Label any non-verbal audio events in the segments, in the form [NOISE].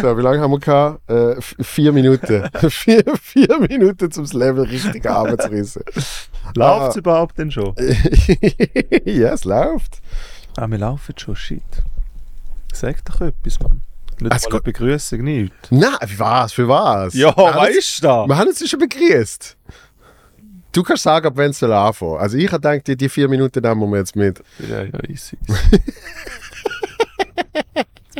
so, wie lange haben wir gehabt? Äh, vier Minuten. [LAUGHS] [LAUGHS] vier, vier Minuten, um das Level richtig [LAUGHS] abzureißen. Läuft es Ah. überhaupt denn schon? ja, es läuft. Ah, wir laufen schon, shit. Sag doch etwas, Mann. Nicht Es mal eine Begrüßung, nicht. Nein, für was? Für was? Ja, weißt du das? Wir haben uns schon begrüßt. Du kannst sagen, ab wenn es anfangen. Also ich habe gedacht, die, die vier Minuten nehmen wir jetzt mit. Ja, ja, easy. Jetzt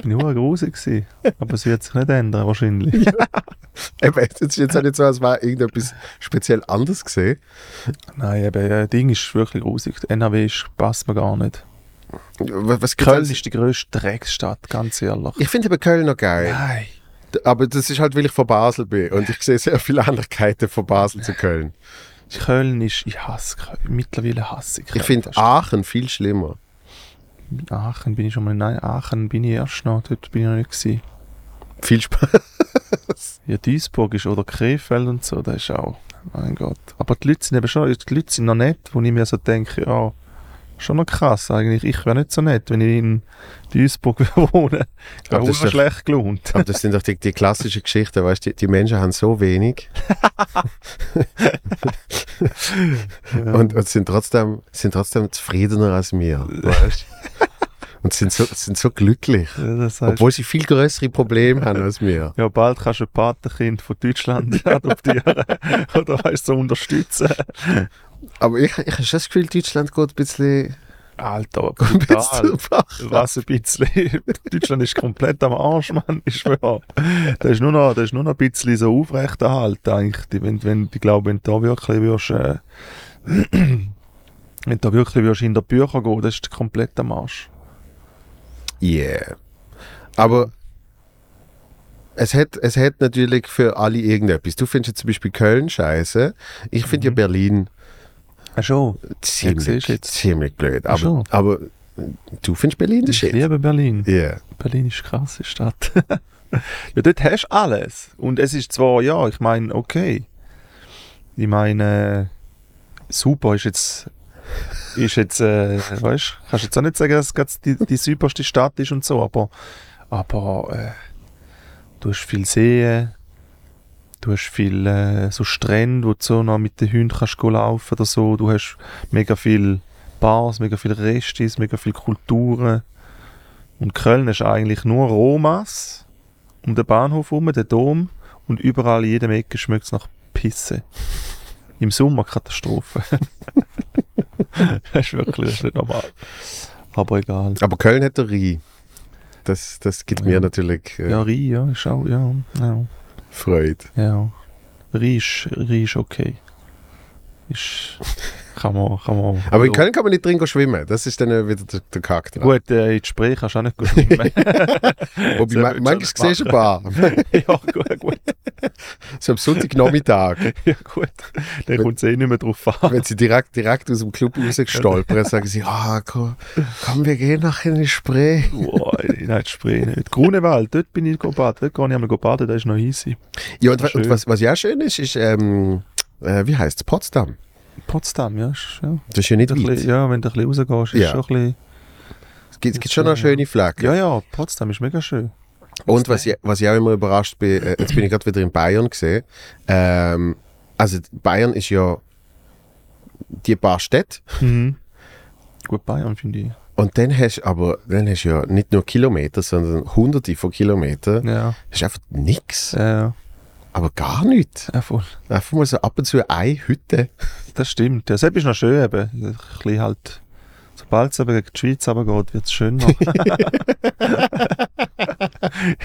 auch grusig gewesen. Aber es wird sich nicht ändern, wahrscheinlich. [LAUGHS] Eben, es ist jetzt auch nicht so, als wäre irgendetwas speziell anders gesehen. Nein, eben, das Ding ist wirklich grusig. Die NRW ist, passt mir gar nicht. Was, Köln ist die grösste Drecksstadt, ganz ehrlich. Ich finde aber Köln noch geil. Nein. Aber das ist halt, weil ich von Basel bin. Und ich sehe sehr viele Ähnlichkeiten von Basel zu Köln. Köln ist, ich hasse Köln. Mittlerweile hasse ich Köln. Ich finde. Aachen viel schlimmer. Aachen bin ich schon mal, nein, Aachen bin ich erst noch, dort bin ich noch nicht gewesen. Viel Spaß. [LAUGHS] Ja, Duisburg ist oder Krefeld und so, das ist auch, mein Gott. Aber die Leute sind eben schon, die Leute sind noch nett, wo ich mir so denke, ja, schon noch krass eigentlich. Ich wäre nicht so nett, wenn ich in Duisburg [LAUGHS] wohne. Ich Aber wäre das ist doch- schlecht gelohnt. Aber das sind doch die, die klassischen Geschichten, weißt du, die, die Menschen haben so wenig [LAUGHS] und, und sind, trotzdem, sind trotzdem zufriedener als wir. Weißt? Und sind so, sind so glücklich. Ja, das heißt, Obwohl sie viel größere Probleme haben als wir. ja, bald kannst du ein Patenkind von Deutschland [LAUGHS] adoptieren oder weißt so unterstützen. Aber ich, ich habe schon das Gefühl, Deutschland geht ein bisschen, Alter, [LAUGHS] ein bisschen brutal. Was ein bisschen. Deutschland ist komplett am Arsch, Mann. Ich schwöre. Da ist nur noch, da ist nur noch ein bisschen so aufrechterhalten, eigentlich. Die- Wenn, wenn, ich glaube, wenn du da wirklich würdest, äh, [CLEARS THROAT] wenn du da wirklich in die Bücher gehen, das ist komplett am Arsch. Yeah. Aber es hat, es hat natürlich für alle irgendetwas. Du findest jetzt zum Beispiel Köln scheiße. Ich finde ja Mhm. Berlin Ach schon. ziemlich, du jetzt. ziemlich blöd. Aber, aber du findest Berlin der Ich Shit. liebe Berlin. Ja. Berlin ist eine krasse Stadt. [LAUGHS] ja, dort hast du alles. Und es ist zwar, ja, ich meine, okay. Ich meine, super ist jetzt, ist jetzt, äh, weißt kannst jetzt auch nicht sagen, dass es die, die superste Stadt ist und so, aber, aber äh, du hast viel Seen, du hast viel äh, so Strände, wo du so noch mit den Hunden kannst laufen oder so, du hast mega viel Bars, mega viel Restis, mega viel Kulturen. Und Köln ist eigentlich nur Romas um den Bahnhof herum, den Dom und überall in jedem Ecke schmeckt es nach Pisse. Im Sommer Katastrophe. [LAUGHS] das ist wirklich das ist nicht normal. Aber egal. Aber Köln hat der Rhein. Das, das gibt mir Ja. natürlich äh, Ja, Rhein, ja, ist auch, ja, ja, Freude. ja. Rhein ist okay. Ist, [LAUGHS] kann man, kann man. Aber in. Köln kann man nicht drin schwimmen. Das ist dann äh, wieder der, der Kack dran. Gut, äh, in Gespräch kannst du auch nicht gut schwimmen. [LAUGHS] [LAUGHS] Wobei, man, ich manchmal siehst du ein paar. [LAUGHS] ja, gut, gut. so am Sonntagnachmittag. Ja, gut. Dann kommt es eh nicht mehr drauf an. Wenn sie direkt, direkt aus dem Club rausgestolpert, sagen sie, ah, komm, komm, wir gehen nachher in die Spree. Boah, nein, Spree nicht. Grunewald, dort bin ich gebadet. Dort kann ich einmal baden, das ist noch easy. Ja, und, und was, was ja schön ist, ist, ähm, äh, wie heißt es, Potsdam. Potsdam, ja. Ist, ja. Das ist ja nicht weit. bisschen, ja, wenn du ein bisschen rausgehst, ist Ja. schon ein bisschen... Es gibt, es gibt schon noch schöne Flecken. Ja, ja, Potsdam ist mega schön. Und was ich, was ich auch immer überrascht bin, äh, jetzt bin ich gerade wieder in Bayern gesehen. Ähm, also Bayern ist ja die paar Städte Mhm. Gut, Bayern finde ich. und dann hast du aber dann hast ja nicht nur Kilometer, sondern hunderte von Kilometern. Ja, Das ist einfach nichts, ja, aber gar nichts. ja, voll. Einfach mal so ab und zu eine Hütte. Das stimmt. Ja, selbst ist noch schön eben. Ein bisschen halt... Sobald es aber gegen die Schweiz runtergeht, wird es schöner. [LAUGHS]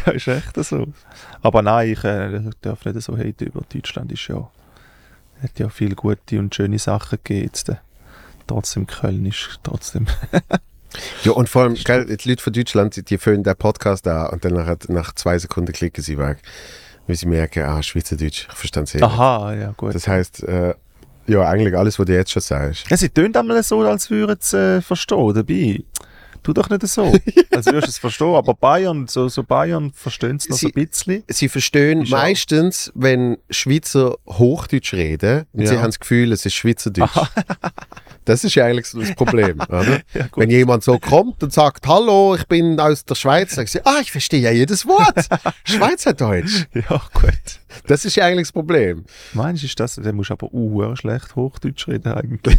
ja, ist echt so. Aber nein, ich äh, darf nicht so hate über Deutschland. Ist ja, hat ja viele gute und schöne Sachen gegeben. Jetzt, äh, trotzdem, Köln ist trotzdem... [LAUGHS] Ja, und vor allem, gell, die Leute von Deutschland, die- führen den Podcast an und dann nach, nach zwei Sekunden klicken sie weg. Weil sie merken, ah, Schweizerdeutsch, ich verstehe es eh. Aha, ja gut. Das heißt, äh, Ja, eigentlich alles, was du jetzt schon sagst. Ja, sie tönt einmal so, als würden sie äh, verstehen dabei. Tu doch nicht so. [LAUGHS] als würdest du es verstehen. Aber Bayern, so, so Bayern verstehen es noch so Sie- ein bisschen. Sie verstehen Ist auch- meistens, wenn Schweizer Hochdeutsch reden und Ja. sie haben das Gefühl, es ist Schweizerdeutsch. [LAUGHS] Das ist ja eigentlich so das Problem? [LAUGHS] Ja. Wenn jemand so kommt und sagt, hallo, ich bin aus der Schweiz, sagen sie, ah, ich verstehe ja jedes Wort. [LAUGHS] Schweizerdeutsch. Ja, gut. Das ist ja eigentlich das Problem. Meinst du, ist das, der muss aber uh, schlecht Hochdeutsch reden eigentlich.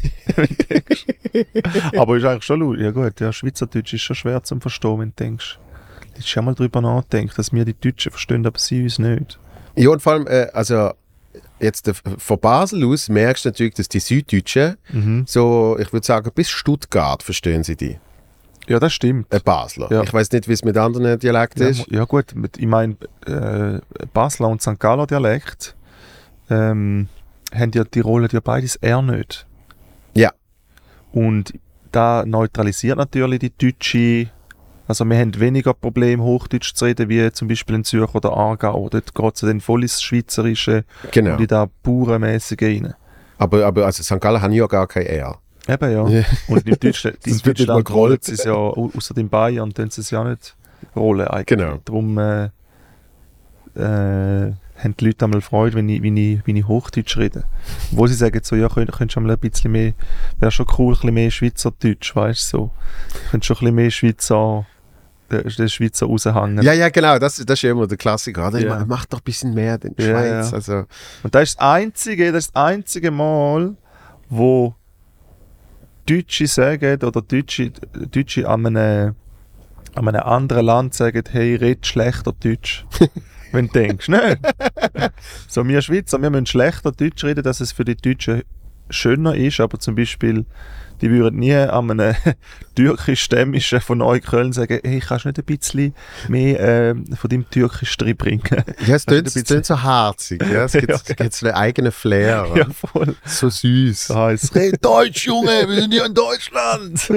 du [LAUGHS] aber ist eigentlich schon lustig. Ja gut, ja, Schweizerdeutsch ist schon schwer zum Verstehen, wenn du denkst. Jetzt schon mal drüber nachdenken, dass wir die Deutschen verstehen, aber sie uns nicht. Ja, und vor allem, äh, also jetzt äh, von Basel aus merkst du natürlich, dass die Süddeutschen, Mhm. so, ich würde sagen, bis Stuttgart verstehen sie die. Ja, das stimmt. Äh, Basler. Ja. Ich weiß nicht, wie es mit anderen Dialekten Ja, ist. ja gut, mit, ich meine, äh, Basler und St. Galler Dialekt ähm, haben ja die Rolle ja beides eher nicht. Ja. Und da neutralisiert natürlich die deutsche, also wir haben weniger Probleme, Hochdeutsch zu reden, wie zum Beispiel in Zürich oder Aargau. Dort geht es dann voll ins Schweizerische Genau. und in da Bauernmäßige rein. Aber, aber also St. Gallen haben ja gar kein R. Eben ja. Und in Deutschland, [LAUGHS] in Das Deutschland rollen sie es ja, au- außer in Bayern, tun sie es ja nicht rollen eigentlich. Genau. Darum äh, äh, haben die Leute einmal Freude, wenn ich, wenn ich, wenn ich Hochdeutsch rede. Wo sie sagen so, ja, könnt, könntest du mal ein bisschen mehr, wäre schon cool, ein bisschen mehr Schweizerdeutsch, weißt du, so. Könntest schon ein bisschen mehr Schweizer, den, Schweizer raushängen. Ja, ja, genau, das, das ist ja immer der Klassiker. Oder? Ja. Mach doch ein bisschen mehr den Ja, Schweiz. ja. Also, Und das ist das einzige, das ist das einzige Mal, wo Deutsche sagen oder Deutsche, Deutsche an einem, an einem anderen Land sagen, hey, red schlechter Deutsch. [LAUGHS] Wenn du denkst, ne? so, wir Schweizer, wir müssen schlechter Deutsch reden, dass es für die Deutschen schöner ist, aber zum Beispiel, die würden nie an einem [LAUGHS] türkisch-stämmischen von Neukölln sagen, hey, kannst du nicht ein bisschen mehr ähm, von deinem Türkisch drin bringen? ja, es es tönt so harzig. Ja? Es [LAUGHS] gibt, Ja. es gibt einen eigenen Flair. [LAUGHS] ja, voll. So süß. Das heisst, red Deutsch, Junge, wir sind hier in Deutschland.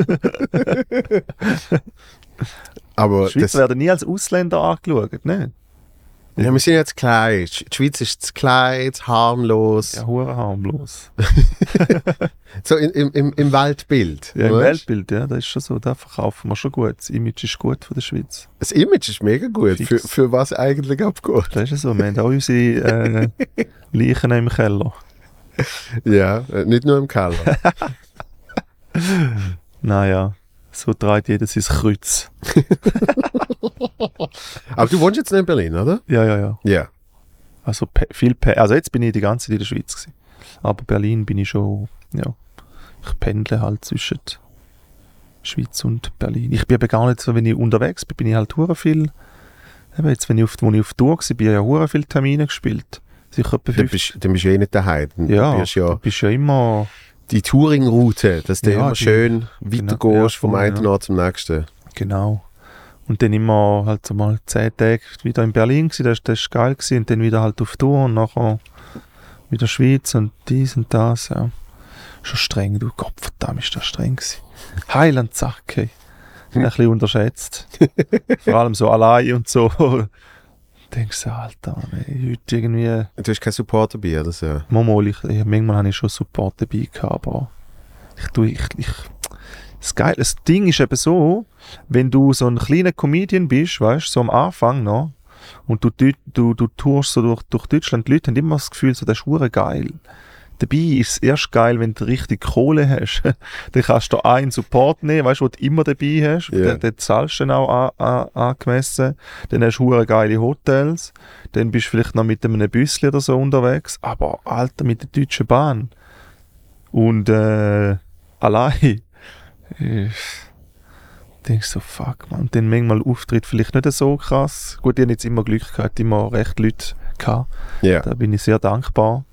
Aber Die Schweizer das, werden nie als Ausländer angeschaut, ne? Ja, wir sind jetzt klein. Die Schweiz ist zu klein, zu harmlos. Ja, hure harmlos. [LAUGHS] So in, im, im, im Weltbild. Ja, im weißt? Weltbild, ja, das ist schon so, da verkaufen wir schon gut. Das Image ist gut von der Schweiz. Das Image ist mega gut. Fix. Für, für was eigentlich abgeht. Das ist ja so, wir haben auch unsere äh, [LAUGHS] Leichen im Keller. Ja, äh, nicht nur im Keller. [LAUGHS] Naja, so trägt jeder sein Kreuz. [LAUGHS] Aber du wohnst jetzt nicht in Berlin, oder? Ja, ja, ja. Ja. Also viel pe Also jetzt bin ich die ganze Zeit in der Schweiz gewesen. Aber Berlin bin ich schon, ja, ich pendle halt zwischen Schweiz und Berlin. Ich bin aber gar nicht so, wenn ich unterwegs bin, bin ich halt hure viel, eben jetzt, wenn ich auf, wo ich auf Tour war, bin ich ja hure viele Termine gespielt. Sicher etwa Dann 50. bist, dann bist du eh nicht daheim. Dann Ja, bist ja bist ja immer, die Touring-Route, dass du Ja, immer die- schön genau, weitergehst ja, vom einen. Ort zum nächsten. genau. Und dann immer halt so mal zehn Tage wieder in Berlin gewesen, das, das ist geil gewesen. Und dann wieder halt auf Tour und nachher wieder Schweiz und dies und das, ja. Schon streng, du Gott, verdammt ist das streng gewesen. [LAUGHS] Heiland Zacke. Ein bisschen unterschätzt. Vor allem so allein und so. Denkst du, Alter, ey, heute irgendwie, Du hast keinen Support dabei oder so. Mal, ich, ich, manchmal habe ich schon Support dabei gehabt, aber ich tue, ich, ich, das Geile, das Ding ist eben so, wenn du so ein kleiner Comedian bist, weißt du, so am Anfang noch, und du, du, du, du tourst so durch, durch Deutschland, die Leute haben immer das Gefühl, so, das ist geil. Dabei ist es erst geil, wenn du richtig Kohle hast. [LAUGHS] dann kannst du einen Support nehmen, weißt du, den du immer dabei hast. Ja. Den, den zahlst du dann auch an, an, angemessen. Dann hast du geile Hotels. Dann bist du vielleicht noch mit einem Büsschen oder so unterwegs. Aber, Alter, mit der Deutschen Bahn. Und, äh, allein. Ich denkst so, fuck, man. Und dann manchmal Auftritt vielleicht nicht so krass. Gut, ich habe jetzt immer Glück gehabt, immer recht Leute gehabt. Ja. Da bin ich sehr dankbar,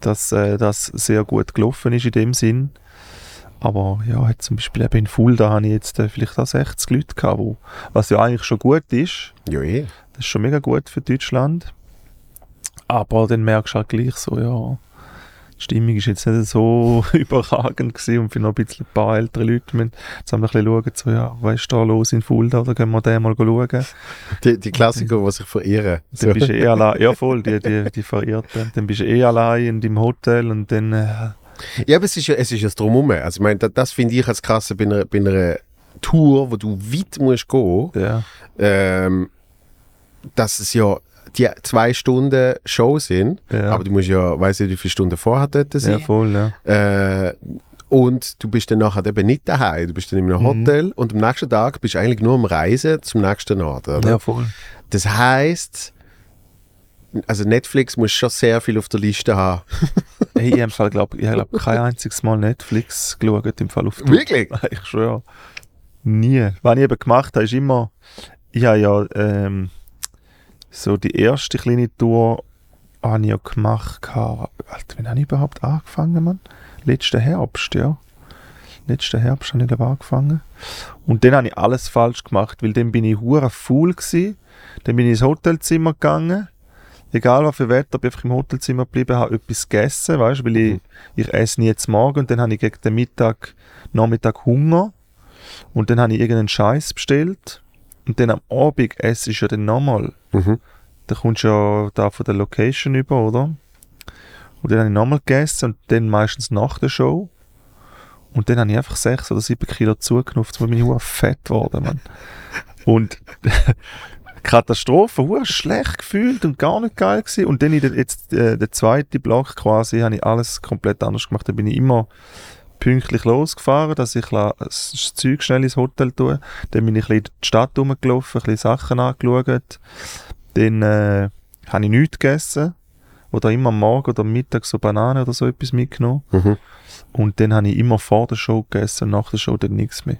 dass äh, das sehr gut gelaufen ist in dem Sinn. Aber ja, zum Beispiel eben in Fulda habe ich jetzt äh, vielleicht auch 60 Leute gehabt, wo, was ja eigentlich schon gut ist. Ja, eh. Das ist schon mega gut für Deutschland. Aber dann merkst du halt gleich so, ja, Die Stimmung ist jetzt nicht so [LAUGHS] überragend gewesen und für noch ein bisschen ein paar ältere Leute müssen wir ein bisschen schauen, so, ja, was ist da los in Fulda, oder gehen wir den mal schauen. Die, die Klassiker, die sich verirren. Dann bist du eh [LAUGHS] allein, ja voll, die, die, die Verirrten. Dann bist du eh allein in deinem Hotel und dann, äh, Ja, aber es ist ja, es ist ja das Drumherum. Also ich meine, das, das finde ich als krasse bei einer, bei einer Tour, wo du weit musst gehen, ja, ähm, dass es ja die zwei Stunden Show sind, Ja. aber du musst ja, weiß nicht, wie viele Stunden vorher dort ja sein. voll, ja. Äh, und du bist dann nachher eben nicht daheim, du bist dann in einem Mhm. Hotel und am nächsten Tag bist du eigentlich nur am Reisen zum nächsten Ort. Oder? Ja, voll. Das heißt, also Netflix muss schon sehr viel auf der Liste haben. [LAUGHS] Hey, ich habe glaub, ich glaub, kein einziges Mal Netflix geschaut, im Fall auf Tour. Wirklich? [LAUGHS] Ich schwöre. Nie. Was ich eben gemacht habe, ist immer, ich habe ja ähm, so die erste kleine Tour habe ich ja gemacht. Alter, wann habe ich überhaupt angefangen, Mann? Letzten Herbst, ja. Letzten Herbst habe ich glaube angefangen. Und dann habe ich alles falsch gemacht, weil dann bin ich hure gsi. Dann bin ich ins Hotelzimmer gegangen. Egal was für Wetter, bin einfach im Hotelzimmer geblieben, habe etwas gegessen, weißt, weil ich, ich esse nie jetzt morgen und dann habe ich gegen den Mittag, Nachmittag Hunger. Und dann habe ich irgendeinen Scheiß bestellt. Und dann am Abend esse ich ja dann nochmal. Mhm. Da kommst du ja da von der Location über, oder? Und dann habe ich nochmal gegessen und dann meistens nach der Show. Und dann habe ich einfach sechs oder sieben Kilo zugenommen, jetzt bin ich fett geworden, Mann. Und [LAUGHS] Katastrophe, hure schlecht gefühlt und gar nicht geil gewesen. Und dann in der, jetzt äh, der zweite Block quasi, habe ich alles komplett anders gemacht. Da bin ich immer pünktlich losgefahren, dass ich das Zeug schnell ins Hotel tue. Dann bin ich ein bisschen in die Stadt rumgelaufen, ein bisschen Sachen angeschaut. Dann äh, habe ich nichts gegessen. Oder immer am Morgen oder am Mittag so Bananen oder so etwas mitgenommen. Mhm. Und dann habe ich immer vor der Show gegessen und nach der Show dann nichts mehr.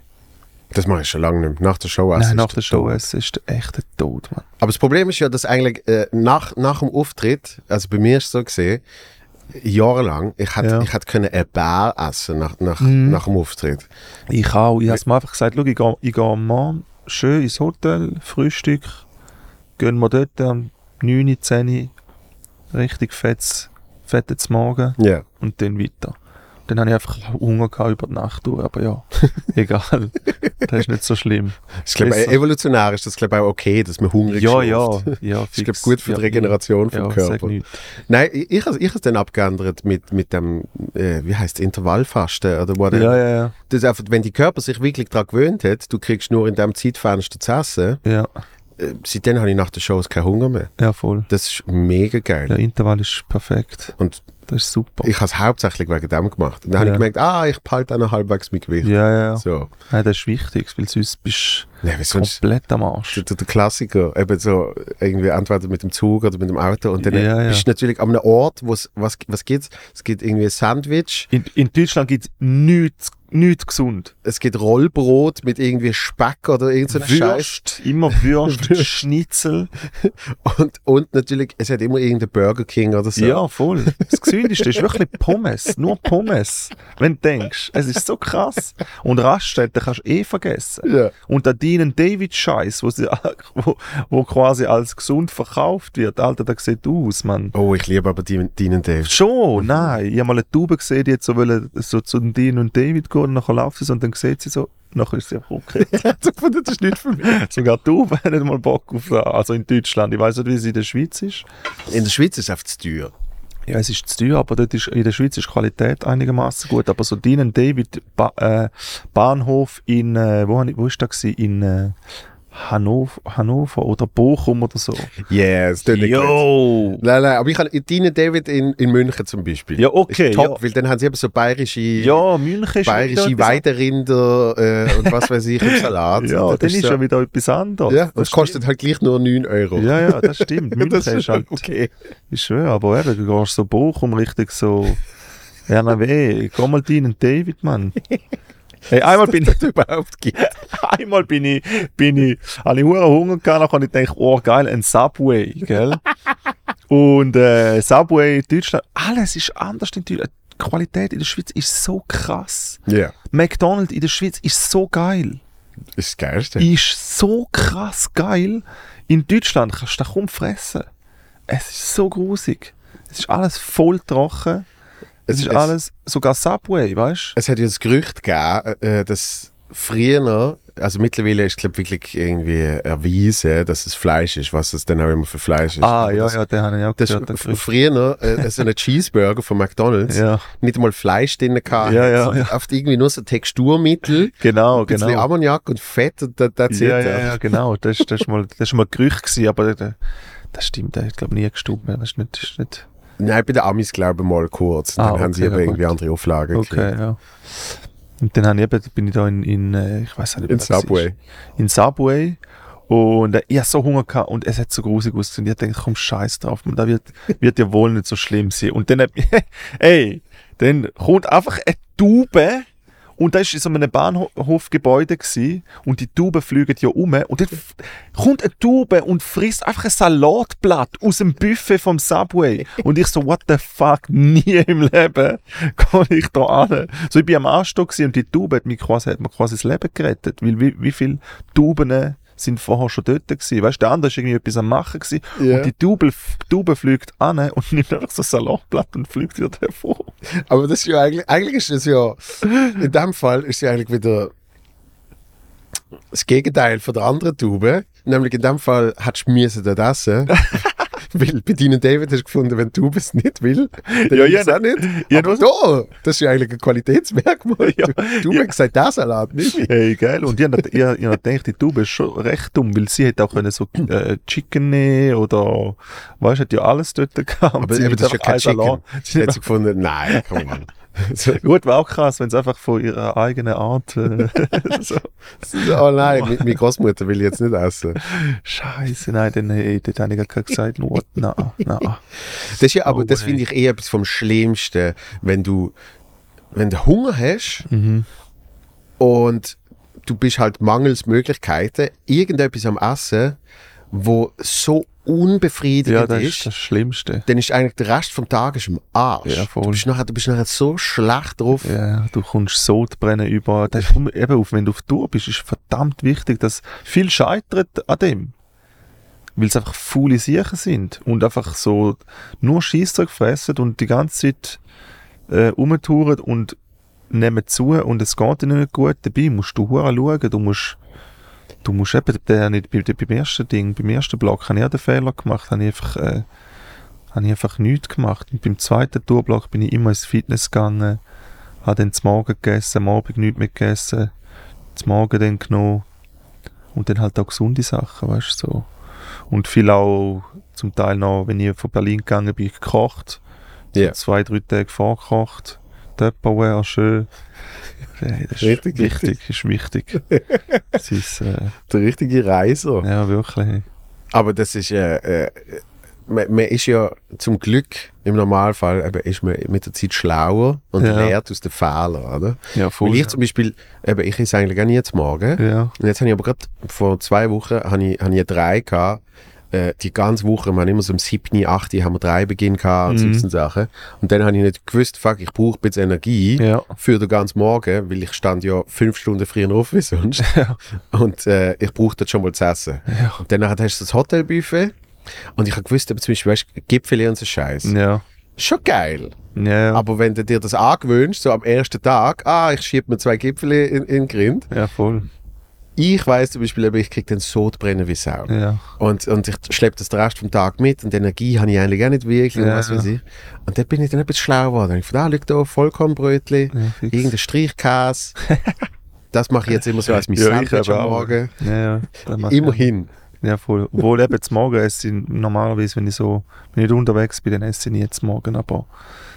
Das mache ich schon lange nicht. Nach der Show essen Nein, nach der Show essen ist der echte Tod, Mann. Aber das Problem ist ja, dass eigentlich äh, nach, nach dem Auftritt, also bei mir ist es so gesehen, jahrelang, ich hätte Ja. ich hätte können ein Bär essen nach, nach, Mhm. nach dem Auftritt. Ich auch. Ich habe mir einfach gesagt, schau, ich gehe, ich gehe am Morgen schön ins Hotel, Frühstück, gehen wir dort am 9, 10, richtig fettes, fettes Morgen Ja. und dann weiter. Dann habe ich einfach Hunger gehabt über die Nacht durch, aber ja, [LAUGHS] egal. Das ist nicht so schlimm. Ich glaube, evolutionär ist das glaube ich auch okay, dass man hungrig Ja, schläft. ja, [LAUGHS] ja. Ich glaube, fix. gut für die Ja, Regeneration vom ja, Körper. Sag nichts. Nein, ich, ich, habe es dann abgeändert mit, mit dem, äh, wie heißt Intervallfasten oder whatever. Ja, ja, ja. Das einfach, wenn die Körper sich wirklich daran gewöhnt hat, du kriegst nur in dem Zeitfenster zu essen, Ja, seitdem habe ich nach der Show keinen Hunger mehr. ja, voll. Das ist mega geil. Der Intervall ist perfekt. Und Das ist super. ich habe es hauptsächlich wegen dem gemacht. Und dann habe Ja. ich gemerkt, ah, ich behalte auch noch halbwegs mein Gewicht. ja, ja, ja. So. Nein, das ist wichtig, weil sonst bist wie du komplett am Arsch. der, der, der Klassiker, eben so, irgendwie entweder mit dem Zug oder mit dem Auto und dann Ja, ja. bist du natürlich an einem Ort, wo's, was, was gibt's? Es gibt irgendwie ein Sandwich, In, in Deutschland gibt es nichts, nichts gesund. es gibt Rollbrot mit irgendwie Speck oder irgendeinem Scheiß. Würst, immer [LAUGHS] Würst, Schnitzel. Und, und natürlich, es hat immer irgendein Burger King oder so. Ja, voll. Das Gesündeste ist wirklich Pommes. Nur Pommes. Wenn du denkst. Es ist so krass. Und Raststätten kannst du eh vergessen. Ja. Und der Dean David Scheiß, wo, sie- [LAUGHS] wo, wo quasi als gesund verkauft wird, Alter, der sieht aus, Mann. Oh, ich liebe aber und Dave. Schon, nein. Ich habe mal eine Taube gesehen, die jetzt so, wollen, so zu den Dean und David gehen und nachher läuft sie und dann sieht sie so, nachher ist sie einfach okay. [LAUGHS] Also, das ist nicht für mich. [LAUGHS] Sogar [LAUGHS] hat nicht mal Bock auf das. Also in Deutschland. Ich weiß nicht, wie es in der Schweiz ist. In der Schweiz ist es einfach zu teuer. Ja, es ist zu teuer, aber dort ist, in der Schweiz ist die Qualität einigermaßen gut. Aber so Dean und David ba äh, Bahnhof in, äh, wo, wo ist das gewesen? In äh, Hannover, Hannover oder Bochum oder so. Yes, das nicht gut. Yo! Nein, nein, aber ich habe Dean und David in, in München zum Beispiel. Ja, okay, Ist top, ja. weil dann haben sie eben so bayerische, Ja, München bayerische Weiderinder äh, und was weiß ich im [LAUGHS] Salat. Ja, Und dann das ist so- ja wieder etwas anderes. Ja, das es kostet halt gleich nur 9 Euro. Ja, ja, das stimmt. [LAUGHS] München das ist halt, okay. ist schön, aber eben, du gehst so Bochum richtig so, [LAUGHS] NRW, komm mal Dean und David, Mann. Hey, einmal bin ich, [LAUGHS] überhaupt gibt. einmal bin ich, bin ich, habe ich Hunger gehabt, dann habe ich gedacht, oh geil, ein Subway, gell? [LAUGHS] Und äh, Subway in Deutschland, alles ist anders in Deutschland. Die Qualität in der Schweiz ist so krass. Ja, McDonald's in der Schweiz ist so geil. ist das Geilste. Ist so krass geil. In Deutschland kannst du das kaum fressen. Es ist so grusig. Es ist alles voll trocken. Es ist alles, sogar Subway, weißt Es hat ja das Gerücht gegeben, äh, dass früher also mittlerweile ist glaube wirklich irgendwie erwiesen, dass es Fleisch ist, was es dann auch immer für Fleisch ist. Ah, Aber ja, das, ja, den habe ich auch Das gehört. Gerücht. früher äh, so ein [LAUGHS] Cheeseburger von McDonalds, Ja, nicht einmal Fleisch drin gehabt, Ja, ja, sondern ja. oft irgendwie nur so Texturmittel, [LAUGHS] genau, ein bisschen genau. Ammoniak und Fett und that, that's Ja, ja, ja, genau. Das, das, ist mal, das ist mal Gerücht gewesen, aber das, das stimmt, hat glaube ich nie gestimmt. Das ist nicht, das ist nicht Nein, bei den Amis glaube ich mal kurz. Ah, dann haben sie okay, aber ja, irgendwie andere Auflagen okay, ja. Und dann habe ich eben, bin ich da in, in äh, ich weiß nicht, In Subway. In Subway. Und äh, ich hatte so Hunger gehabt und es hat so gruselig ausgesehen. Und ich dachte, komm, scheiß drauf, man, das wird, [LAUGHS] wird ja wohl nicht so schlimm sein. Und dann, [LAUGHS] ey, dann kommt einfach eine Tube und da ist in so einem Bahnhofgebäude gsi und die Tuben fliegen ja um und dann kommt eine Tube und frisst einfach ein Salatblatt aus dem Buffet vom Subway. Und ich so, what the fuck, [LAUGHS] nie im Leben kann ich da an. So, ich bin am Anstock gsi und die Tube hat, mich quasi, hat mir quasi das Leben gerettet, weil wie, wie viele Tuben sind vorher schon dort gewesen. Weißt du, der andere ist irgendwie etwas am machen gewesen Ja. und die Tube, Tube fliegt an und [LAUGHS] nimmt einfach so ein Salatblatt und fliegt wieder davor. Aber das ist ja eigentlich, eigentlich ist das ja, in dem Fall ist ja eigentlich wieder das Gegenteil von der anderen Tube. Nämlich in dem Fall hättest du müssen dort essen. [LAUGHS] [LAUGHS] Weil bei deinen David hast du gefunden, wenn Tube es nicht will, dann Ja, ja, es auch nicht. ja, Aber da, das ist ja eigentlich ein Qualitätsmerkmal. [LAUGHS] Ja, Tube ja. hat gesagt, der Salat nicht. Hey, geil. Und ich habe ich, ich hab gedacht, die Tube ist schon recht dumm, weil sie hätte auch können so äh, Chicken nehmen oder, weißt du, hat ja alles dort gehabt. Aber eben, das ist ja kein. Chicken. Sie hat gefunden, nein, komm on. [LAUGHS] So, Gut, war auch krass, wenn sie einfach von ihrer eigenen Art äh, [LAUGHS] so. oh nein, meine meine Großmutter will jetzt nicht essen. Scheiße, nein, dann hey, dort habe ich gar gesagt, nur, na, na. Das ist ja, aber Oh, das finde ich eher etwas vom Schlimmsten, wenn du, wenn du Hunger hast Mhm. und du bist halt mangels Möglichkeiten, irgendetwas am Essen, wo so unbefriedigend Ja, das ist ist, das Schlimmste. dann ist eigentlich der Rest vom Tag ist im Arsch. Ja, voll. Du bist nachher, du bist nachher so schlecht drauf. Ja, du kommst Sodbrennen über. Das ist, komm, eben auf, wenn du auf Tour bist, ist verdammt wichtig, dass viel scheitert an dem. Weil es einfach faule Sachen sind und einfach so nur Scheisszeug fressen und die ganze Zeit äh, rumtouren und nehmen zu und es geht ihnen nicht gut. Dabei musst du schauen, du musst du musst eben, der, nicht, bei, beim ersten Ding, beim ersten Block habe ich auch den Fehler gemacht, habe ich einfach, äh, habe ich einfach nichts gemacht. Und beim zweiten Tourblock bin ich immer ins Fitness gegangen, habe dann zum Morgen gegessen, am Abend nichts mehr gegessen, zum Morgen dann genommen und dann halt auch gesunde Sachen, weißt du, so. Und viel auch zum Teil noch, wenn ich von Berlin gegangen bin, gekocht, Ja. zwei, drei Tage vorgekocht, Tupperware, schön. Hey, das ist Richtig wichtig, ist wichtig. [LAUGHS] Es ist, äh, Der richtige Reiser. ja, wirklich. Aber das ist, äh, äh, man, man ist ja zum Glück im Normalfall eben, ist man mit der Zeit schlauer und Ja. lernt aus den Fehlern, oder? Ja, voll. Weil ich zum Beispiel, eben, ich esse eigentlich auch nie zum Morgen. ja. Und jetzt habe ich aber gerade vor zwei Wochen habe ich, habe ich drei gehabt. Äh, die ganze Woche, wir haben immer so am 7., 8. haben wir drei Beginn gehabt und Mhm. solche Sachen. Und dann habe ich nicht gewusst, fuck, ich brauche bisschen Energie Ja. für den ganzen Morgen, weil ich stand ja fünf Stunden früher auf wie sonst. [LAUGHS] Ja. Und äh, ich brauchte schon mal zu essen. Ja. Und dann hast du das Hotelbuffet. Und ich habe gewusst, eben zum Beispiel, weißt, Gipfel und so Scheiß. Ja. Schon geil. Ja. Aber wenn du dir das angewöhnst, so am ersten Tag, ah, ich schiebe mir zwei Gipfel in, in den Grind. ja, voll. Ich weiß zum Beispiel, ich kriege dann Sodbrennen wie Sau. Ja. Und, und ich schleppe das den Rest vom Tag mit und die Energie habe ich eigentlich auch nicht wirklich und Ja, was weiß ich. Und dann bin ich dann ein bisschen schlau geworden. Ich von da liegt da Vollkornbrötchen, Ja, irgendein Streichkäse. [LAUGHS] das mache ich jetzt immer so als mein Ja, ich Sandwich am auch. Morgen. Ja, ja. Immerhin. Ja, voll. Obwohl eben zum Morgen esse ich normalerweise, wenn ich so, wenn ich unterwegs bin, dann esse ich nie zum Morgen, aber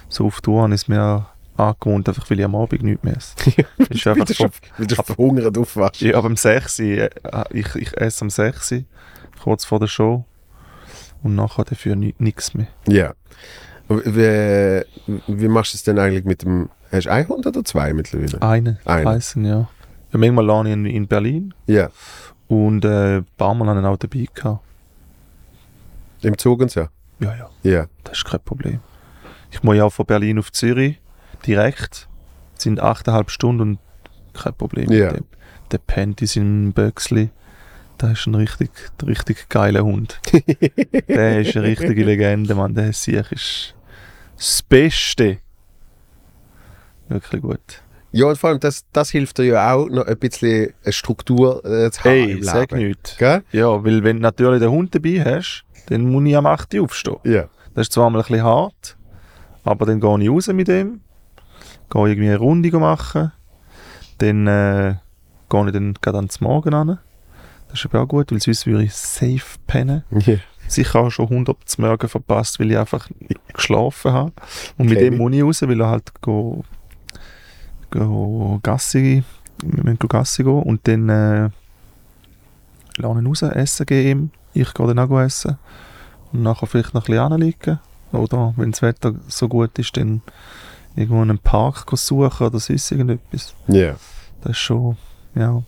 so auf Tour es mir angewohnt, einfach weil ich am Abend nichts mehr esse. [LAUGHS] ist einfach Wieder von, schon, wieder verhungert aufwachst. ja, aber um 6 Uhr, äh, ich, ich esse um 6 Uhr, kurz vor der Show und nachher dafür ni nichts mehr. Ja. Wie, wie machst du es denn eigentlich mit dem. Hast du ein Hund oder zwei mittlerweile? Eine, Eine. heißen, ja. ja. Manchmal lerne ich in, in Berlin Ja. und äh, ein paar Mal ich ihn auch dabei gehabt. Im Zug und so. Ja, ja. Ja. Das ist kein Problem. Ich muss ja auch von Berlin auf Zürich direkt. Das sind 8,5 Stunden und kein Problem mit dem. Der pennt in seinem Böxli. Das ist ein richtig, richtig geiler Hund. [LAUGHS] der ist eine richtige Legende, Mann. Der Sieg ist das Beste. Wirklich gut. Ja, und vor allem, das, das hilft dir ja auch, noch ein bisschen eine Struktur äh, zu haben Hey, im sag Leben. nichts. Gell? Ja, weil wenn du natürlich den Hund dabei hast, dann muss ich am 8 Uhr aufstehen. Ja. Das ist zwar mal ein bisschen hart, aber dann gehe ich raus mit dem, gehe irgendwie eine Runde machen, dann äh, gehe ich dann gerade ans Morgen an. Das ist aber auch gut, weil sonst würde ich safe pennen. ja. Sicher auch schon 100 zum Morgen verpasst, weil ich einfach geschlafen habe. Und mit dem ich. muss ich raus, weil er halt go, go Gassi, wir müssen go Gassi gehen und dann äh, ihn raus, essen gehen. Ich gehe dann auch essen. Und nachher vielleicht noch ein bisschen anliegen. Oder wenn das Wetter so gut ist, dann irgendwo einen Park suchen oder sonst irgendetwas. Ja. Das ist schon, ja.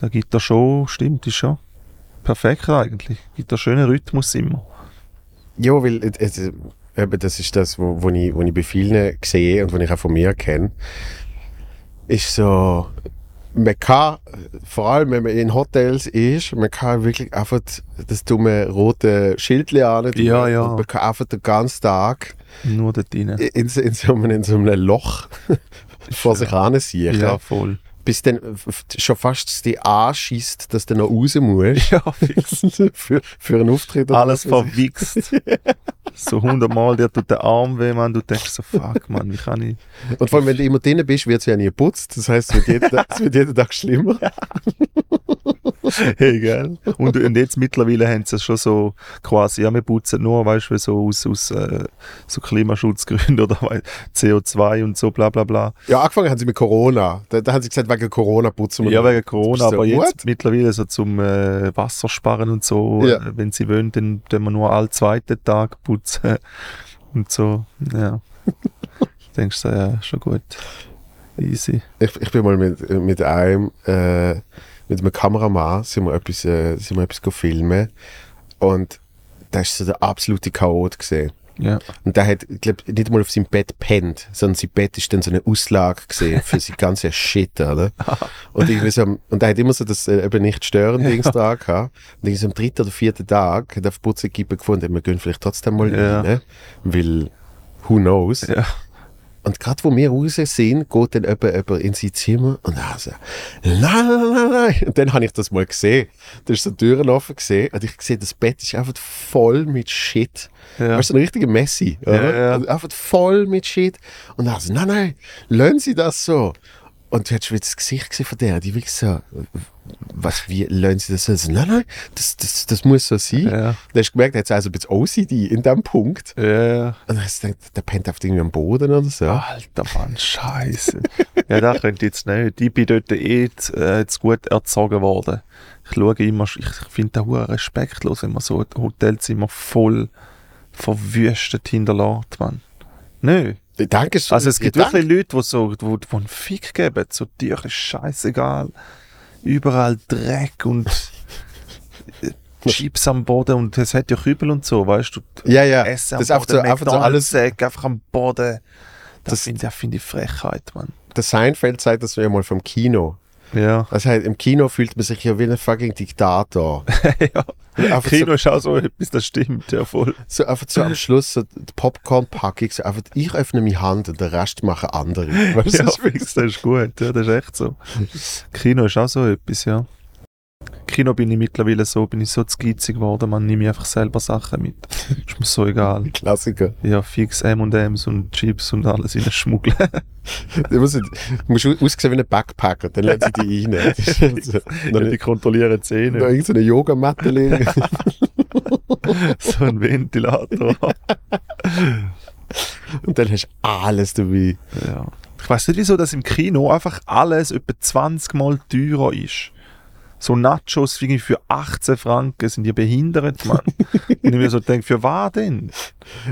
Da gibt er schon, stimmt, ist schon perfekt eigentlich. Gibt er schönen Rhythmus immer. Ja, weil äh, eben, das ist das, wo, wo, ich, wo ich bei vielen sehe und was ich auch von mir kenne, ist so, man kann, vor allem wenn man in Hotels ist, man kann wirklich einfach das dumme rote Schild an Ja, ja. und man kann einfach den ganzen Tag Nur dort rein. in, so- in, so, einem, in so einem Loch [LAUGHS] vor sich ansehen. Ja, voll. Bis dann schon fast die anschießt, dass du noch raus musst. Ja, fix. [LAUGHS] für, für einen Auftritt. Alles verwichst. so hundertmal, dir tut der Arm weh, man. Du denkst so, fuck, man, wie kann ich... Und vor allem, wenn du immer drinnen bist, wird es ja nie geputzt. Das heißt, es wird jeden, Tag- es wird jeden Tag schlimmer. [LAUGHS] [LAUGHS] Hey, gell? Und, und jetzt mittlerweile haben sie es schon so quasi, ja, wir putzen nur, weißt du, so aus, aus äh, so Klimaschutzgründen [LAUGHS] oder wei- CO2 und so, bla bla bla. Ja, angefangen haben sie mit Corona. Da, da haben sie gesagt, wegen Corona putzen wir. Ja, wegen Corona, so, aber jetzt what? mittlerweile so zum äh, Wasser sparen und so, Ja. äh, wenn sie wollen, dann tun wir nur alle zweiten Tag putzen [LAUGHS] und so, ja. Denkst du, ja, schon gut. Easy. Ich, ich bin mal mit, mit einem, äh, mit einem Kameramann, sind wir etwas, äh, sind wir etwas go filmen. Und da ist so der absolute Chaot gesehen. Ja. Und der hat, ich glaube, nicht mal auf seinem Bett pennt, sondern sein Bett ist dann so eine Auslage gesehen für sein ganze [LAUGHS] Shit, oder? [LAUGHS] Und, irgendwie so, und er hat immer so das äh, eben nicht stören Dings dran gehabt. Und irgendwie so am dritten oder vierten Tag hat er auf Putzekippe gefunden, wir gehen vielleicht trotzdem mal Ja. rein, weil who knows. Ja. Und gerade wo wir raus sind, geht dann jemand, jemand in sein Zimmer und er so, nein, nein, nein, nein. Und dann habe ich das mal gesehen. Da ist so Türen offen gesehen und ich sehe, das Bett ist einfach voll mit Shit. Ja. Weißt du, ein richtiger Messi. Oder? Ja, ja. Und Einfach voll mit Shit. Und er so, nein, nein, lassen Sie das so. Und du hättest wieder das Gesicht gesehen von der, die wirklich so, was, wie lassen Sie das so? nein, nein, das, das, das muss so sein. Ja. Da hast du gemerkt, er hat also ein bisschen OCD in dem Punkt. Ja. Und dann hast du gedacht, der pennt auf irgendwie am Boden oder so. Alter Mann, scheiße. ja, das könnte ich jetzt nicht. Ich bin dort eh zu, äh, zu gut erzogen worden. Ich schaue immer, ich finde das hure respektlos, wenn man so ein Hotelzimmer voll verwüstet hinterlässt, man. Nö. Danke schön. Also es gibt Ja, wirklich Leute, die so, wo, wo einen Fick geben, so dir ist scheißegal. Überall Dreck und [LAUGHS] Chips am Boden und es hat ja Kübel und so, weißt du. Ja, ja. Essen Das ist am einfach so, Boden, einfach so alles. McDonald's-Säcke einfach am Boden. Das, Das- finde das find ich Frechheit, Mann. Der Seinfeld sagt das ja mal vom Kino. Ja. Das heißt, im Kino fühlt man sich ja wie ein fucking Diktator. [LAUGHS] ja. Einfach Kino ist auch so etwas, das stimmt, ja voll. So, so einfach so am Schluss so die Popcorn-Packung, so einfach, ich öffne meine Hand und den Rest machen andere. [LAUGHS] Weißt du, Ja, das ist fix, das ist gut, ja, das ist echt so. Kino ist auch so etwas, ja. Kino bin ich mittlerweile so, bin ich so zu geizig geworden, man nehme ich einfach selber Sachen mit. [LAUGHS] Ist mir so egal. Klassiker. Ja, fix M&M's und Chips und alles reinschmuggeln. [LAUGHS] Du musst, du musst au- aussehen wie ein Backpacker, dann lassen sie dich. Das ist so, noch, Ja, die kontrollieren Zähne. irgendeine Yogamatte legen. [LAUGHS] so ein Ventilator. und dann hast du alles dabei. ja. Ich weiß nicht, wieso das im Kino einfach alles etwa 20 Mal teurer ist. So Nachos irgendwie für 18 Franken sind die behindert, Mann. [LAUGHS] Und ich mir so denke, für was denn?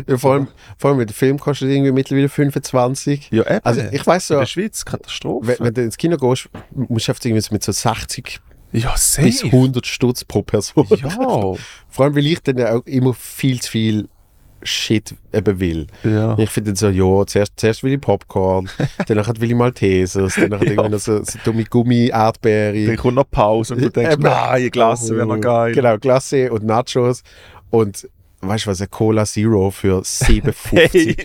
Ja, vor, allem, vor allem, der Film kostet irgendwie mittlerweile 25. Ja, eben. Also ich weiß In so, der Schweiz, Katastrophe. wenn, wenn du ins Kino gehst, musst du irgendwie mit so 60 ja, bis safe. 100 Stutz pro Person. Ja, [LAUGHS] Vor allem, weil ich dann ja auch immer viel zu viel Shit eben will. ja. Ich finde so, ja, zuerst, zuerst will ich Popcorn, [LAUGHS] danach will ich Maltesers, danach Ja. irgendwie so, so dumme Gummi-Erdbeere. Dann kommt noch Pause und du denkst, Eben. nein, Glas wäre noch geil. Genau, Glasse und Nachos. Und weißt du was, eine Cola Zero für 7,50 Hey,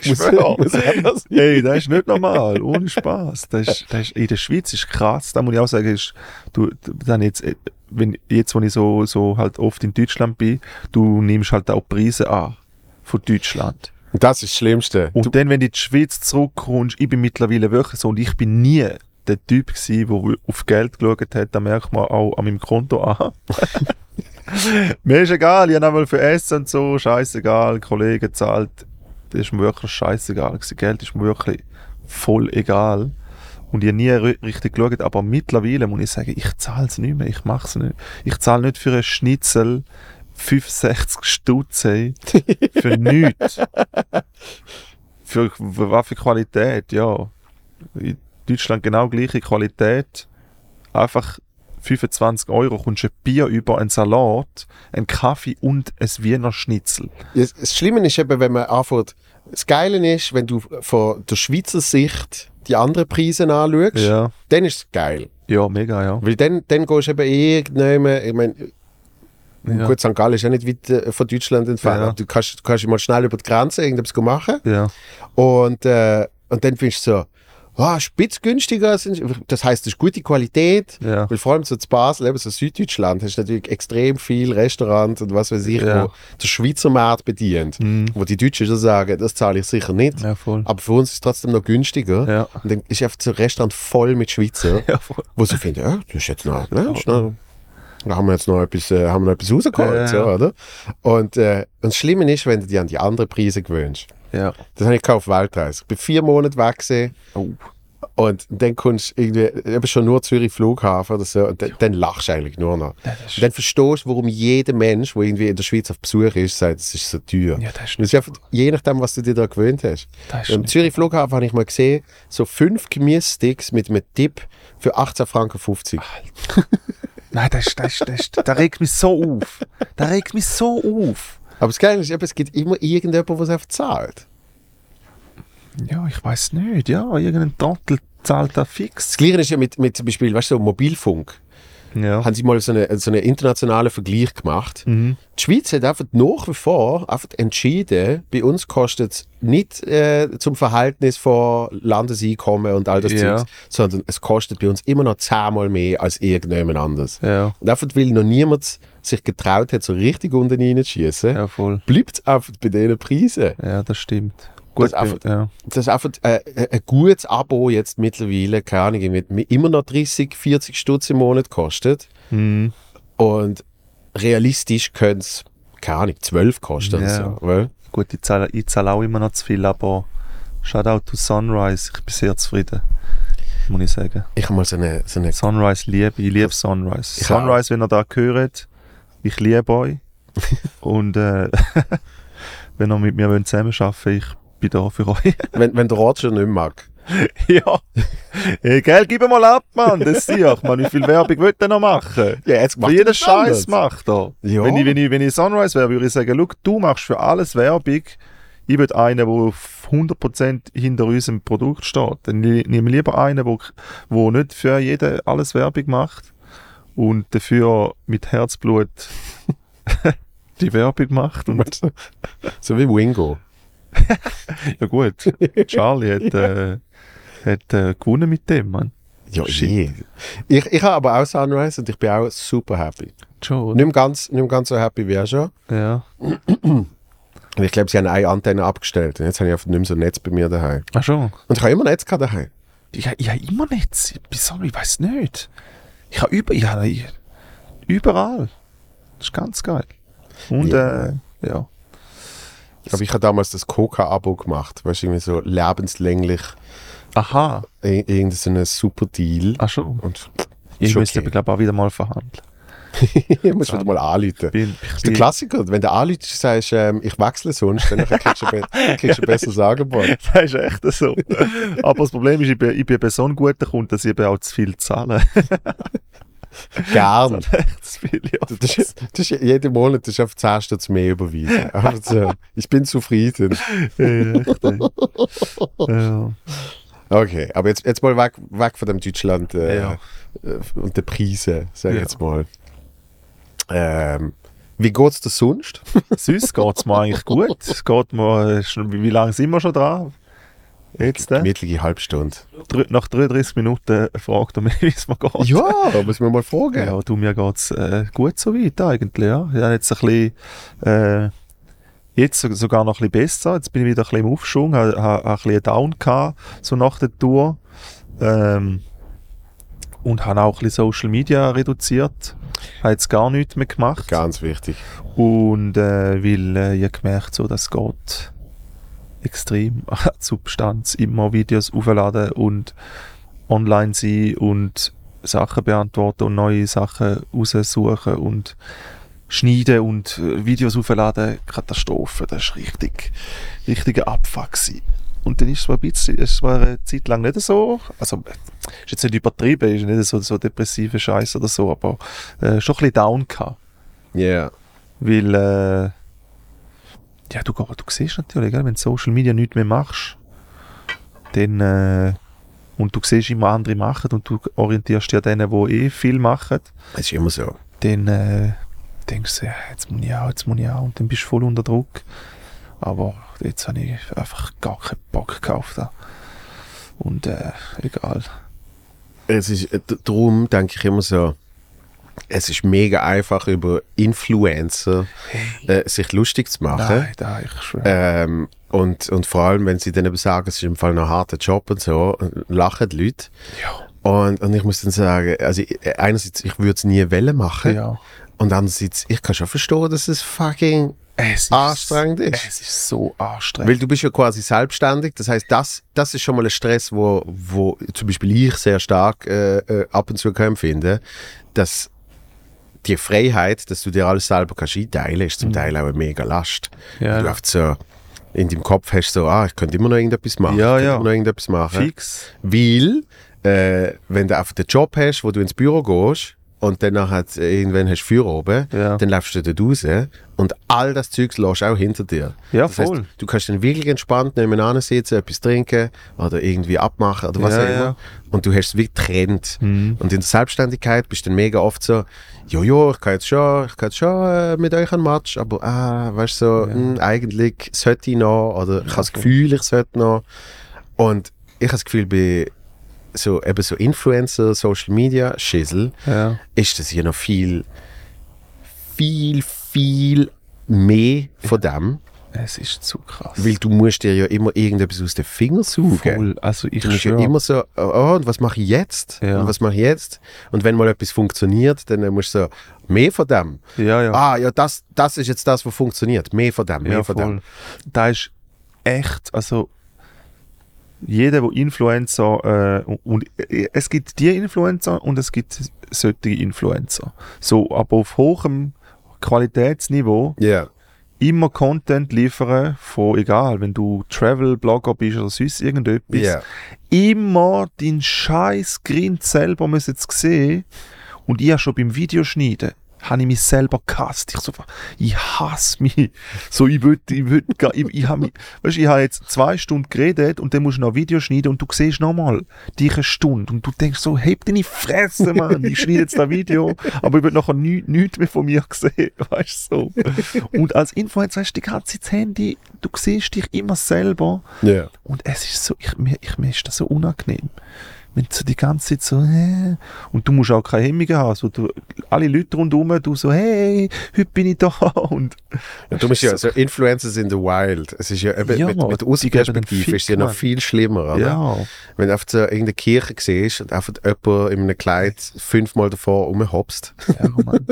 muss. [LAUGHS] Hey, das ist nicht normal, ohne Spaß. Das ist, das ist, in der Schweiz ist krass. Da muss ich auch sagen, ist, du, du- dann jetzt, äh, wenn, jetzt, wo ich so, so halt oft in Deutschland bin, du nimmst halt auch Preise an von Deutschland. Das ist das Schlimmste. Und Du, dann, wenn du in die Schweiz zurückkommst, ich bin mittlerweile wirklich so und ich bin nie der Typ gewesen, der auf Geld geschaut hat, da merkt man auch an meinem Konto an. [LAUGHS] mir ist egal, ich habe einmal für Essen und so, scheißegal, Kollege zahlt, das ist mir wirklich scheißegal gewesen. Geld ist mir wirklich voll egal. Und ich habe nie ri- richtig geschaut, aber mittlerweile muss ich sagen, ich zahle es nicht mehr, ich mache es nicht. Ich zahle nicht für einen Schnitzel 65 Stutze für nichts. [LAUGHS] Für was für Qualität, ja. In Deutschland genau gleiche Qualität. Einfach 25 Euro kommst du ein Bier über, einen Salat, einen Kaffee und ein Wiener Schnitzel. das, das Schlimme ist eben, wenn man anfängt, das Geile ist, wenn du von der Schweizer Sicht die anderen Preise anschaust, Ja. dann ist es geil. Ja, mega, ja. Weil dann, dann gehst du eben irgendwann, ich meine, Ja. gut, St. Gallen ist ja nicht weit äh, von Deutschland entfernt, Ja. du kannst, du kannst mal schnell über die Grenze irgendetwas machen Ja. und, äh, und dann findest du so, ah, spitzgünstiger, sind- das heißt, das ist gute Qualität, Ja. weil vor allem so zu Basel, eben so Süddeutschland, hast du natürlich extrem viel Restaurant und was weiß ich, Ja. wo der Schweizer Markt bedient, Mhm. wo die Deutschen schon sagen, das zahle ich sicher nicht. Ja. Aber für uns ist es trotzdem noch günstiger. Ja. Und dann ist einfach so ein Restaurant voll mit Schweizer, [LAUGHS] wo sie finden, ja, das ist jetzt noch, ne, ist noch da haben wir jetzt noch etwas, äh, haben wir noch etwas rausgeholt, Ja, ja, oder? Und, äh, und das Schlimme ist, wenn du dir an die anderen Preise gewöhnst. Ja. Das habe ich gekauft, Weltreise. Ich bin vier Monate weg gewesen. Oh. Und dann kommst du irgendwie, eben schon nur Zürich Flughafen oder so, und dann, dann lachst du eigentlich nur noch. Das Und dann verstehst du, warum jeder Mensch, der irgendwie in der Schweiz auf Besuch ist, sagt, es ist so teuer. ja, das ist es ist einfach, je nachdem, was du dir da gewöhnt hast. Das Am Zürich Flughafen habe ich mal gesehen, so fünf Gemüsesticks mit einem Dip für 18 Franken 50. [LAUGHS] Nein, das, ist- das, das, das regt mich so auf. Das regt mich so auf. Aber das Geile ist, eben, es gibt immer irgendjemand, der es einfach zahlt. Ja, ich weiß nicht. Ja, irgendein Trottel zahlt da fix. Das Gleiche ist ja mit, mit zum Beispiel, weißt du, so Mobilfunk. Ja. Haben sie mal so, eine, so einen internationalen Vergleich gemacht. Mhm. Die Schweiz hat einfach nach wie vor einfach entschieden, bei uns kostet es nicht äh, zum Verhältnis von Landeseinkommen und all das Ja. Zeugs, sondern es kostet bei uns immer noch zehnmal mehr als irgendjemand anders. Ja, Und einfach, weil noch niemand sich getraut hat, so richtig unten reinzuschießen, ja, bleibt es einfach bei diesen Preisen. Ja, das stimmt. Das Gut, einfach- ja. Das ist einfach äh, äh, ein gutes Abo jetzt mittlerweile, keine Ahnung, irgendwie immer noch 30, 40 Stutz im Monat kostet. Mhm. Und realistisch könnte es, keine Ahnung, 12 kosten Ja. so. Weil, Gut, ich zahle, ich zahle auch immer noch zu viel, aber Shoutout to Sunrise, ich bin sehr zufrieden, muss ich sagen. ich habe mal so eine, so eine Sunrise liebe, ich liebe Sunrise. Ich Sunrise, wenn ihr da hört, ich liebe euch. [LAUGHS] Und äh, [LAUGHS] wenn ihr mit mir zusammenarbeiten wollt, ich bin da für euch. [LAUGHS] wenn, wenn der Roger nicht mag. [LAUGHS] ja. Hey, gell, gib mal ab, Mann, das sehe ich, Mann. Wie viel Werbung wollt ihr noch machen? Ja, jetzt Für jeden Scheiß macht er. Ja. Wenn, ich, wenn, ich, wenn ich Sunrise wäre, würde ich sagen, schau, du machst für alles Werbung. Ich will einen, der auf 100% hinter unserem Produkt steht. Dann nehme ich lieber einen, der wo nicht für jeden alles Werbung macht und dafür mit Herzblut [LAUGHS] die Werbung macht. Und, So wie Wingo. [LAUGHS] ja gut, Charlie hat, äh, hat äh, gewonnen mit dem, Mann. Ja, Shit. Ich, ich habe aber auch Sunrise und ich bin auch super happy. Schon, Nicht mehr ganz, nicht mehr ganz so happy wie er schon. Ja. Und ich glaube, sie haben eine Antenne abgestellt. Und jetzt habe ich nicht mehr so ein Netz bei mir daheim. Ach schon. Und ich habe immer Netz gehabt daheim. Ich, ich habe immer nichts. Wieso? Ich weiß nicht. Ich habe über, ich ich- überall. Das ist ganz geil. Und Ja. äh, ja. Aber ich habe damals das Coca-Abo gemacht. Weißt du, irgendwie so lebenslänglich. Aha. Ir- Irgendein so ein super Deal. Ach schon. Und Ich müsste okay. aber glaube auch wieder mal verhandeln. ich [LAUGHS] muss wieder mal anrufen. Bin, Das ist der Klassiker. Wenn du anrufst sagst, ähm, ich wechsle sonst, dann [LAUGHS] kriegst du ein, be ein besseres Angebot. [LAUGHS] das ist echt so. aber das Problem ist, ich bin, ich bin bei so einem guten Kunden, dass ich eben auch zu viel zahle. Gern. ja. Das ist, das ist, jeden Monat ist auf 10 Stutz mehr überwiesen. Aber [LAUGHS] so, ich bin zufrieden. Ja. Okay, aber jetzt, jetzt mal weg, weg von dem Deutschland äh, Ja. äh, und den Preisen, sag ich Ja. jetzt mal. Ähm, Wie geht's dir sonst? Sonst geht es mir eigentlich gut. Es geht mir, wie lange sind wir schon dran? Jetzt, äh? Gemütliche Halbstunde. Drü- Nach 33 Minuten fragt er mich, [LAUGHS] wie es mir geht. Ja, muss man mal fragen. Ja, du, mir geht es äh, gut so weit eigentlich, ja. Ich habe jetzt ein bisschen, äh, jetzt so- sogar noch ein bisschen besser. Jetzt bin ich wieder ein bisschen im Aufschwung, habe, habe, ein bisschen einen Down gehabt, so nach der Tour. Ähm, und habe auch ein bisschen Social Media reduziert. Habe jetzt gar nichts mehr gemacht. Ganz wichtig. Und äh, weil äh, ich habe gemerkt, so, das geht extrem an [LAUGHS] Substanz. Immer Videos aufladen und online sein und Sachen beantworten und neue Sachen raussuchen und schneiden und äh, Videos aufladen. Katastrophe. Das war richtig, richtiger Abfuck. Gewesen. Und dann ist es zwar ein bisschen, es war eine Zeit lang nicht so, also ist jetzt nicht übertrieben, ist nicht so, so depressive Scheiß oder so, aber äh, schon ein bisschen down gehabt. Ja. Weil, äh, ja, du, du siehst natürlich, gell, wenn du Social Media nichts mehr machst, dann, äh, und du siehst immer andere machen und du orientierst dich an denen, die eh viel machen, Es ist immer so. dann äh, denkst du, ja, jetzt muss ich auch, jetzt muss ich auch, und dann bist du voll unter Druck. Aber jetzt habe ich einfach gar keinen Bock gekauft. Und äh, egal. Es ist, äh, darum denke ich immer so, es ist mega einfach über Influencer äh, sich lustig zu machen. Nein, da ich schwöre. Ähm, und, und vor allem, wenn sie dann eben sagen, es ist im Fall noch ein harter Job und so, lachen die Leute. ja. Und, und ich muss dann sagen, also äh, einerseits, ich würde es nie wollen machen. ja. Und andererseits, ich kann schon verstehen, dass es fucking, Es ist, Anstrengend ist. Es ist so anstrengend. weil du bist ja quasi selbstständig. Das heißt, das, das ist schon mal ein Stress, wo, wo zum Beispiel ich sehr stark äh, äh, ab und zu kann empfinden, dass die Freiheit, dass du dir alles selber kannst einteilen, ist zum Teil auch eine mega Last. Mhm. Ja. Du oft so in deinem Kopf hast so, ah, ich könnte immer noch irgendetwas machen. Ja, ich ja. immer noch irgendetwas machen. Fix. Weil, äh, wenn du einfach den Job hast, wo du ins Büro gehst und dann nachher äh, irgendwann hast du Feuer oben, Ja. dann läufst du dort raus und all das Zeugs lässt auch hinter dir. Ja, das heißt, voll. du kannst dann wirklich entspannt nebenan sitzen, etwas trinken oder irgendwie abmachen oder was Ja, auch immer. ja. Und du hast es wie getrennt. Mhm. Und in der Selbstständigkeit bist du dann mega oft so, jojo, ich kann jetzt schon, ich kann jetzt schon äh, mit euch einen Match, aber ah, weißt du, so, mh, eigentlich sollte ich noch oder ich habe das. Gefühl, ich sollte noch. Und ich habe das Gefühl, bei so, eben so Influencer, Social Media, Schissel, Ja. ist das hier noch viel, viel, viel mehr von dem, Es ist zu krass. weil du musst dir ja immer irgendetwas aus den Fingern saugen. Voll. Also ich Du musst ja immer so, oh, und was mache ich jetzt? Ja. Und was mache ich jetzt? Und wenn mal etwas funktioniert, dann musst du so, mehr von dem. Ja, ja. Ah, ja, das, das ist jetzt das, was funktioniert. Mehr von dem, mehr ja, von voll. dem. Da ist echt, also jeder, der Influencer, äh, und, äh, es gibt die Influencer und es gibt solche Influencer. So, aber auf hohem Qualitätsniveau Ja. immer Content liefern von, egal, wenn du Travel-Blogger bist oder sonst irgendetwas, Ja. immer deinen scheiß Grind selber müssen sehen. Und ich habe schon beim Videoschneiden, habe ich mich selber gehasst. Ich so, ich hasse mich. So, ich will, ich gar- ich, ich habe mich, weißt, ich habe jetzt zwei Stunden geredet und dann musst du noch ein Video schneiden und du siehst nochmal dich eine Stunde und du denkst so, heb deine Fresse, Mann, ich schneide jetzt das Video, aber ich will nachher nie, nichts mehr von mir sehen, [LAUGHS] weißt du, so. Und als Influencer hast du die ganze Zeit das Handy, du siehst dich immer selber Ja. und es ist so, ich, mir, ich, mir ist das so unangenehm. Wenn du so die ganze Zeit so, hä? Und du musst auch keine Hemmungen haben. So, du, alle Leute rundherum, du so, hey, heute bin ich da. [LAUGHS] Und Ja, du bist ja so Influencers in the Wild. Es ist ja eben Ja, mit, mit Außenperspektive ist es ja noch viel schlimmer, oder? ja, Wenn du auf so irgendeine Kirche siehst und einfach jemand in einem Kleid fünfmal davor rumhopst. ja Mann.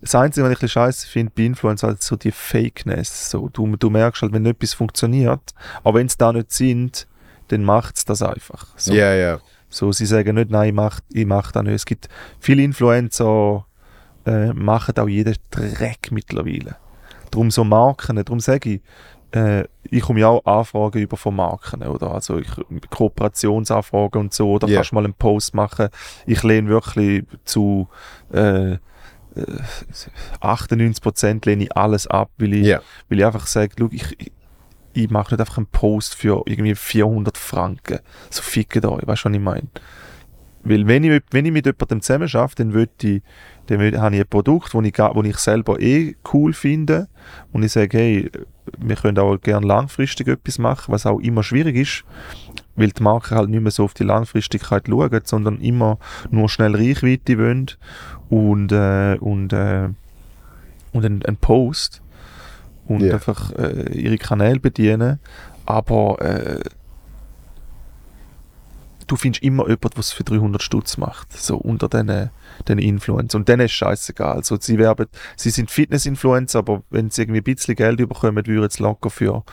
Das Einzige, was ich ein bisschen scheiße finde bei Influencern, ist so die Fakeness. So, du, du merkst halt, wenn etwas funktioniert, aber wenn es da nicht sind, dann macht es das einfach. So. Ja, ja. So, sie sagen nicht, nein, ich mach, ich mach das nicht. Es gibt viele Influencer, äh, machen auch jeden Dreck mittlerweile. Darum so Marken, darum sage ich, äh, ich komme ja auch Anfragen über von Marken, oder? Also ich, Kooperationsanfragen und so, oder Ja. kannst du mal einen Post machen. Ich lehne wirklich zu äh, äh, 98% lehne ich alles ab, weil ich, Ja. weil ich einfach sage, schau, ich, ich, mache nicht einfach einen Post für irgendwie 400 Franken. So fickt euch, weißt du, was ich meine? weil wenn ich, wenn ich mit jemandem zusammen arbeite, dann, ich, dann will, habe ich ein Produkt, das ich, wo ich selber eh cool finde und ich sage, hey, wir können auch gerne langfristig etwas machen, was auch immer schwierig ist, weil die Marken halt nicht mehr so auf die Langfristigkeit schauen, sondern immer nur schnell Reichweite wollen und, äh, und, äh, und einen, einen Post und Ja. einfach äh, ihre Kanäle bedienen, aber äh, du findest immer jemanden, der es für 300 Stutz macht, so unter diesen den Influencern. Und denen ist scheißegal. Also, sie, werben, sie sind Fitness-Influencer, aber wenn sie irgendwie ein bisschen Geld bekommen, würden sie locker für,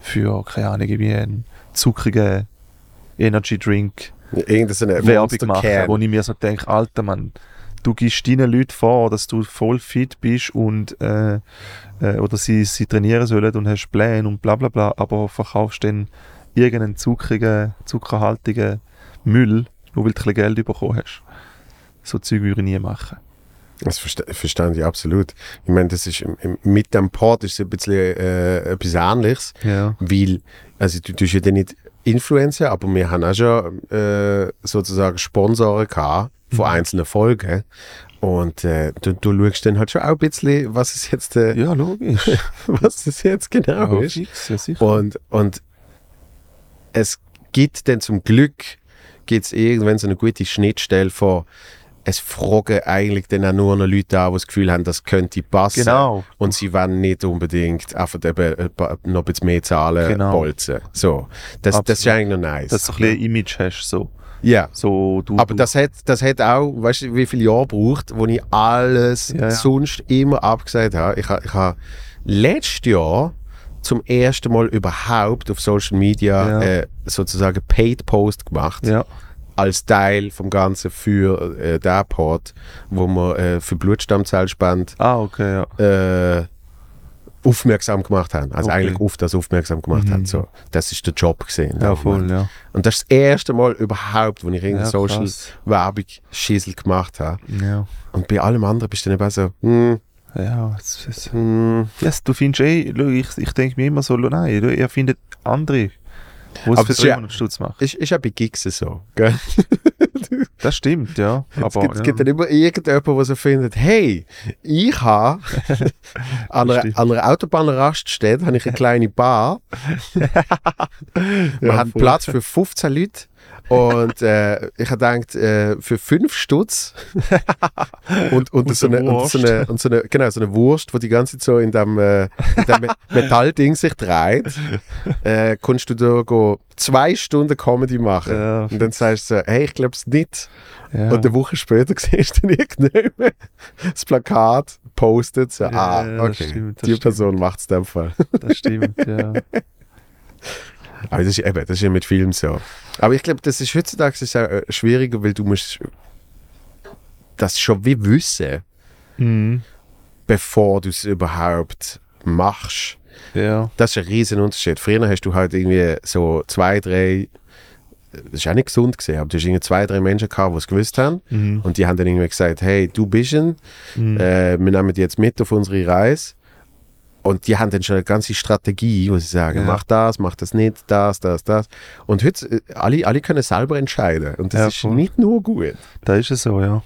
für keine Ahnung, wie einen zuckrigen Energy-Drink Irgendeine Werbung machen, wo ich mir so denke, Alter Mann, du gibst deinen Leuten vor, dass du voll fit bist und äh, äh, oder sie, sie trainieren sollen und hast Pläne und bla bla bla, aber verkaufst dann irgendeinen zuckrigen, zuckerhaltigen Müll, nur weil du ein bisschen Geld bekommen hast. So Zeug würde ich nie machen. Das verste verstehe ich absolut. Ich meine, das ist mit dem Pod ist es ein bisschen äh, etwas Ähnliches, Ja. weil, also du tust ja dann nicht Influencer, aber wir haben auch schon äh, sozusagen Sponsoren gehabt von Mhm. einzelnen Folgen. Und äh, du, du schaust dann halt schon auch ein bisschen, was es jetzt, äh, Ja, logisch. [LAUGHS] was es jetzt genau Ja, ist. ja. Und, und es gibt dann zum Glück gibt's irgendwann so eine gute Schnittstelle von es fragen eigentlich dann auch nur noch Leute an, die das Gefühl haben, das könnte passen. Genau. Und sie wollen nicht unbedingt einfach eben paar- noch ein bisschen mehr zahlen Genau. bolzen. So. Das, das ist eigentlich noch nice. Dass du ein bisschen Image hast, so. Ja. so du, Aber du, das hat, das hat auch, weißt du, wie viele Jahre braucht, wo ich alles Ja, ja. sonst immer abgesagt habe. Ich habe ich ha letztes Jahr zum ersten Mal überhaupt auf Social Media Ja. äh, sozusagen Paid Post gemacht. Ja, Als Teil vom Ganzen für äh, den Pod, wo man äh, für Blutstammzellspende ah, okay, ja. äh, aufmerksam gemacht haben. Also Okay. eigentlich auf das aufmerksam gemacht Mhm. haben. So, das ist der Job gesehen. Ja, voll, ja. Und das ist das erste Mal überhaupt, wo ich irgendeine Ja, Social. Werbung Schissel gemacht habe. Ja. Und bei allem anderen bist du dann eben so, hm, Ja, es, es, hm. yes, du findest eh, ich, ich denke mir immer so, nein, ihr findet andere, die es für es ist ja- 300 Stutz machen. Ist, ist auch bei Gigs so. Gell? [LAUGHS] [LAUGHS] Das stimmt, ja. es, Aber, gibt, es ja. gibt dann immer irgendjemanden, der so findet, hey, ich habe [LAUGHS] an, einer- an einer Autobahnraststätte habe ich eine kleine Bar. [LAUGHS] Wir haben. Platz für 15 Leute. Und äh, ich habe gedacht, äh, für 5 Stutz [LAUGHS] und, und, Und so eine, und, so eine, und so eine, genau, so eine Wurst, die die ganze Zeit so in dem, äh, in dem Me- [LAUGHS] Metallding sich dreht, äh, kannst du da go zwei Stunden Comedy machen. Ja. Und dann sagst du so, hey, ich glaube es nicht. ja. Und eine Woche später [LAUGHS] siehst du dann irgendjemand das Plakat postet, so, Ja, ah, ja, das okay, stimmt, die stimmt. Person macht es in dem Fall. das stimmt, ja. Aber das ist eben, das ist ja mit Filmen so. Aber ich glaube, das ist heutzutage ist auch äh, schwieriger, weil du musst das schon wie wissen, Mhm. bevor du es überhaupt machst. Ja, Das ist ein riesen Unterschied. Früher hast du halt irgendwie so zwei, drei, das ist auch nicht gesund gesehen, aber du hast irgendwie zwei, drei Menschen gehabt, die es gewusst haben. mhm. Und die haben dann irgendwie gesagt, hey, du bist ein, Mhm. äh, wir nehmen dich jetzt mit auf unsere Reise. Und die haben dann schon eine ganze Strategie, wo sie sagen, Ja. mach das, mach das nicht, das, das, das. Und heute, äh, alle, alle können selber entscheiden. Und das Ja, ist voll. nicht nur gut. Da ist es so, ja.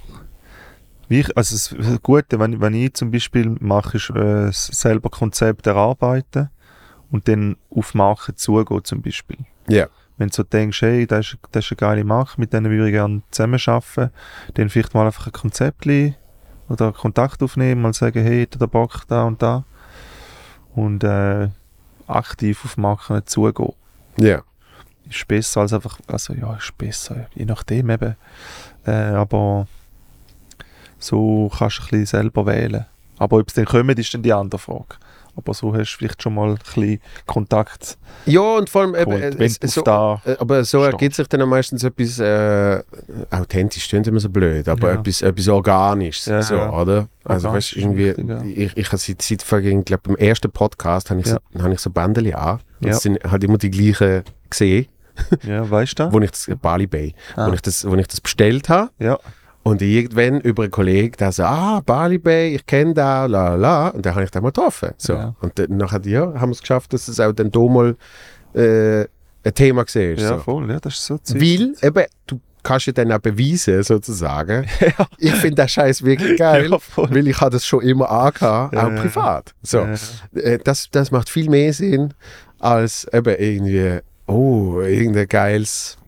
Wie ich, also das das Gute, wenn, wenn ich zum Beispiel mache, ist äh, selber Konzept erarbeiten und dann auf Marken zugehen zum Beispiel. Ja. Wenn du so denkst, hey, das ist, das ist eine geile Marke, mit denen würde ich gerne zusammenarbeiten, dann vielleicht mal einfach ein Konzept oder Kontakt aufnehmen, mal sagen, hey, der Bock da und da und äh, aktiv auf Marken zugehen Ja. ist besser als einfach, also ja, ist besser, je nachdem eben. Äh, aber so kannst du ein bisschen selber wählen. Aber ob es dann kommt, ist dann die andere Frage. Aber so hast du vielleicht schon mal ein bisschen Kontakt. Ja, und vor allem, eben, äh, so, da äh, aber so ergibt sich dann meistens etwas äh, authentisch, klingt immer so blöd, aber Ja. etwas, etwas Organisches, Ja, so, ja. oder? Also, Organisch weißt du, irgendwie, richtig, ich, ich habe seit, seit glaube beim ersten Podcast habe ich, so, habe ich so Bändeli an. Und es sind halt immer die gleichen gesehen, Ja, weißt du? [LAUGHS] wo ich das, Bali Bay, Ah. wo, ich das, wo ich das bestellt habe. Ja, Und irgendwann über einen Kollegen, der so, ah, Bali Bay, ich kenne da, la la. Und dann habe ich den mal getroffen. So. Ja. Und dann nachher, ja, haben wir es geschafft, dass es auch dann da mal äh, ein Thema gesehen ist. ja so. voll, ja, das ist so Zeug. Weil, eben, du, kannst du dann auch beweisen, sozusagen. [LAUGHS] Ja. Ich finde den Scheiß wirklich geil, Ja, weil ich habe das schon immer angehabt, Ja, auch ja. privat. So. Ja. Äh, Das, das macht viel mehr Sinn, als eben irgendwie, oh, irgendein geiles,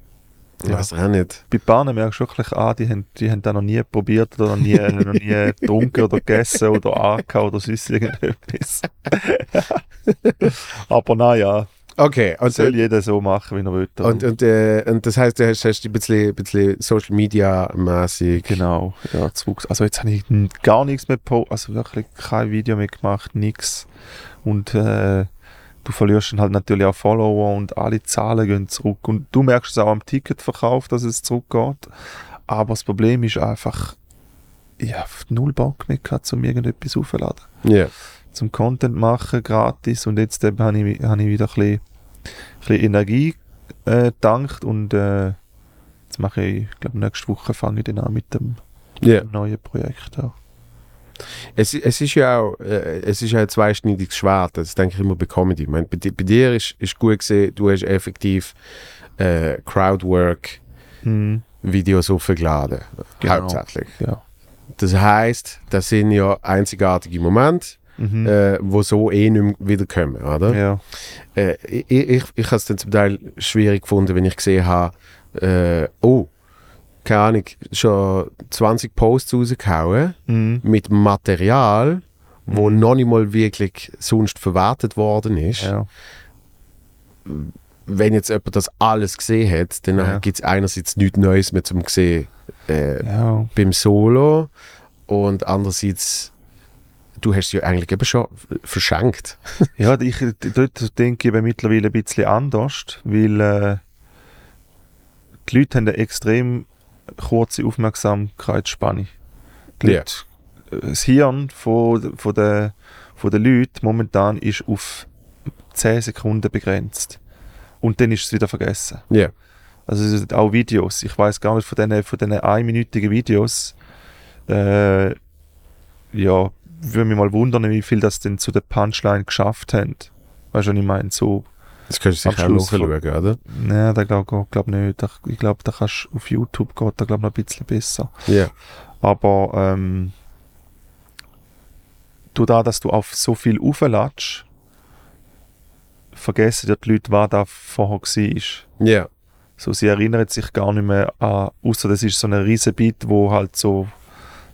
ich Ja. weiß auch nicht. Bei Bahnen merkst du wirklich an, die haben, die haben das noch nie probiert oder noch nie, [LAUGHS] noch nie getrunken oder gegessen oder angehauen oder sonst irgendetwas. [LAUGHS] Aber naja, Okay, und, soll jeder so machen, wie er will. und, und, äh, und das heißt, du hast, hast ein bisschen, bisschen Social Media mäßig. Genau, ja. Also jetzt habe ich gar nichts mehr also wirklich kein Video mehr gemacht, nichts. Und äh, du verlierst dann halt natürlich auch Follower und alle Zahlen gehen zurück. Und du merkst es auch am Ticketverkauf, dass es zurückgeht. Aber das Problem ist einfach, ich habe null Bock mehr gehabt, um irgendetwas aufzuladen. Ja. Zum Content machen, gratis. Und jetzt eben habe ich, habe ich wieder ein bisschen, ein bisschen Energie äh, gedankt und äh, jetzt mache ich, ich glaube nächste Woche fange ich dann an mit dem Ja. neuen Projekt an. Es, es ist ja auch äh, es ist ja ein zweischneidiges Schwert, das denke ich immer bei Comedy. Ich meine, bei, bei dir ist, ist gut gesehen, du hast effektiv äh, Crowdwork Mhm. Videos aufgeladen, Genau. hauptsächlich. Ja. Das heißt, das sind ja einzigartige Momente, Mhm. äh, wo so eh nicht mehr wiederkommen, oder? ja. Äh, ich ich, ich habe es dann zum Teil schwierig gefunden, wenn ich gesehen habe, äh, oh, keine Ahnung, schon 20 Posts rausgehauen Mhm. mit Material, wo noch nicht mal wirklich sonst verwertet worden ist. ja. Wenn jetzt jemand das alles gesehen hat, dann Ja. gibt es einerseits nichts Neues mehr zum sehen äh, Ja. beim Solo und andererseits, du hast es ja eigentlich eben schon verschenkt. [LAUGHS] Ja, ich, dort denke ich mittlerweile ein bisschen anders, weil äh, die Leute haben eine extrem kurze Aufmerksamkeitsspanne. Die Ja. Leute, äh, das Hirn von, von, der, von den Leuten momentan ist auf 10 Sekunden begrenzt. Und dann ist es wieder vergessen. Ja. Also es sind auch Videos. Ich weiß gar nicht von diesen von diesen einminütigen Videos. Äh, ja, würde mich mal wundern, wie viel das denn zu der Punchline geschafft haben. Weißt du, was ich meine? So, Das kannst du sicher auch nachschauen, oder? ne, da glaube glaub nicht. Da- Ich glaube, da kannst auf YouTube geht da glaub noch ein bisschen besser. Ja. Aber ähm, du da, dass du auf so viel aufladest, vergessen ja die Leute, was da vorher war. Ja. So, sie erinnern sich gar nicht mehr an, außer das ist so ein riesen Bit, wo halt so,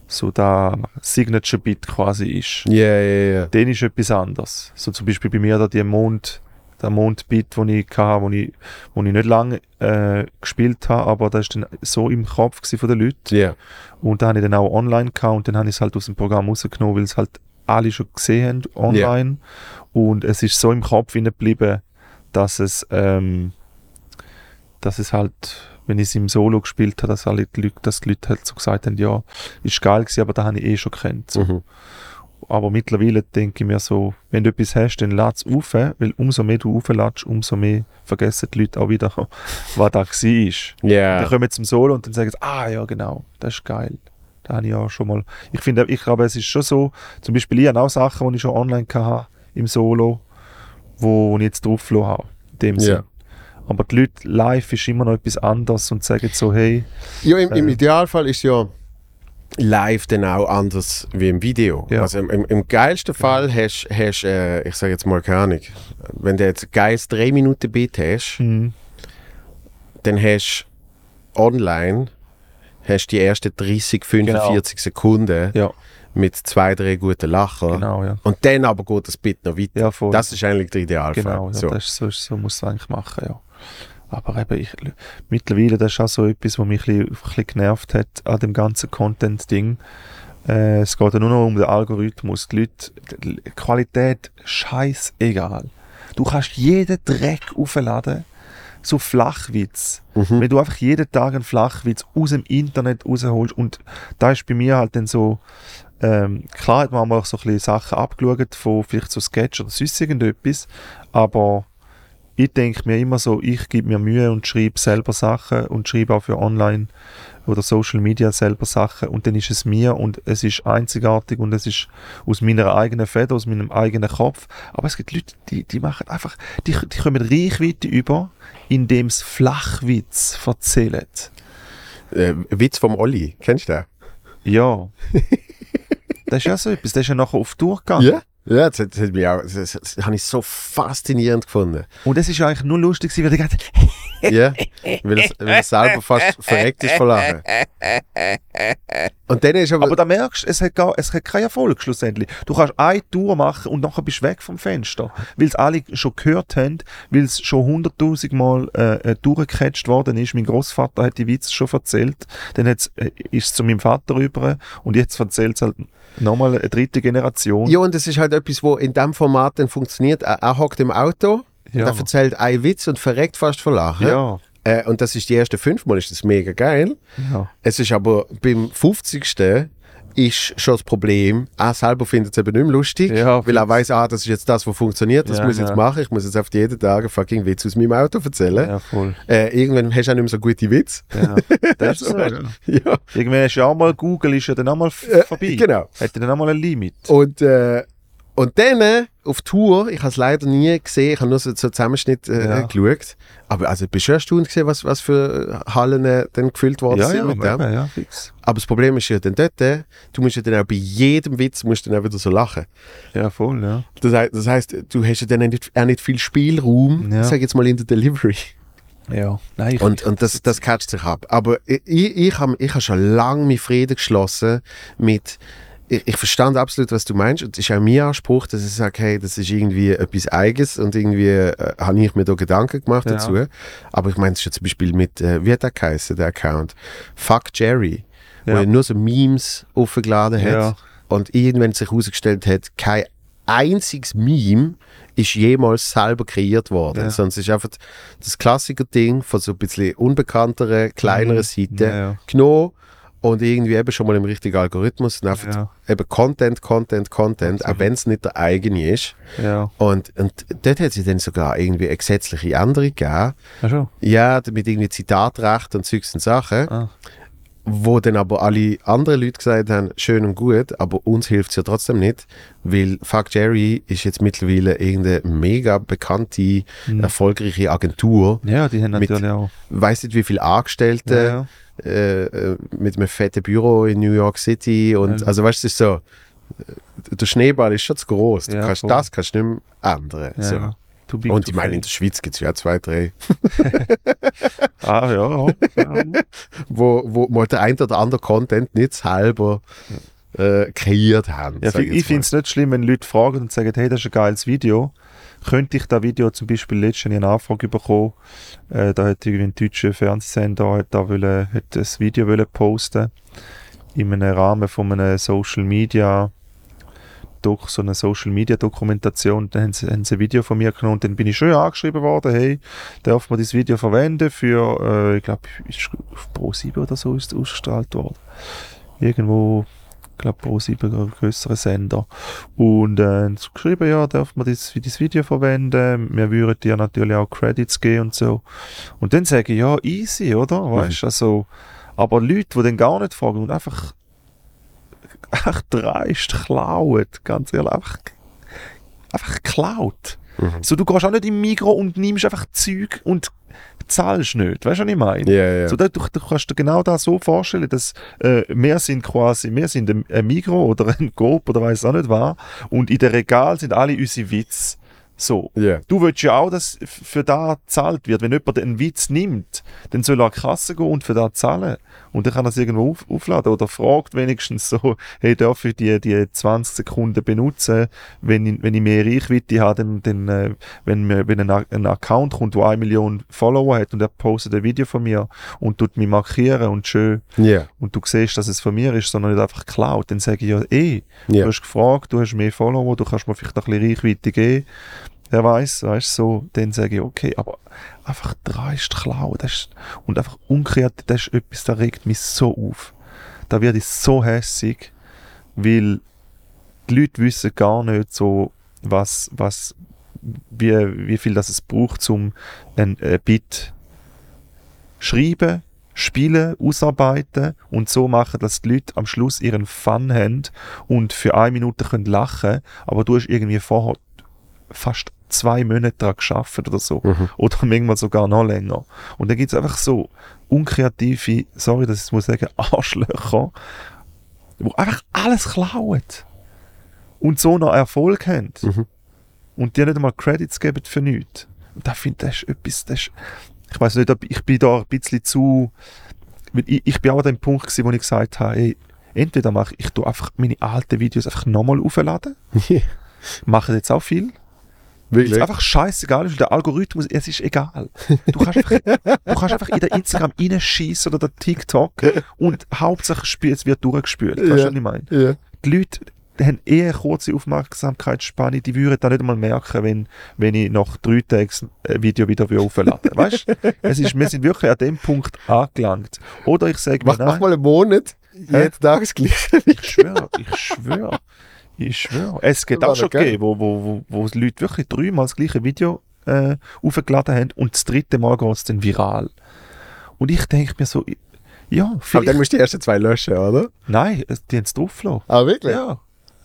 so der Signature Bit quasi ist. Ja, ja, ja. Den ist etwas anderes. So zum Beispiel bei mir da die Mond, der Mondbit, den ich hatte, wo ich, wo ich nicht lange äh, gespielt habe, aber das ist dann so im Kopf von den Leuten. Ja. Und da habe ich dann auch online gehabt und dann habe ich es halt aus dem Programm rausgenommen, weil es halt alle schon gesehen haben online. Und es ist so im Kopf geblieben, dass es, ähm, dass es halt, wenn ich es im Solo gespielt habe, dass, alle die Leute, dass die Leute halt so gesagt haben, ja, ist geil gewesen, aber da habe ich eh schon gekannt. So. Mhm. Aber mittlerweile denke ich mir so, wenn du etwas hast, dann lad es auf, weil umso mehr du aufladest, umso mehr vergessen die Leute auch wieder, [LAUGHS] was da war. Ja. Dann kommen wir zum Solo und dann sagen sie, ah ja, genau, das ist geil. Da habe ich ja schon mal. Ich finde, ich glaube, es ist schon so, zum Beispiel, ich habe auch Sachen, die ich schon online hatte, im Solo, wo ich jetzt drauf habe. In dem Ja. Sinn. Aber die Leute live ist immer noch etwas anderes und sagen so, hey, Ja, im, im Äh. Idealfall ist ja live dann auch anders wie im Video. Ja. Also im, im, im geilsten Fall hast du, äh, ich sage jetzt mal keine Ahnung, wenn du jetzt geiles 3 Minuten Beat hast, hm, dann hast du online hast die ersten 30, 45 Sekunden ja, mit zwei, drei guten Lachen. genau, ja. Und dann aber geht das Beat noch weiter. Das ist eigentlich der Idealfall. Genau, so. das ist, so, so muss es eigentlich machen, ja. Aber eben, ich, mittlerweile, das ist auch so etwas, was mich ein bisschen, ein bisschen genervt hat an dem ganzen Content-Ding. Äh, es geht ja nur noch um den Algorithmus. Die Leute, die Qualität, scheißegal. Du kannst jeden Dreck aufladen, so Flachwitz. Mhm. Wenn du einfach jeden Tag einen Flachwitz aus dem Internet rausholst und da ist bei mir halt dann so, ähm, klar hat man mal so ein bisschen Sachen abgeschaut von vielleicht so Sketch oder sonst irgendetwas, aber ich denke mir immer so, ich gebe mir Mühe und schreibe selber Sachen und schreibe auch für online oder Social Media selber Sachen und dann ist es mir und es ist einzigartig und es ist aus meiner eigenen Feder, aus meinem eigenen Kopf. Aber es gibt Leute, die, die machen einfach, die, die kommen Reichweite über, indem sie Flachwitz erzählen. Äh, Witz vom Olli, kennst du den? Ja. [LAUGHS] das ist ja so etwas, der ist ja nachher auf Tour gegangen. Ja? Ja, das, hat- das, hat mich auch, das, das, das habe ich so faszinierend gefunden. Und ist ja eigentlich nur lustig, weil gesagt [LAUGHS] hat, Ja, weil er, weil er selber fast verreckt ist vor Lachen. Und dann ist aber, Aber da merkst du, es hat, gar, es hat keinen Erfolg schlussendlich. Du kannst eine Tour machen und nachher bist du weg vom Fenster. Weil es alle schon gehört haben, weil es schon hunderttausend Mal äh, äh, durchgecatcht worden ist. Mein Großvater hat die Witze schon erzählt. Dann hat's, äh, ist es zu meinem Vater rüber und jetzt erzählt es halt nochmal eine dritte Generation. ja, und es ist halt etwas, wo in dem Format dann funktioniert. Er, er hockt im Auto, Ja. er erzählt einen Witz und verreckt fast vor Lachen. ja. Äh, und das ist die ersten fünfmal, ist das mega geil. ja. Es ist aber beim 50. ist schon das Problem, er selber findet es eben nicht mehr lustig, Ja, weil er weiß, ah, das ist jetzt das, was funktioniert, das Ja, muss ich jetzt ja. machen, ich muss jetzt auf jeden Tag einen fucking Witz aus meinem Auto erzählen. Ja, voll. Äh, irgendwann hast du auch nicht mehr so gute Witze. Ja. [LAUGHS] Das ist so, ja. ja. Irgendwann ist ja auch mal Google ist ja dann auch mal Äh, vorbei. genau. Hat dann auch mal ein Limit. Und, äh, und dann äh, auf Tour, ich habe es leider nie gesehen, ich habe nur so, so Zusammenschnitt äh, Ja. geschaut. Aber also, bist du erstaunt gesehen, was, was für Hallen äh, dann gefüllt worden Ja, sind ja, mit dem? eben, ja, fix. Aber das Problem ist ja dann dort, äh, du musst ja dann auch bei jedem Witz musst dann auch wieder so lachen. Ja, voll, ja. Das heißt, das heißt du hast ja dann auch nicht, auch nicht viel Spielraum, Ja. sag jetzt mal in der Delivery. Ja. Nein, ich, Und, und das, das catcht sich ab. Aber ich, ich habe ich hab schon lange meinen Frieden geschlossen mit. Ich, ich verstand absolut, was du meinst. Und es ist auch mein Anspruch, dass ich sage, hey, das ist irgendwie etwas Eigenes und irgendwie äh, habe ich mir da Gedanken gemacht Ja. dazu. Aber ich meine, es ist ja zum Beispiel mit, äh, wie hat der geheißen, der Account? Fuck Jerry, wo Ja. er nur so Memes aufgeladen hat. Ja. Und irgendwann sich herausgestellt hat, kein einziges Meme ist jemals selber kreiert worden. Ja. Es ist einfach das Klassiker-Ding von so ein bisschen unbekannteren, kleineren Mhm. Seiten Ja, ja. genommen und irgendwie eben schon mal im richtigen Algorithmus und einfach Ja. eben Content, Content, Content, auch wenn es nicht der eigene ist. Ja. Und, und dort hat es dann sogar irgendwie eine gesetzliche Änderung gegeben. Ja, schon. Ja, mit irgendwie Zitatrecht und und Sachen, Ah. wo dann aber alle anderen Leute gesagt haben, schön und gut, aber uns hilft es ja trotzdem nicht, weil Fuck Jerry ist jetzt mittlerweile irgendeine mega bekannte, Mhm. erfolgreiche Agentur. Ja, die haben Mit- natürlich auch. Weiß nicht, wie viele Angestellte ja. Äh, mit einem fetten Büro in New York City und Ja. also weißt du, es ist so der Schneeball ist schon zu groß. Du Ja, kannst, das kannst du nicht mehr ändern. So. Und ich meine, in der Schweiz gibt es ja zwei, drei, [LAUGHS] Ah, ja. ja. [LAUGHS] wo, wo mal der ein oder andere Content nicht selber äh, kreiert haben. ja ich finde es nicht schlimm, wenn Leute fragen und sagen, hey, das ist ein geiles Video. Könnte ich das Video zum Beispiel letztens eine Anfrage bekommen, äh, da hat irgendwie ein deutscher Fernsehsender hat da wollen, hat das Video wollen posten in einem Rahmen von einem Social Media durch so eine Social Media Dokumentation, dann haben sie, haben sie ein Video von mir genommen und dann bin ich schön angeschrieben worden, hey, darf man dieses Video verwenden für, äh, ich glaube, auf Pro7 oder so ist es ausgestrahlt worden. Irgendwo, glaube Pro7, ein Sender. Und äh, geschrieben, ja, darf man das für das Video verwenden, wir würden dir natürlich auch Credits geben und so. Und dann sage ich, ja, easy, oder? Weißt du, also, aber Leute, die dann gar nicht fragen und einfach [LAUGHS] einfach dreist klauen, ganz ehrlich, einfach, einfach klaut. Mhm. So, du gehst auch nicht im Migro und nimmst einfach Zeug und zahlst nicht. Weißt du, was ich meine? Ja, ja. So, da, du, du kannst dir genau das so vorstellen, dass äh, wir sind quasi, wir sind ein, ein Migro oder ein Coop oder weiß auch nicht was und in den Regal sind alle unsere Witze. So. Ja. Du willst ja auch, dass für da gezahlt wird. Wenn jemand einen Witz nimmt, dann soll er an die Kasse gehen und für da zahlen. Und dann kann er es irgendwo auf, aufladen. Oder fragt wenigstens so, hey, darf ich die, die 20 Sekunden benutzen, wenn ich, wenn ich mehr Reichweite habe, dann, dann äh, wenn, mir, wenn ein, ein Account kommt, der eine Million Follower hat und er postet ein Video von mir und tut mich markieren und schön Ja. und du siehst, dass es von mir ist, sondern nicht einfach klaut, dann sage ich ja, eh, Ja. du hast gefragt, du hast mehr Follower, du kannst mir vielleicht ein bisschen Reichweite geben. Wer weiß, weißt du, so, dann sage ich, okay, aber einfach dreist klauen, das ist, und einfach unkreativ, das ist etwas, das regt mich so auf. Da werde ich so hässig, weil die Leute wissen gar nicht so, was, was, wie, wie viel das es braucht, um ein, ein Bit schreiben, spielen, ausarbeiten und so machen, dass die Leute am Schluss ihren Fun haben und für eine Minute können lachen aber du hast irgendwie vorher fast zwei Monate daran gearbeitet oder so. Mhm. Oder [LAUGHS] manchmal sogar noch länger. Und dann gibt es einfach so unkreative, sorry, dass ich es muss sagen, [LAUGHS] Arschlöcher, die einfach alles klauen. Und so noch Erfolg haben. Mhm. Und dir nicht einmal Credits geben für nichts. Und da finde ich, das ist etwas, das ist, ich weiß nicht, ob ich bin da ein bisschen zu, ich, ich bin auch an dem Punkt gewesen, wo ich gesagt habe, ey, entweder mache ich, ich tu einfach meine alten Videos einfach nochmal aufladen, [LAUGHS] mache jetzt auch viel, weil es Wirklich? einfach scheißegal ist, der Algorithmus, es ist egal. Du kannst einfach, du kannst einfach in der Instagram reinschießen oder der TikTok und Hauptsache spiel- es wird durchgespült. Weißt du, Ja. was ich meine? Ja. Die Leute die haben eher eine kurze Aufmerksamkeitsspanne, die würden da nicht einmal merken, wenn, wenn ich nach drei Tagen ein Video wieder aufladen Weißt du? Es ist, wir sind wirklich an dem Punkt angelangt. Oder ich sage mir, Mach, mach mal einen Monat, jeden Tag das Gleiche. ich schwöre, ich schwöre. Ich schwöre. Es geht War auch schon gegeben, wo, wo, wo, wo Leute wirklich dreimal das gleiche Video äh, aufgeladen haben und das dritte Mal geht es dann viral. Und ich denke mir so, ja, Aber vielleicht, dann musst du die ersten zwei löschen, oder? nein, es- die haben es draufgelassen. Ah, wirklich? Ja.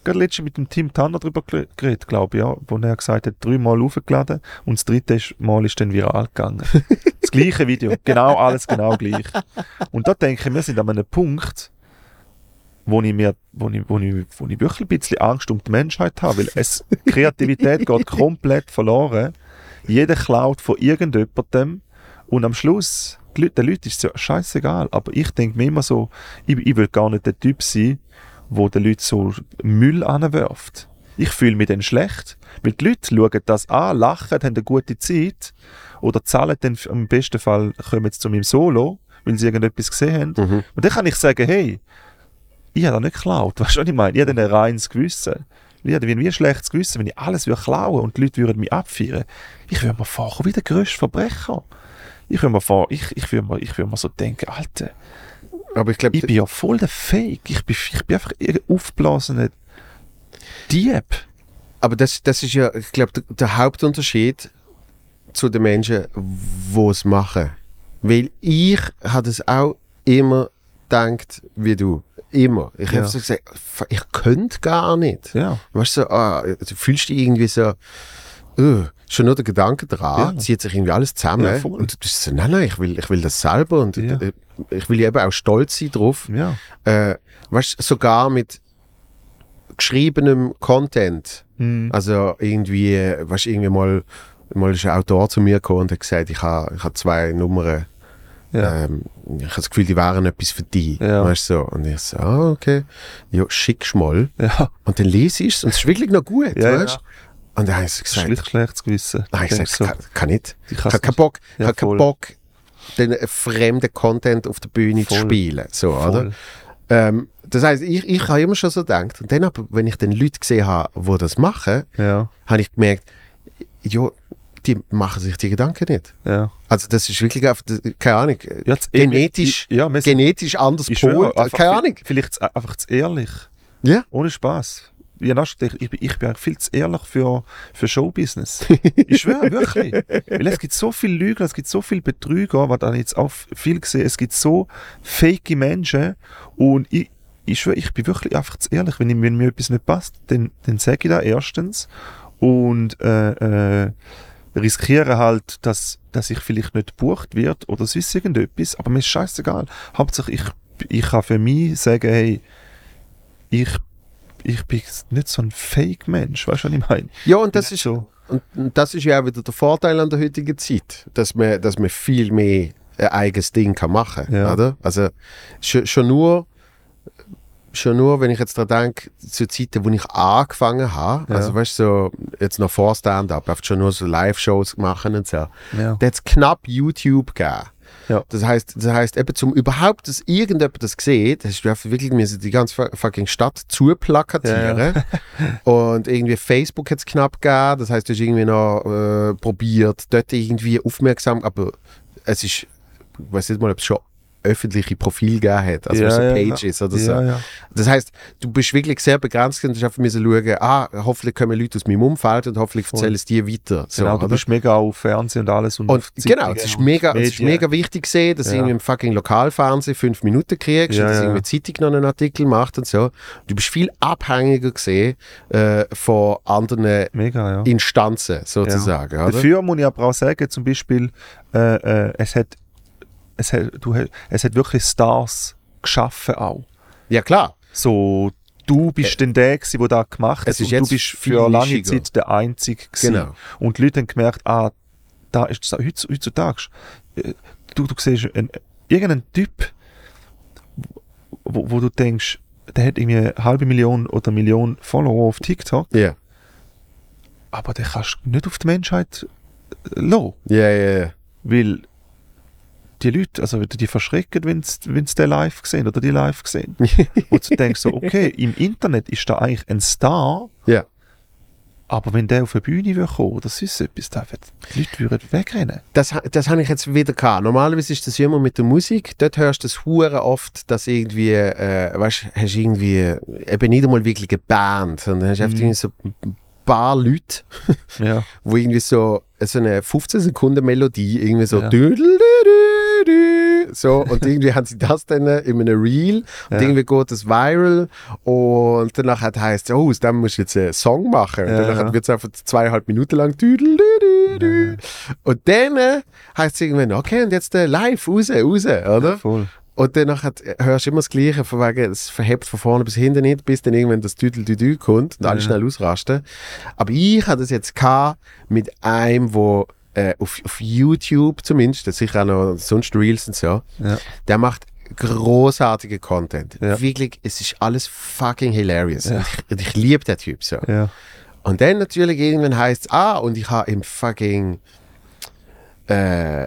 Gerade letztens mit dem Tim Tanner darüber geredet, glaube ich, ja, wo er gesagt hat, dreimal aufgeladen und das dritte Mal ist dann viral gegangen. [LAUGHS] das gleiche Video, genau alles genau gleich. Und da denke ich, wir sind an einem Punkt, wo ich mir, wo ich, wo ich, wo ich wirklich ein bisschen Angst um die Menschheit habe, weil es, Kreativität [LAUGHS] geht komplett verloren. Jeder klaut von irgendjemandem und am Schluss, den Leuten ist es ja scheißegal, aber ich denke mir immer so, ich, ich will gar nicht der Typ sein, wo den Leuten so Müll anwirft. Ich fühle mich dann schlecht, weil die Leute schauen das an, lachen, haben eine gute Zeit oder zahlen dann, im besten Fall kommen sie zu meinem Solo, weil sie irgendetwas gesehen haben. Mhm. Und dann kann ich sagen, hey, ich habe das nicht geklaut. [LAUGHS] Weißt du, was ich meine? Ich habe ein reines Gewissen. Ich habe wie ein schlechtes Gewissen, wenn ich alles würde klauen und die Leute würden mich abfeiern. Ich würde mir vorkommen wie der grösste Verbrecher. Ich würde mir, vor, ich, ich würde mir, ich würde mir so denken, Alter, Aber ich glaube, ich bin ja voll der Fake. Ich bin, ich bin einfach ein aufgeblasener Dieb. aber das, das ist ja, ich glaube, der, der Hauptunterschied zu den Menschen, die es machen. Weil ich habe es auch immer gedacht, wie du. Immer. Ich Ja. habe so gesagt, ich könnte gar nicht. Ja. Weißt du, so, ah, du fühlst dich irgendwie so, uh, schon nur der Gedanke daran, Ja. zieht sich irgendwie alles zusammen. Ja, und du bist so, nein, nein, ich will, ich will das selber und Ja. äh, ich will eben auch stolz sein drauf. Ja. Äh, weißt du, sogar mit geschriebenem Content. Hm. Also irgendwie, weißt du, irgendwie mal, mal ist ein Autor zu mir gekommen und hat gesagt, ich habe ich habe zwei Nummern. Ja. Ähm, ich habe das Gefühl, die wären etwas für dich. Ja. Weißt du, so. Und ich so, ah, okay. Ja, schickst mal. ja. Und dann lese ich es und es ist wirklich noch gut, Ja, weißt ja. Und dann habe ich so gesagt, Schlicht schlechtes Gewissen. nein, ich Denkst sag, so, kann, kann nicht. ich habe keinen. Bock, ich Ja, habe keinen. Bock, den äh, fremden Content auf der Bühne zu Voll. spielen. So, oder? Ähm, das heißt, ich, ich habe immer schon so gedacht. Und dann aber, wenn ich dann Leute gesehen habe, die das machen, Ja. habe ich gemerkt, ja, die machen sich die Gedanken nicht. Ja. Also das ist wirklich einfach, keine Ahnung, Ja, genetisch, Ja, genetisch anders einfach Keine Ahnung. Vielleicht einfach zu ehrlich. Ja. Ohne Spaß. Ich, ich, bin- ich bin eigentlich viel zu ehrlich für, für Showbusiness. [LAUGHS] ich schwöre, wirklich. Weil es gibt so viele Lügen, es gibt so viele Betrüger, was ich jetzt auch viel gesehen es gibt so fake Menschen und ich, ich schwöre, ich bin wirklich einfach zu ehrlich. Wenn, ich, wenn mir etwas nicht passt, dann, dann sage ich das erstens und äh, äh, riskiere halt, dass, dass ich vielleicht nicht gebucht wird oder sonst irgendetwas, aber mir ist scheißegal. Hauptsache, ich, ich kann für mich sagen, hey, ich, ich bin nicht so ein Fake-Mensch, weißt du, was ich meine? Ja, und das ist, so. und und das ist ja auch wieder der Vorteil an der heutigen Zeit, dass man, dass man viel mehr ein eigenes Ding kann machen Ja. oder? Also schon nur schon nur, wenn ich jetzt daran denke, zu Zeiten, wo ich angefangen habe, Ja. also weißt du, so, jetzt noch vor Stand-up, oft schon nur so Live-Shows machen und so, Ja. da hat es knapp YouTube gegeben. Ja. Das heißt, das heißt eben zum überhaupt, dass irgendjemand das sieht, hast du wirklich müssen die ganze fu- fucking Stadt zuplakatieren. [LAUGHS] Und irgendwie Facebook hat es knapp gegeben, das heißt, du hast irgendwie noch äh, probiert, dort irgendwie aufmerksam, aber es ist, ich weiß nicht mal, ob es schon öffentliche Profile gegeben hat, also Ja, so ja, Pages oder so. ja, ja. Das heißt, du bist wirklich sehr begrenzt und du einfach schauen, ah, hoffentlich kommen Leute aus meinem Umfeld und hoffentlich erzählen es dir weiter. So, genau, du oder? bist mega auf Fernsehen und alles. Und, Und genau, es ist mega, es ist mega wichtig gesehen, dass Ja. du irgendwie im fucking Lokalfernsehen fünf Minuten kriegst Ja, und dass ja. irgendwie Zeitung noch einen Artikel macht und so. Du bist viel abhängiger gesehen äh, von anderen Mega, ja. Instanzen sozusagen. Dafür muss ich aber auch sagen, zum Beispiel, äh, äh, es, hat, es, hat, du, es hat wirklich Stars geschaffen auch. Ja klar, So, du bist denn der gewesen, der das gemacht Äh, es hat ist und du bist für lange nischiger. Zeit der Einzige gewesen. Genau. Und die Leute haben gemerkt, ah, da ist das heutz- heutzutage. äh, Du, du siehst einen, irgendeinen Typ, wo, wo du denkst, der hat irgendwie eine halbe Million oder eine Million Follower auf TikTok, ja. aber den kannst du nicht auf die Menschheit äh, lassen. Ja, ja, ja. Weil die Leute, also die verschrecken, wenn sie den live sehen oder die live sehen. [LAUGHS] Und du denkst so, okay, im Internet ist da eigentlich ein Star, Ja. aber wenn der auf eine Bühne will kommen, das ist etwas, da wird, die Leute würden wegrennen. Das, das habe ich jetzt wieder gehabt. Normalerweise ist das immer mit der Musik. Dort hörst du das hure oft, dass irgendwie, äh, weißt, hast irgendwie eben nicht einmal wirklich eine Band, sondern hast einfach Mhm. irgendwie so paar Leute, [LAUGHS] Ja, wo irgendwie so, so eine 15 Sekunden Melodie irgendwie so Ja. so und irgendwie haben sie das dann in einem Reel und Ja. irgendwie geht das viral und danach hat heißt oh aus dem musst du jetzt einen Song machen und Ja, danach ja. wird es einfach zweieinhalb Minuten lang und dann äh, heißt es irgendwann okay und jetzt äh, live raus raus oder voll. Und dann hat, hörst du immer das Gleiche, von wegen, es verhebt von vorne bis hinten nicht, bis dann irgendwann das Düdel-Düdü kommt und alle Ja. schnell ausrasten. Aber ich hatte das jetzt gehabt mit einem, wo äh, auf, auf YouTube zumindest, das sicher auch noch sonst Reels und so, Ja. der macht großartigen Content. Ja. Wirklich, es ist alles fucking hilarious. Und ich, und ich liebe den Typ so. Und dann natürlich irgendwann heißt es, ah, und ich habe im fucking, äh,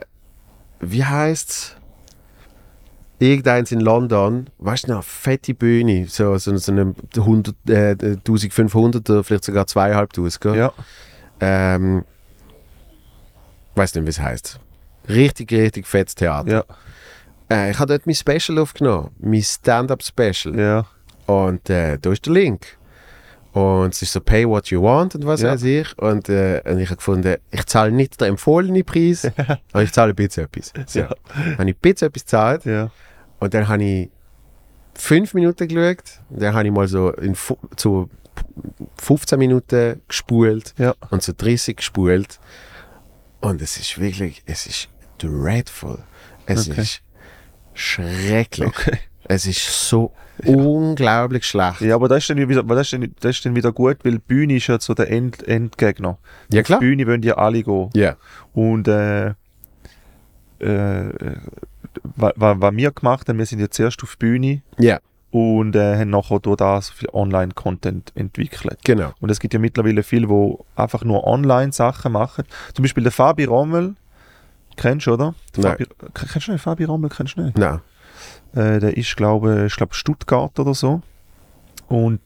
wie heißt's? Irgendeins in London, weißt du noch, fette Bühne, so, so, so eine 100, äh, 1500er, vielleicht sogar 2500, gell? ja. Ähm, weiß nicht, wie es heißt. Richtig, richtig fettes Theater. Ja. Äh, ich habe dort mein Special aufgenommen, mein Stand-Up-Special. Ja. Und äh, da ist der Link. Und es ist so Pay what you want und was Ja. weiß ich. Und, äh, und ich habe gefunden, ich zahle nicht den empfohlenen Preis, [LAUGHS] aber ich zahle ein bisschen etwas. So. Ja. Habe ich ein bisschen etwas gezahlt Ja. Und dann habe ich fünf Minuten geschaut. Und dann habe ich mal so in zu 15 Minuten gespult Ja. und zu 30 gespult. Und es ist wirklich, es ist dreadful. Es Okay. ist schrecklich. Okay. Es ist so unglaublich schlecht. Ja, aber das ist, dann wieder, das, ist dann, das ist dann wieder gut, weil die Bühne ist ja so der End, Endgegner. Ja, Auf klar. die Bühne wollen ja alle gehen. Ja. Und äh, äh, was, was wir gemacht haben, wir sind ja zuerst auf die Bühne Ja, und äh, haben nachher durch das viel Online-Content entwickelt. genau. Und es gibt ja mittlerweile viele, die einfach nur Online-Sachen machen. Zum Beispiel der Fabi Rommel, kennst du, oder? Der Nein. Fabi, kennst du nicht? Fabi Rommel kennst du nicht? Nein. Äh, der ist, glaube ich, glaub Stuttgart oder so. Und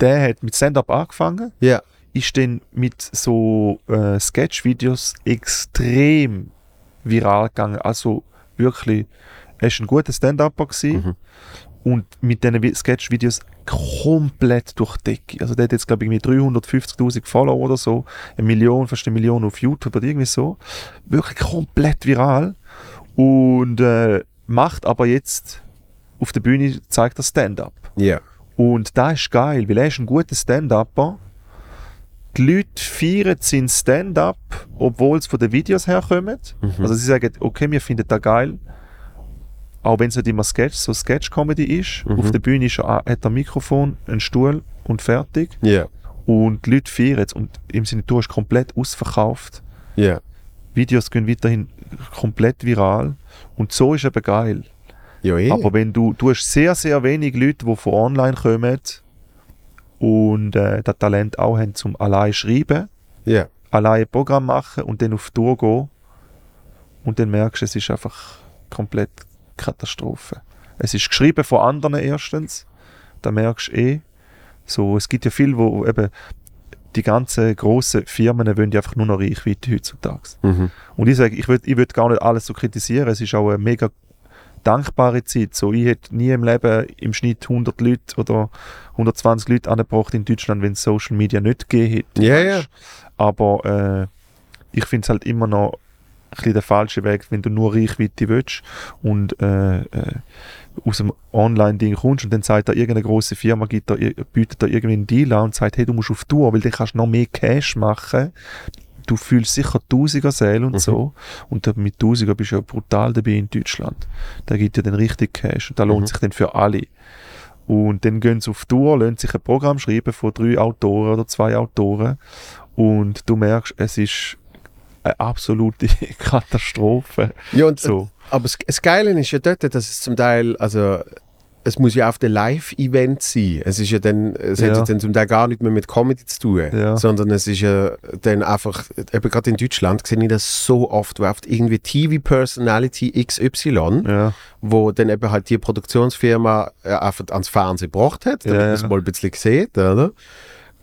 der hat mit Stand-Up angefangen, Ja. ist dann mit so äh, Sketch-Videos extrem viral gegangen. Also wirklich, er ist ein guter Stand-Upper gewesen Mhm. und mit diesen Vi- Sketch-Videos komplett durch die Decke. Also der hat jetzt, glaube ich, irgendwie 350'000 Follower oder so, eine Million, fast eine Million auf YouTube oder irgendwie so. Wirklich komplett viral und äh, macht aber jetzt auf der Bühne, zeigt er Stand-Up. Ja. Und das ist geil, weil er ist ein guter Stand-Upper. Die Leute feiern seinen Stand-Up, obwohl es von den Videos herkommt. Mhm. Also sie sagen, okay, wir finden das geil. Auch wenn es nicht immer Sketch, so Sketch-Comedy ist. Mhm. Auf der Bühne ist er, hat er ein Mikrofon, einen Stuhl und fertig. Ja. Und die Leute feiern es. Und im Sinne, du hast komplett ausverkauft. Ja. Videos gehen weiterhin komplett viral. Und so ist eben geil. Ja, eh. Aber wenn du, du hast sehr, sehr wenig Leute, die von online kommen und äh, das Talent auch haben, zum allein schreiben, ja. allein ein Programm machen und dann auf Tour gehen und dann merkst du, es ist einfach komplett Katastrophe. Es ist geschrieben von anderen erstens, da merkst du eh, so, es gibt ja viel, wo eben die ganzen grossen Firmen wollen ja einfach nur noch Reichweite heutzutage. Mhm. Und ich sage, ich würde ich würd gar nicht alles so kritisieren. Es ist auch eine mega dankbare Zeit. So, ich hätte nie im Leben im Schnitt 100 Leute oder 120 Leute angebracht in Deutschland, wenn es Social Media nicht gegeben hätte. Ja, ja. Aber äh, ich finde es halt immer noch ein bisschen der falsche Weg, wenn du nur Reichweite willst und äh, äh, aus dem Online-Ding kommst und dann sagt da irgendeine große Firma, gibt da, bietet da irgendwie einen Deal an und sagt, hey, du musst auf Tour, weil dann kannst du noch mehr Cash machen. Du fühlst sicher Tausiger Säle und Mhm. so. Und da mit Tausiger bist du ja brutal dabei in Deutschland. Da gibt ja dann richtig Cash und da lohnt Mhm. sich dann für alle. Und dann gehen sie auf Tour, lassen sich ein Programm schreiben von drei Autoren oder zwei Autoren und du merkst, es ist eine absolute [LAUGHS] Katastrophe. Ja, und, So. aber das, das Geile ist ja dort, dass es zum Teil, also es muss ja auf der Live-Event sein. Es ist ja dann, es hat Ja. ja dann zum Teil gar nicht mehr mit Comedy zu tun, Ja. sondern es ist ja dann einfach, eben gerade in Deutschland sehe ich das so oft, wo oft irgendwie TV-Personality XY, Ja, wo dann eben halt die Produktionsfirma äh, einfach ans Fernsehen gebracht hat, damit Ja, man es ja. mal ein bisschen sieht, oder?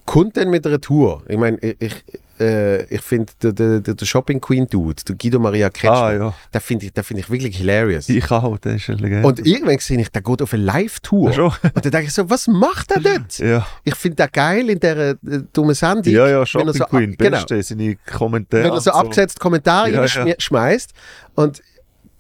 Kommt dann mit einer Tour. Ich meine, ich, äh, ich finde, der, der, der der Shopping Queen Dude, der Guido Maria Kretschmer, ah, ja. den finde ich, den find ich wirklich hilarious. Ich auch, das ist eine Legende. Und irgendwann sehe ich, der geht auf eine Live-Tour. Und dann denke ich so, was macht er dort? [LAUGHS] Ja, Ich finde den geil in dieser äh, dummen Sendung. ja, ja wenn Shopping so, Queen, genau, beste, seine Kommentare. wenn er so und abgesetzte Kommentare Ja, ja, schmeißt. Und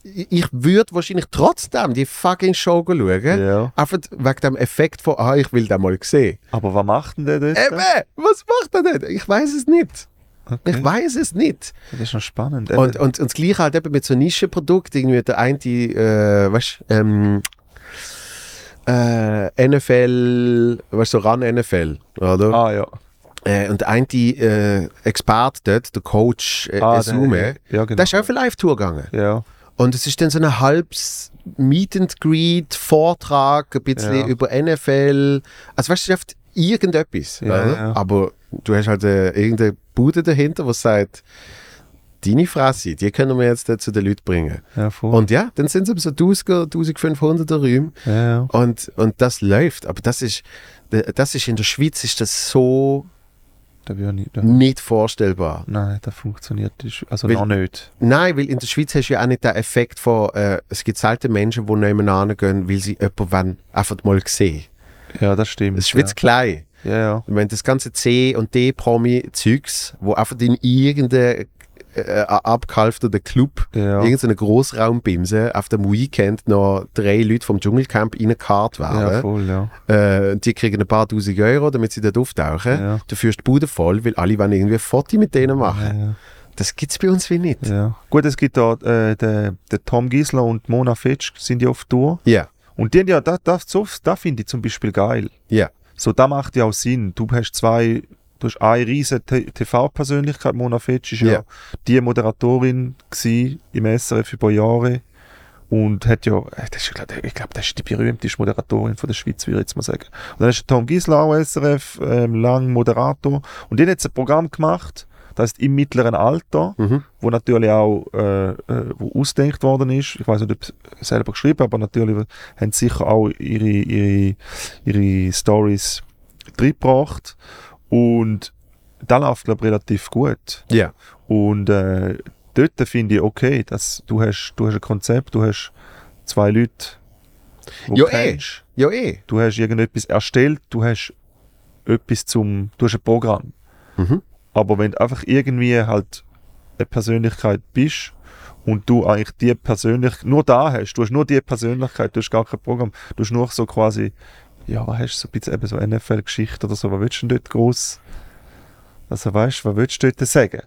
ich würde wahrscheinlich trotzdem die fucking Show schauen. Ja, Einfach wegen dem Effekt von, ah, ich will den mal sehen. aber was macht denn der dort? Eben, was macht er denn? Ich weiß es nicht. Okay. Ich weiß es nicht. Das ist noch spannend. Und, und, und das Gleiche halt eben mit so Nischenprodukten, irgendwie der eine, äh, weißt du, ähm, äh, NFL, weißt du, so ran NFL, oder? ah, ja. Äh, und der eine äh, Experte dort, der Coach äh, Ah, Esume, der, ja, genau. der ist auch auf eine Live-Tour gegangen. ja. Und es ist dann so ein halbes Meet and Greet, Vortrag, ein bisschen Ja. über NFL. Also weißt du, irgendetwas. Ja, ja. Aber du hast halt äh, irgendeine Bude dahinter, die sagt, deine Fresse, die können wir jetzt äh, zu den Leuten bringen. Ja, voll. Und ja, dann sind es so 1000er, 1500er Räume ja, ja. und, und das läuft. Aber das ist, das ist in der Schweiz ist das so Da will ich nicht, da, nicht vorstellbar. nein, das funktioniert. Also Weil- noch nicht. Nein, weil in der Schweiz hast du ja auch nicht den Effekt von, äh, es gibt selten Menschen, die nebeneinander gehen, weil sie jemanden wollen, einfach mal sehen. Ja, das stimmt. Es ist Schweiz klein. Ja, ja. Ich meine, das ganze C- und D-Promi-Zeugs, wo einfach in irgendeinen äh, abgehalfterten Club, ja. ja. irgendeine Grossraumbimse, auf dem Weekend noch drei Leute vom Dschungelcamp reingekarrt Ja, werden. voll, ja. äh, und die kriegen ein paar tausend Euro, damit sie dort auftauchen. Ja. Du führst die Bude voll, weil alle wollen irgendwie ein Foto mit denen machen. Ja, Das gibt es bei uns wie nicht. ja. ja. Gut, es gibt da äh, der, der Tom Gisler und Mona Fetsch sind ja auf Tour. Ja, Und die haben ja, das, das, so, das finde ich zum Beispiel geil. ja. So, da macht ja auch Sinn. Du hast zwei, du hast eine riesige TV-Persönlichkeit. Mona Fetsch ist ja, Ja. die Moderatorin im SRF über Jahre und hat ja, äh, das ist, ich glaube, das ist die berühmteste Moderatorin von der Schweiz, würde ich jetzt mal sagen. Und dann ist Tom Gisler auch SRF, ähm, lang Moderator und die hat jetzt ein Programm gemacht, das ist im mittleren Alter, Mhm. wo natürlich auch äh, äh, wo ausgedacht worden ist. Ich weiß nicht, ob sie selber geschrieben, aber natürlich haben sie sicher auch ihre, ihre, ihre Stories reingebracht. Und da läuft, glaube ich, relativ gut. Ja. Und äh, dort finde ich, okay, dass du hast, du hast ein Konzept, du hast zwei Leute, die Ja, du eh. Ja, eh. Du hast irgendetwas erstellt, du hast etwas zum, du hast ein Programm. Mhm. Aber wenn du einfach irgendwie halt eine Persönlichkeit bist und du eigentlich die Persönlichkeit nur da hast, du hast nur die Persönlichkeit, du hast gar kein Programm, du hast nur so quasi, ja, was hast du so ein bisschen eben so NFL-Geschichte oder so, was willst du denn dort groß, also weißt du, was willst du dort sagen?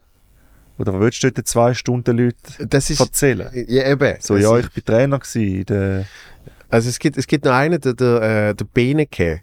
Oder was willst du dort zwei Stunden Leute Das ist. erzählen? Ja, eben. So, ja, ich bin Trainer gewesen, der, Also es gibt, es gibt noch einen, der, der, äh, der Beneke.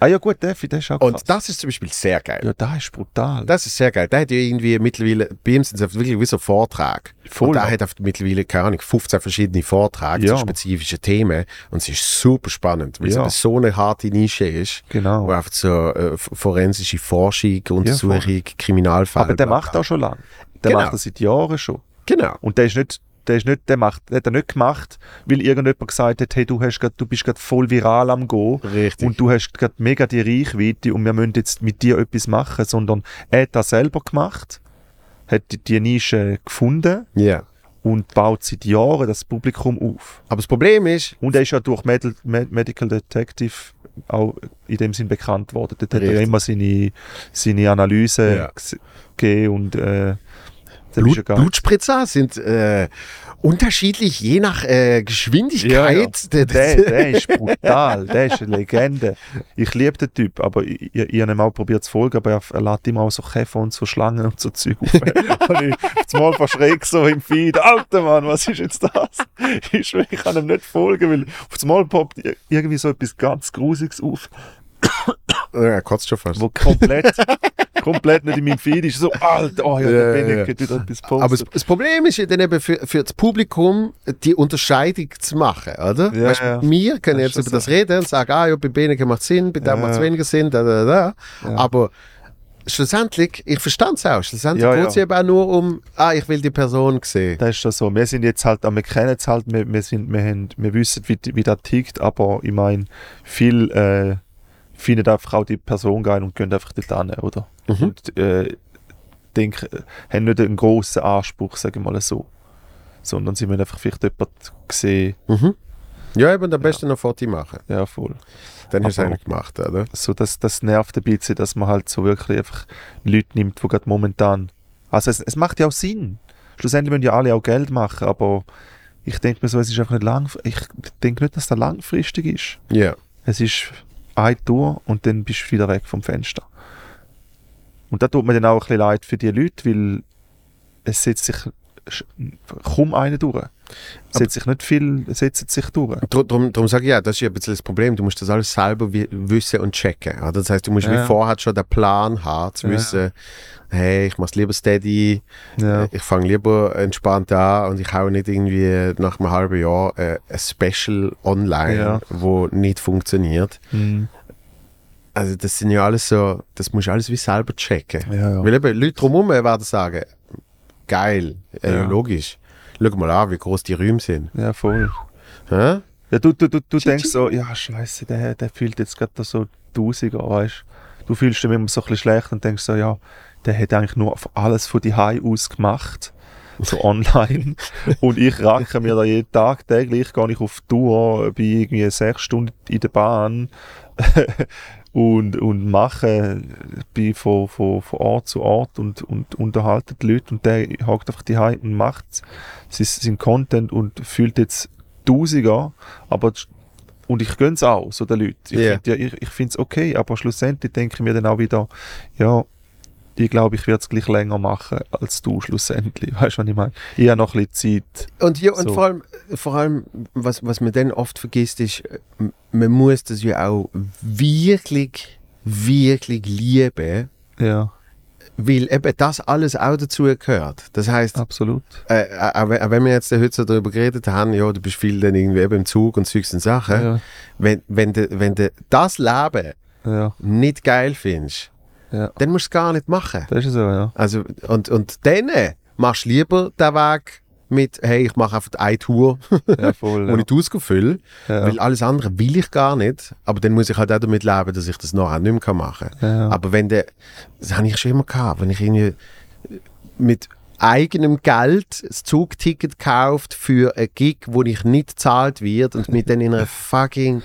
Ah ja gut, der, der ist auch krass. Und das ist zum Beispiel sehr geil. ja, das ist brutal. Das ist sehr geil. Der hat ja irgendwie mittlerweile, bei ihm sind es wirklich wie so Vortrag. Voll, und der ja. hat oft mittlerweile, keine Ahnung, 15 verschiedene Vorträge Ja. zu spezifischen Themen. Und es ist super spannend, weil Ja. es so eine harte Nische ist. genau. Wo einfach so äh, forensische Forschung, Untersuchung, Kriminalfall. Aber der macht auch schon lange. Der Genau. macht das seit Jahren schon. Genau. Und der ist nicht, der ist nicht, der macht, der hat er nicht gemacht, weil irgendjemand gesagt hat, hey, du hast grad, du bist gerade voll viral am Go Richtig. und du hast gerade mega die Reichweite und wir müssen jetzt mit dir etwas machen, sondern er hat das selber gemacht, hat die, die Nische gefunden Ja. und baut seit Jahren das Publikum auf. Aber das Problem ist, Und er ist ja durch Med Med Medical Detective auch in dem Sinn bekannt worden. Dort hat er immer seine, seine Analyse Ja. gegeben und äh, Blut, ja. Blutspritzer sind äh, unterschiedlich je nach äh, Geschwindigkeit. Der, [LAUGHS] der ist brutal, der ist eine Legende. Ich liebe den Typ, aber ich, ich, ich habe ihm auch probiert zu folgen, aber er, er lädt immer auch so Käfer und so Schlangen und so Zeug auf. [LAUGHS] und ich zum Mal verschreckt so im Feed, Alter Mann, was ist jetzt das? Ich, ich kann ihm nicht folgen, weil auf Mal poppt ir- irgendwie so etwas ganz Grusiges auf, Ja, kotzt schon fast. wo komplett, komplett nicht in meinem Feed ist. So, Alter, oh ja, der bin ich wieder etwas postet. Aber das, Problem ist ja dann eben für, für das Publikum die Unterscheidung zu machen, oder? Ja, weißt, ja. Wir können Das jetzt über so. das reden und sagen, ah ja, bei Beneken macht Sinn, bei dem macht es weniger Sinn, da, da, da. Aber schlussendlich, ich verstand es auch, schlussendlich Ja, geht es ja. eben auch nur um, ah, ich will die Person sehen. Das ist schon so. Wir sind jetzt halt, wir kennen es halt, wir, wir, sind, wir, haben, wir wissen, wie, wie das tickt, aber ich meine, viel äh, finden einfach auch die Person geil und gehen einfach dort hin, oder? Mhm. Und äh, denk, äh, haben nicht einen grossen Anspruch, sagen wir mal so. Sondern sie müssen einfach vielleicht jemanden sehen, Mhm. Ja, eben am besten noch Foto machen. ja voll. Dann hast du Aber- eigentlich gemacht, oder? So, das, das nervt ein bisschen, dass man halt so wirklich einfach Leute nimmt, die gerade momentan. Also es, es macht ja auch Sinn. Schlussendlich müssen ja alle auch Geld machen, aber ich denke mir so, es ist einfach nicht lang. Ich denke nicht, dass das langfristig ist. Ja. Es ist eine Tour und dann bist du wieder weg vom Fenster. Und da tut mir dann auch ein bisschen leid für die Leute, weil es setzt sich kaum einer durch. Es setzt sich nicht viel, es setzt sich durch. Darum, darum sage ich ja, das ist ja ein bisschen das Problem. Du musst das alles selber wi- wissen und checken. Oder? Das heißt, du musst Ja. wie vorher schon den Plan haben, zu Ja. wissen, hey, ich mache lieber steady, Ja. ich fange lieber entspannt an und ich hau nicht irgendwie nach einem halben Jahr äh, ein Special online, Ja. wo nicht funktioniert. Mhm. Also das sind ja alles so, das musst du alles wie selber checken. Ja, ja. Weil eben Leute drumherum werden sagen, geil, äh, Ja. logisch. Schau mal an, wie groß die Räume sind. ja, voll. Hä? Ja, du, du, du, du denkst so, ja, scheiße, der, der fühlt jetzt gerade so Tausiger, weißt du. fühlst dich immer so ein bisschen schlecht und denkst so, ja, der hat eigentlich nur alles von die aus gemacht, so [LAUGHS] online. und ich racke mir da jeden Tag, täglich gehe ich auf Tour, bin irgendwie sechs Stunden in der Bahn und, und mache, bin von, von, von Ort zu Ort und, und unterhalte die Leute und der hockt einfach die und macht sein, sein Content und fühlt jetzt Tausiger, aber und ich gönn's auch, so den Leuten. Ich, Ja. ja, ich, ich finde es okay, aber schlussendlich denke ich mir dann auch wieder, ja, ich glaube, ich werde es gleich länger machen als du schlussendlich. [LAUGHS] Weißt du, was ich meine? Ich habe noch ein bisschen Zeit. Und, ja, und So. vor allem, vor allem was, was man dann oft vergisst, ist, man muss das ja auch wirklich, wirklich lieben, Ja, weil eben das alles auch dazu gehört. Das heißt, absolut. äh, auch wenn- auch wenn wir jetzt heute darüber geredet haben, ja, du bist viel dann irgendwie eben im Zug und und Sachen, Ja, wenn, wenn, du, wenn du das Leben ja, nicht geil findest, ja. dann musst du es gar nicht machen. Das ist so, ja. Also, und, und dann machst du lieber den Weg mit, hey, ich mache einfach eine Tour, [LAUGHS] Ja, voll. [LAUGHS] wo Ja. ich die ausfülle, Ja. weil alles andere will ich gar nicht, aber dann muss ich halt auch damit leben, dass ich das nachher nicht mehr machen kann. Ja. Aber wenn der, das habe ich schon immer gehabt, wenn ich irgendwie mit eigenem Geld das Zugticket kauft für ein Gig, wo ich nicht gezahlt wird und mit dann in einer [LAUGHS] fucking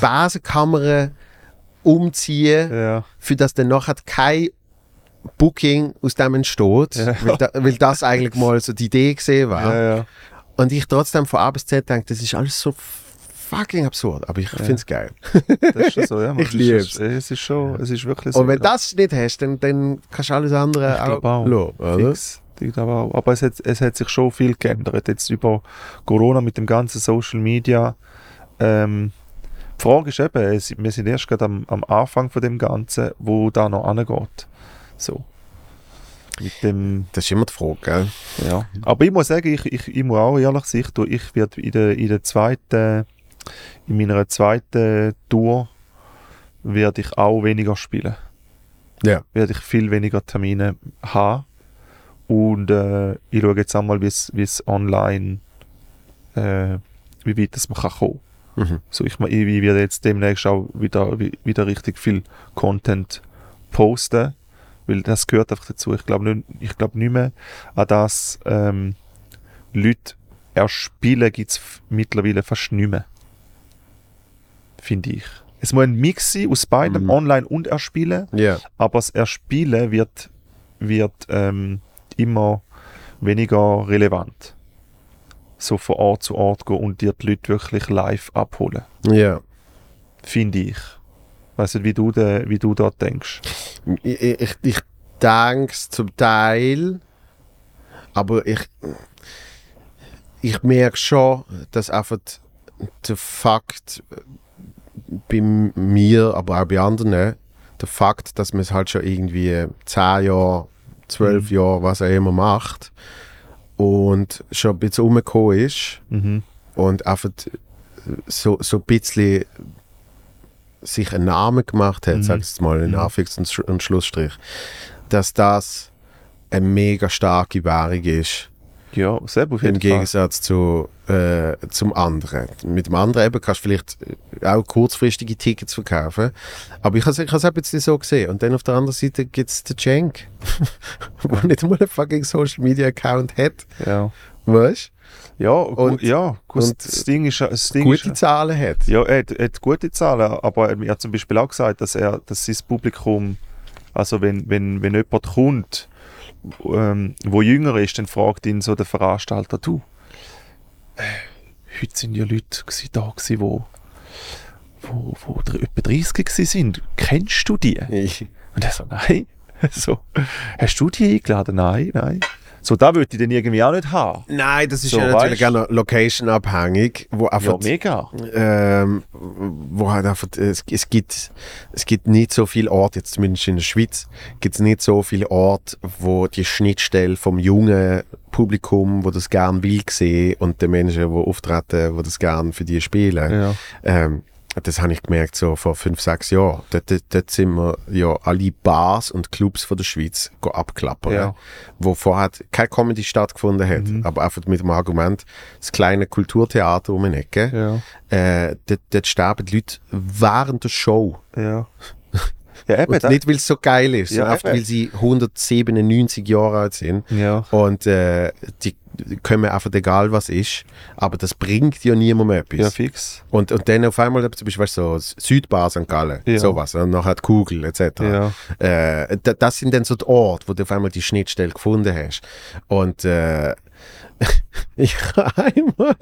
Basenkamera umziehe, Ja, für das dann nachher kein Booking aus dem entsteht, Ja. weil, da, weil das eigentlich mal so die Idee gesehen war. ja. Und ich trotzdem von A bis Z denke, das ist alles so fucking absurd, aber ich finde es geil. Das ist schon so, ja. [LAUGHS] man. Ich Es ist- lieb's. Es ist schon, es ist wirklich so. Und wenn du das nicht hast, dann, dann kannst du alles andere Ich glaub auch. lassen, oder? Fix. Auch. Aber es hat, es hat sich schon viel geändert. Jetzt über Corona mit dem ganzen Social Media. Ähm, die Frage ist eben, wir sind erst gerade am, am Anfang von dem Ganzen, wo da noch angeht. So. Mit dem, Das ist immer die Frage, gell? ja. Aber ich muss sagen, ich, ich, ich muss auch ehrlich sein, ich, ich werde in der, in der zweiten, in meiner zweiten Tour werde ich auch weniger spielen Ja. werde ich viel weniger Termine haben. Und äh, ich schaue jetzt einmal, wie es wie es online, äh, wie weit das man kann kommen. Mhm. So, ich, ich, werde jetzt demnächst auch wieder, wie- wieder richtig viel Content posten, weil das gehört einfach dazu. Ich glaube nicht, ich glaube nicht mehr an das, ähm, Leute erspielen gibt es mittlerweile fast nicht mehr. Finde ich. Es muss ein Mix sein aus beidem, Mhm. online und erspielen, Ja. aber das Erspielen wird, wird ähm, immer weniger relevant. So von Ort zu Ort gehen und dir die Leute wirklich live abholen. Ja. Finde ich. Weißt du, wie du, de, wie du da denkst? Ich, ich, ich denke es zum Teil, aber ich, ich merke schon, dass einfach der Fakt bei mir, aber auch bei anderen, der Fakt, dass man es halt schon irgendwie 10 Jahre, 12 Mhm. Jahre, was auch immer macht und schon ein bisschen rumgekommen ist Mhm. und einfach so, so ein bisschen sich einen Namen gemacht hat, Mhm. sag ich jetzt mal in. Anführungs- und Sch- und Schlussstrich, dass das eine mega starke Währung ist, Ja, selber auf im jeden Fall. Gegensatz zu, äh, zum anderen. Mit dem anderen eben kannst du vielleicht äh, auch kurzfristige Tickets verkaufen, aber ich habe es ich has es ein bisschen so gesehen. Und dann auf der anderen Seite gibt es den Cenk, [LAUGHS] der nicht mal einen fucking Social Media Account hat, Ja, weißt ja, gu Und- ja gut, und das Ding ist, das du? Ding Gute ist, Zahlen hat. Ja, er hat, er hat gute Zahlen, aber er hat zum Beispiel auch gesagt, dass er, dass sein Publikum, also wenn, wenn, wenn jemand kommt, ähm, wo jünger ist, dann fragt ihn so der Veranstalter, du, äh, heute sind ja Leute gsi- da gsi, wo, wo, wo etwa 30 gsi sind. Kennst du die? Ich, Und er so, nein. [LAUGHS] So, hast du die eingeladen? Nein, nein. So, da würde ich den irgendwie auch nicht haben. Nein, das ist So, ja natürlich weißt- gerne location-abhängig, wo Ja, mega. ähm, wo halt einfach, es, es gibt, es gibt nicht so viele Orte, jetzt zumindest in der Schweiz, gibt es nicht so viele Orte, wo die Schnittstelle vom jungen Publikum, wo das gern will sehen und den Menschen, die auftreten, wo das gern für die spielen. Ja. Ähm, das habe ich gemerkt so vor fünf, sechs Jahren. Dort, dort, dort sind wir ja alle Bars und Clubs von der Schweiz abklappern, Ja. wo vorher keine Comedy stattgefunden hat, Mhm. aber einfach mit dem Argument, das kleine Kulturtheater um eine Ecke, Ja. äh, dort, dort sterben die Leute während der Show. Ja. [LAUGHS] Ja, eben. Nicht, weil es so geil ist, Ja, sondern eben. weil sie 197 Jahre alt sind ja. und äh, die können einfach egal was ist, aber das bringt ja niemandem etwas. Ja, fix. Und, und dann auf einmal, zum Beispiel, weißt du, so Südbar St. Gallen, Ja. sowas, und nachher die Kugel, etc. Ja. Äh, da- das sind dann so die Orte, wo du auf einmal die Schnittstelle gefunden hast. Und äh, [LAUGHS] ich einmal,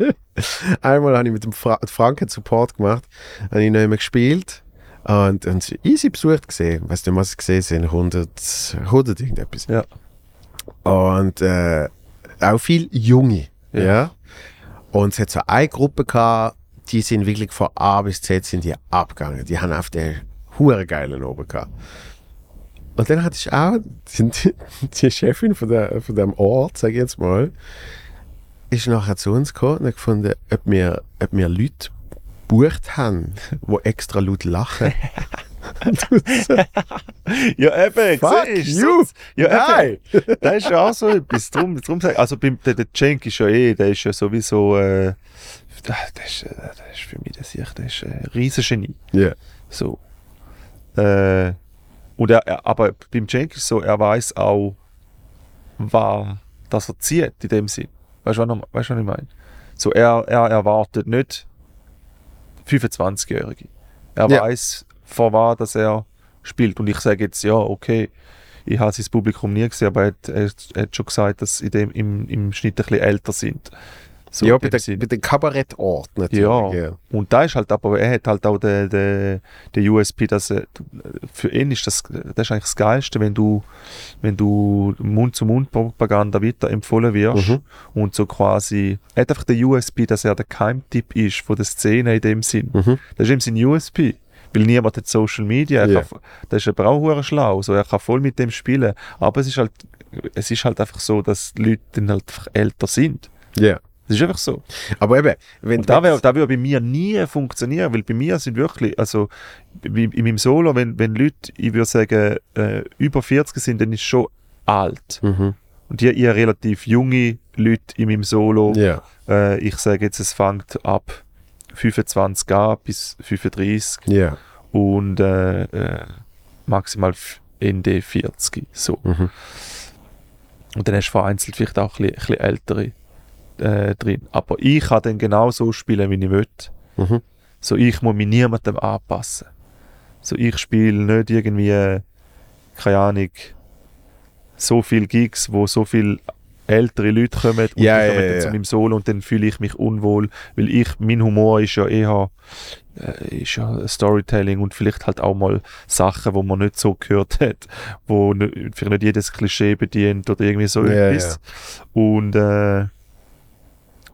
einmal habe ich mit dem Fra Franken Support gemacht, habe ich noch immer gespielt und, und easy besucht gesehen. Weißt du, was ich gesehen sind? 100, 100 irgendetwas. Ja. Und äh, auch viel Junge. Ja. Ja. Und es hat so eine Gruppe gehabt, die sind wirklich von A bis Z sind die abgegangen. Die haben auf den hure geilen oben gehabt. Und dann hatte ich auch die, die Chefin von, der, von dem Ort, sag ich jetzt mal, ist nachher zu uns gekommen und hat gefunden, ob wir, ob wir Leute bucht haben, die extra laut lachen. [LAUGHS] [LAUGHS] Ja, eben, Fuck siehst you! so- Ja, Nein! eben. Das ist ja auch so etwas. Drum, drum sag, also beim, der, der Cenk ist ja eh, der ist ja sowieso, äh, der, ist, äh, der ist für mich, der, sich, der ist ein Riesengenie. Ja. So. Äh, und er, er, aber beim Cenk ist so, er weiß auch, was das er zieht in dem Sinn. Weißt du, was, was ich meine? So, er, er erwartet nicht 25-Jährige. Er Ja. weiß, vor was dass er spielt. Und ich sage jetzt, ja, okay, ich habe sein Publikum nie gesehen, aber er hat, er, hat schon gesagt, dass dem, im, im Schnitt ein bisschen älter sind. So ja, bei, dem der, bei den Kabarettort natürlich. Ja. ja. Und da ist halt, aber er hat halt auch den, den, den USP, dass er, für ihn ist das, das ist eigentlich das Geilste, wenn du, wenn du Mund-zu-Mund-Propaganda weiterempfohlen wirst Mhm. und so quasi, er hat einfach den USP, dass er der Keimtipp ist von der Szene in dem Sinn. Mhm. Das ist ihm sein USP. Weil niemand hat Social Media. Ja. kann, das ist aber auch schlau. So, er kann voll mit dem spielen. Aber es ist halt, es ist halt einfach so, dass die Leute dann halt einfach älter sind. Ja. Das ist einfach so. Aber eben, wenn da wäre da wär bei mir nie funktionieren, weil bei mir sind wirklich, also wie in meinem Solo, wenn, wenn Leute, ich würde sagen, äh, über 40 sind, dann ist schon alt. Mhm. Und ich habe relativ junge Leute in meinem Solo. Ja. Äh, ich sage jetzt, es fängt ab 25 an bis 35 Ja. und äh, äh, maximal Ende 40. So. Mhm. Und dann hast du vereinzelt vielleicht auch ein bisschen, ältere äh, drin. Aber ich kann dann genau so spielen, wie ich will. Mhm. So, ich muss mich niemandem anpassen. So, ich spiele nicht irgendwie, keine Ahnung, so viele Gigs, wo so viele ältere Leute kommen und ja, kommen ja, dann zu meinem Solo und dann fühle ich mich unwohl, weil ich, mein Humor ist ja eher äh, ist ja Storytelling und vielleicht halt auch mal Sachen, wo man nicht so gehört hat, wo nicht, vielleicht nicht jedes Klischee bedient oder irgendwie so Ja, etwas. Und, äh,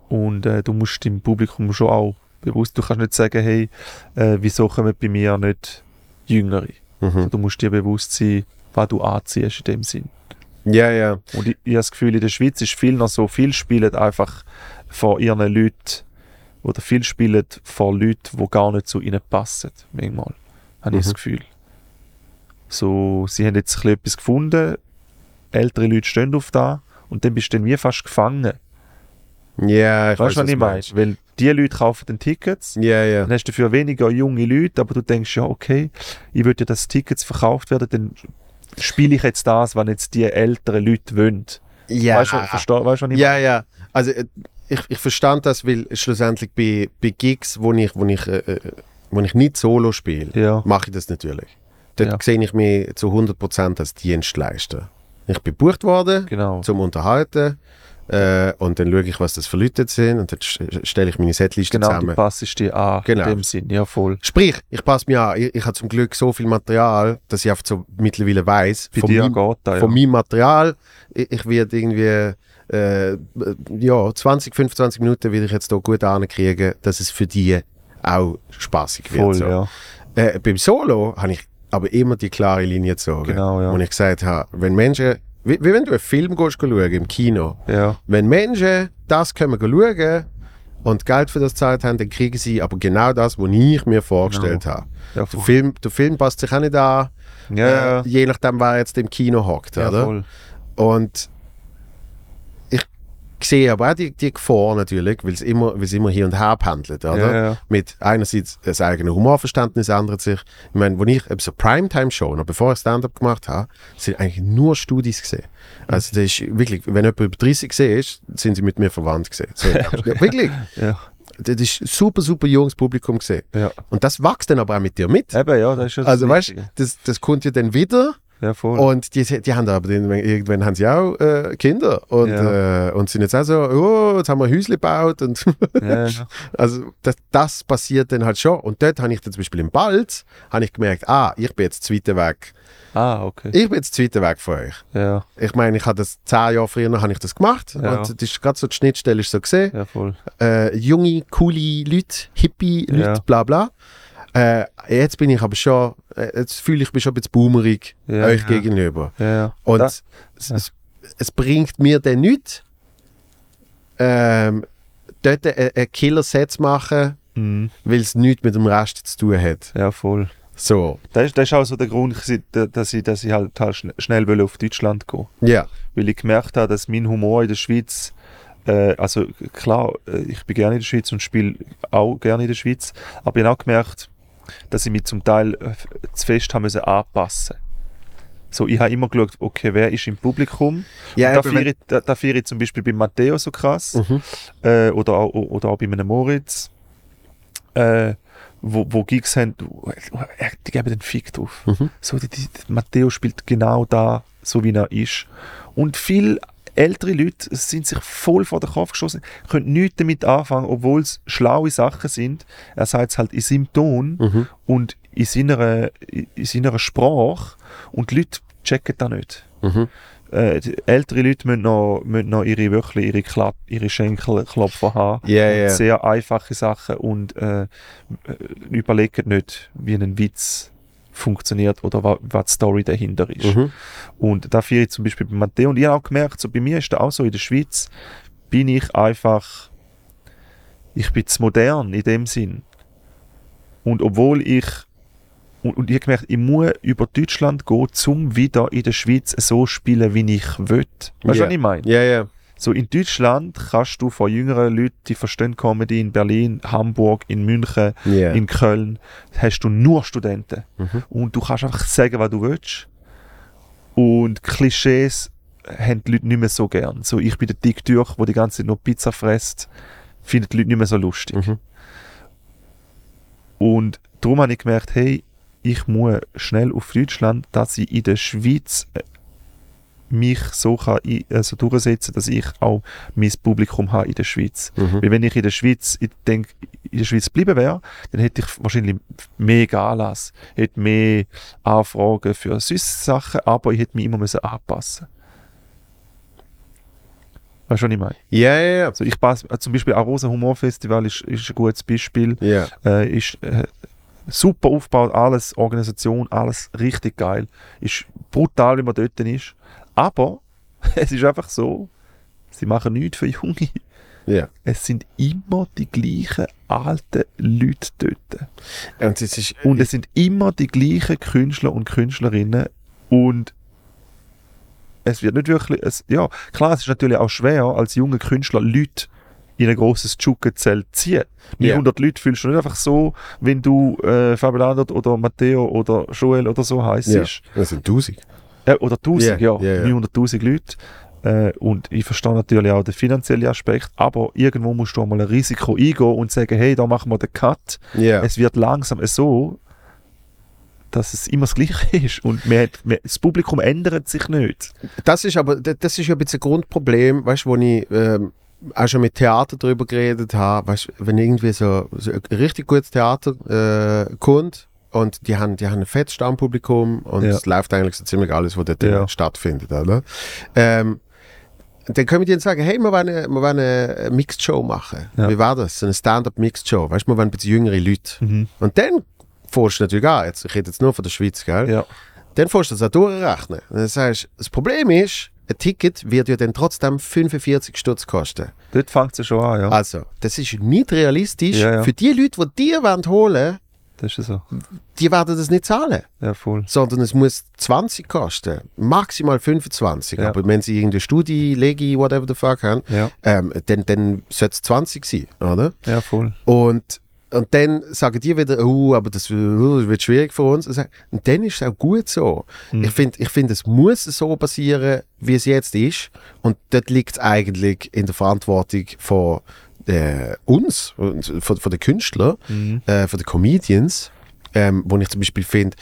und äh, du musst dem Publikum schon auch bewusst, du kannst nicht sagen, hey, äh, wieso kommen bei mir nicht Jüngere? Mhm. Du musst dir bewusst sein, was du anziehst in dem Sinn. Ja, ja. Und ich, ich habe das Gefühl, in der Schweiz ist viel noch so, viel spielen einfach vor ihren Leuten oder viel spielen vor Leuten, die gar nicht zu ihnen passen. Manchmal, habe ich Mhm. das Gefühl. So, sie haben jetzt ein etwas gefunden, ältere Leute stehen auf da und dann bist du dann wie fast gefangen. Ja, ich Weißt du, was ich meine? Weil die Leute kaufen den Tickets, Ja, ja. dann hast du dafür weniger junge Leute, aber du denkst, ja, okay, ich würde ja, dass Tickets verkauft werden, dann spiele ich jetzt das, was jetzt die älteren Leute wollen. Ja, Weißt du, versteh- weißt was ich ja, ja. Also äh, ich, ich verstand das, weil schlussendlich bei, bei Gigs, wo ich, wo ich, äh, äh, wo ich nicht solo spiele? Ja. mache ich das natürlich. Dort Ja. sehe ich mich zu 100% als Dienstleister. Ich bin gebucht worden Genau. zum Unterhalten äh, und dann schaue ich, was das für Leute sind und dann st- stelle ich meine Setliste Genau, du zusammen. passest dich an, Genau. in dem Sinn, ja voll. Sprich, ich passe mir an. Ich, ich habe zum Glück so viel Material, dass ich einfach so mittlerweile weiß von, geht das, ja. von meinem Material. Ich, ich werde irgendwie äh, ja, 20, 25 Minuten will ich jetzt hier gut ankriegen, dass es für die auch spaßig wird. Voll, so. ja. Äh, beim Solo habe ich aber immer die klare Linie gezogen. Genau, ja. Und ich gesagt habe, wenn Menschen, wie, wie wenn du einen Film gehst, schauen, im Kino, Ja, wenn Menschen das können schauen und Geld für das gezahlt haben, dann kriegen sie aber genau das, was ich mir vorgestellt habe. ja, Der. Film, der Film passt sich auch nicht an, Ja, äh, je nachdem, wer jetzt im Kino hockt. ja, oder? voll. Und sehe aber auch die, die Gefahr natürlich, weil es immer, immer hier und her pendelt. Oder? Ja, ja. Mit einerseits das eigene Humorverständnis ändert sich. Ich meine, als ich so Primetime-Show, noch bevor ich Stand-up gemacht habe, sind eigentlich nur Studis gesehen. Also das ist wirklich, wenn jemand über 30 gesehen ist, sind sie mit mir verwandt gesehen. So, [LAUGHS] ja, wirklich. Ja, Das ist super, super junges Publikum gesehen. ja. Und das wächst dann aber auch mit dir mit. Eben, ja, das ist das Also weißt du, das, das kommt ja dann wieder Ja, voll. und die, die haben aber dann, irgendwann haben sie auch äh, Kinder und, Ja. äh, und sind jetzt auch so, oh, jetzt haben wir Häuschen gebaut und ja, [LAUGHS] also das, das passiert dann halt schon und dort habe ich dann zum Beispiel im Balz habe ich gemerkt, ah, ich bin jetzt zweiter Weg, Ah, okay. ich bin jetzt zweiter Weg von euch. Ja, Ich meine, ich habe das zehn Jahre früher habe ich das gemacht Ja. und das ist gerade so die Schnittstelle ist so gesehen, ja, voll. äh, junge, coole Leute, hippie Leute, Ja. bla bla. Äh, jetzt bin ich aber schon, äh, jetzt fühle ich mich schon ein bisschen boomerig Ja, euch ja. gegenüber. Ja. Und es, es, es bringt mir dann nichts, ähm, dort ein, ein Killer-Set zu machen, Mhm. weil es nichts mit dem Rest zu tun hat. Ja, voll. So, Das ist, das ist auch so der Grund, dass ich, dass ich halt, halt schn- schnell will auf Deutschland gehen ja. weil ich gemerkt habe, dass mein Humor in der Schweiz, äh, also klar, äh, ich bin gerne in der Schweiz und spiele auch gerne in der Schweiz, aber ich habe auch gemerkt, dass ich mich zum Teil äh, zu fest haben müssen anpassen. So, ich habe immer geschaut, okay, wer ist im Publikum? Ja, da feiere ich, da, da ich zum Beispiel bei Matteo so krass Mhm. äh, oder, auch, oder auch bei einem Moritz, äh, wo, wo Gigs haben, äh, die geben den Fick drauf. Mhm. So, die, die, Matteo spielt genau da, so wie er ist. Und viele ältere Leute sind sich voll vor den Kopf geschossen, können nichts damit anfangen, obwohl es schlaue Sachen sind. Er sagt es halt in seinem Ton Mhm. und in seiner, in seiner Sprache und die Leute checken das nicht. Mhm. Äh, ältere Leute müssen noch, müssen noch ihre, wirklich ihre, Klapp, ihre Schenkelklopfer haben. Ja, ja. Sehr einfache Sachen und äh, überlegen nicht, wie ein Witz funktioniert oder wa, was die Story dahinter ist. Mhm. Und da ich zum Beispiel bei Matteo und ich habe auch gemerkt, so bei mir ist das auch so, in der Schweiz bin ich einfach, ich bin zu modern in dem Sinn. Und obwohl ich, und, und ich habe gemerkt, ich muss über Deutschland gehen, um wieder in der Schweiz so spielen, wie ich will. Weißt du, Ja. was ich meine? Ja, ja. So in Deutschland kannst du von jüngeren Leuten, die verstehen Comedy in Berlin, Hamburg, in München, Ja. in Köln, hast du nur Studenten. Mhm. Und du kannst einfach sagen, was du willst. Und Klischees haben die Leute nicht mehr so gern. So, ich bin der dick durch, der die ganze Zeit nur Pizza frisst, finden die Leute nicht mehr so lustig. Mhm. Und darum habe ich gemerkt, hey, ich muss schnell auf Deutschland, dass ich in der Schweiz mich so kann, ein- also durchsetzen dass ich auch mein Publikum habe in der Schweiz. Mhm. Weil wenn ich in der Schweiz, ich denke, in der Schweiz bleiben wäre, dann hätte ich wahrscheinlich mehr Galas, hätte mehr Anfragen für süße Sachen, aber ich hätte mich immer müssen anpassen Weißt du, was ich meine? Ja, ja, ja. Also ich passe, äh, zum Beispiel Arosa Humor Festival ist, ist ein gutes Beispiel Ja. äh, ist äh, super aufgebaut, alles, Organisation, alles richtig geil. Ist brutal, wie man dort ist. Aber [LAUGHS] es ist einfach so, sie machen nichts für Junge. Ja. Es sind immer die gleichen alten Leute dort. Und es ist, Und es sind immer die gleichen Künstler und Künstlerinnen. Und es wird nicht wirklich. Es, ja, klar, es ist natürlich auch schwer, als junger Künstler Leute in ein grosses Tschuggenzelt zu ziehen. 900 Leute fühlst du nicht einfach so, wenn du äh, Fabio Landert oder Matteo oder Joel oder so heisst. ja. Das sind tausend. Äh, oder 1000, Ja, ja. ja. 900.000 Leute. Äh, und ich verstehe natürlich auch den finanziellen Aspekt, aber irgendwo musst du auch mal ein Risiko eingehen und sagen, hey, da machen wir den Cut. Ja. Es wird langsam so, dass es immer das Gleiche [LAUGHS] ist. Und man hat, man, das Publikum ändert sich nicht. Das ist aber, das ist ja ein bisschen ein Grundproblem, weißt du, wo ich ähm, auch schon mit Theater darüber geredet habe, weißt wenn irgendwie so, so ein richtig gutes Theater äh, kommt und die haben, die haben ein fettes Stammpublikum und Ja. es läuft eigentlich so ziemlich alles, was dort Ja. stattfindet, oder? Ähm, dann können wir denen sagen, hey, wir wollen eine, wir wollen eine Mixed Show machen. Ja. Wie war das? So eine Stand-up Mixed Show, weißt du, wir wollen ein bisschen jüngere Leute. Und dann forschst du natürlich an, jetzt, ich rede jetzt nur von der Schweiz, gell? Ja. dann fährst du das auch durchrechnen. Und dann sagst du, das Problem ist, ein Ticket wird ja dann trotzdem 45 Stutz kosten. Dort fängt es ja schon an, ja. Also, das ist nicht realistisch. Ja, ja. Für die Leute, die dir wollen holen Das ist so. die werden das nicht zahlen. Ja, voll. Sondern es muss 20 kosten. Maximal 25. Ja. Aber wenn sie irgendeine Studie, Legi, whatever the fuck haben, Ja, ähm, dann, dann sollte es 20 sein, oder? ja, voll. Und, und dann sagen die wieder, oh, aber das uh, wird schwierig für uns. Und dann ist es auch gut so. Mhm. Ich finde, ich find, es muss so passieren, wie es jetzt ist. Und dort liegt es eigentlich in der Verantwortung von äh, uns, und von, von den Künstlern, Mhm. äh, von den Comedians, ähm, wo ich zum Beispiel finde,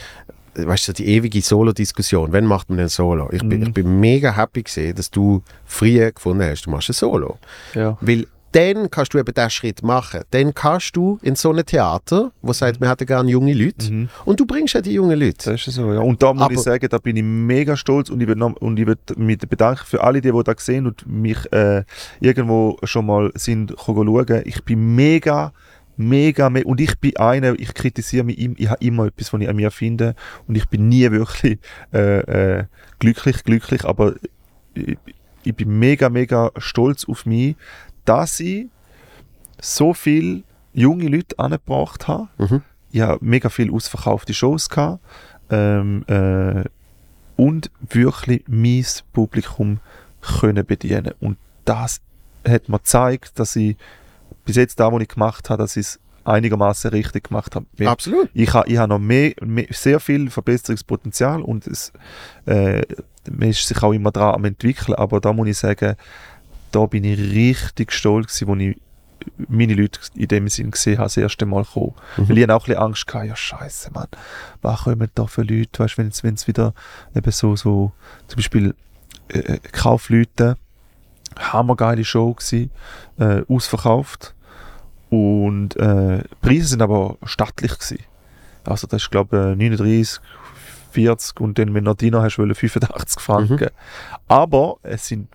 weißt du, die ewige Solo-Diskussion, wann macht man ein Solo? Ich bin, Mhm. ich bin mega happy gesehen, dass du früher gefunden hast, du machst ein Solo. Ja. Weil dann kannst du eben diesen Schritt machen. Dann kannst du in so ein Theater, wo sagt, wir hätten gerne junge Leute. Mhm. Und du bringst ja die jungen Leute. Das ist so, ja. Und da muss Aber- ich sagen, da bin ich mega stolz und ich noch, und ich mich bedanken für alle, die, die das sehen und mich äh, irgendwo schon mal sind schauen. Ich bin mega, mega, me und ich bin einer, ich kritisiere mich, im- ich habe immer etwas, was ich an mir finde und ich bin nie wirklich äh, äh, glücklich, glücklich, aber ich, ich bin mega, mega stolz auf mich, dass ich so viel junge Leute angebracht habe Mhm. ja mega viel ausverkaufte Shows gehabt ähm, äh, und wirklich mein Publikum können bedienen und das hat mir gezeigt, dass ich bis jetzt da, was ich gemacht habe, dass ich es einigermaßen richtig gemacht habe. Absolut. ich habe ich ha noch mehr, mehr, sehr viel Verbesserungspotenzial und es, äh, man ist sich auch immer dran am entwickeln, aber da muss ich sagen, da bin ich richtig stolz gewesen, wo ich meine Leute in dem Sinn gesehen habe, das erste Mal kommen. Mhm. Weil ich hatte auch ein bisschen Angst gehabt, ja scheiße, Mann, was kommen da für Leute, weißt du, wenn es wieder eben so, so zum Beispiel äh, Kaufleute, hammergeile Show gewesen, äh, ausverkauft und äh, Preise sind aber stattlich gewesen. Also das ist glaube ich 39, 40 und dann wenn du noch Dino hast, wollen 85 Franken. Aber es sind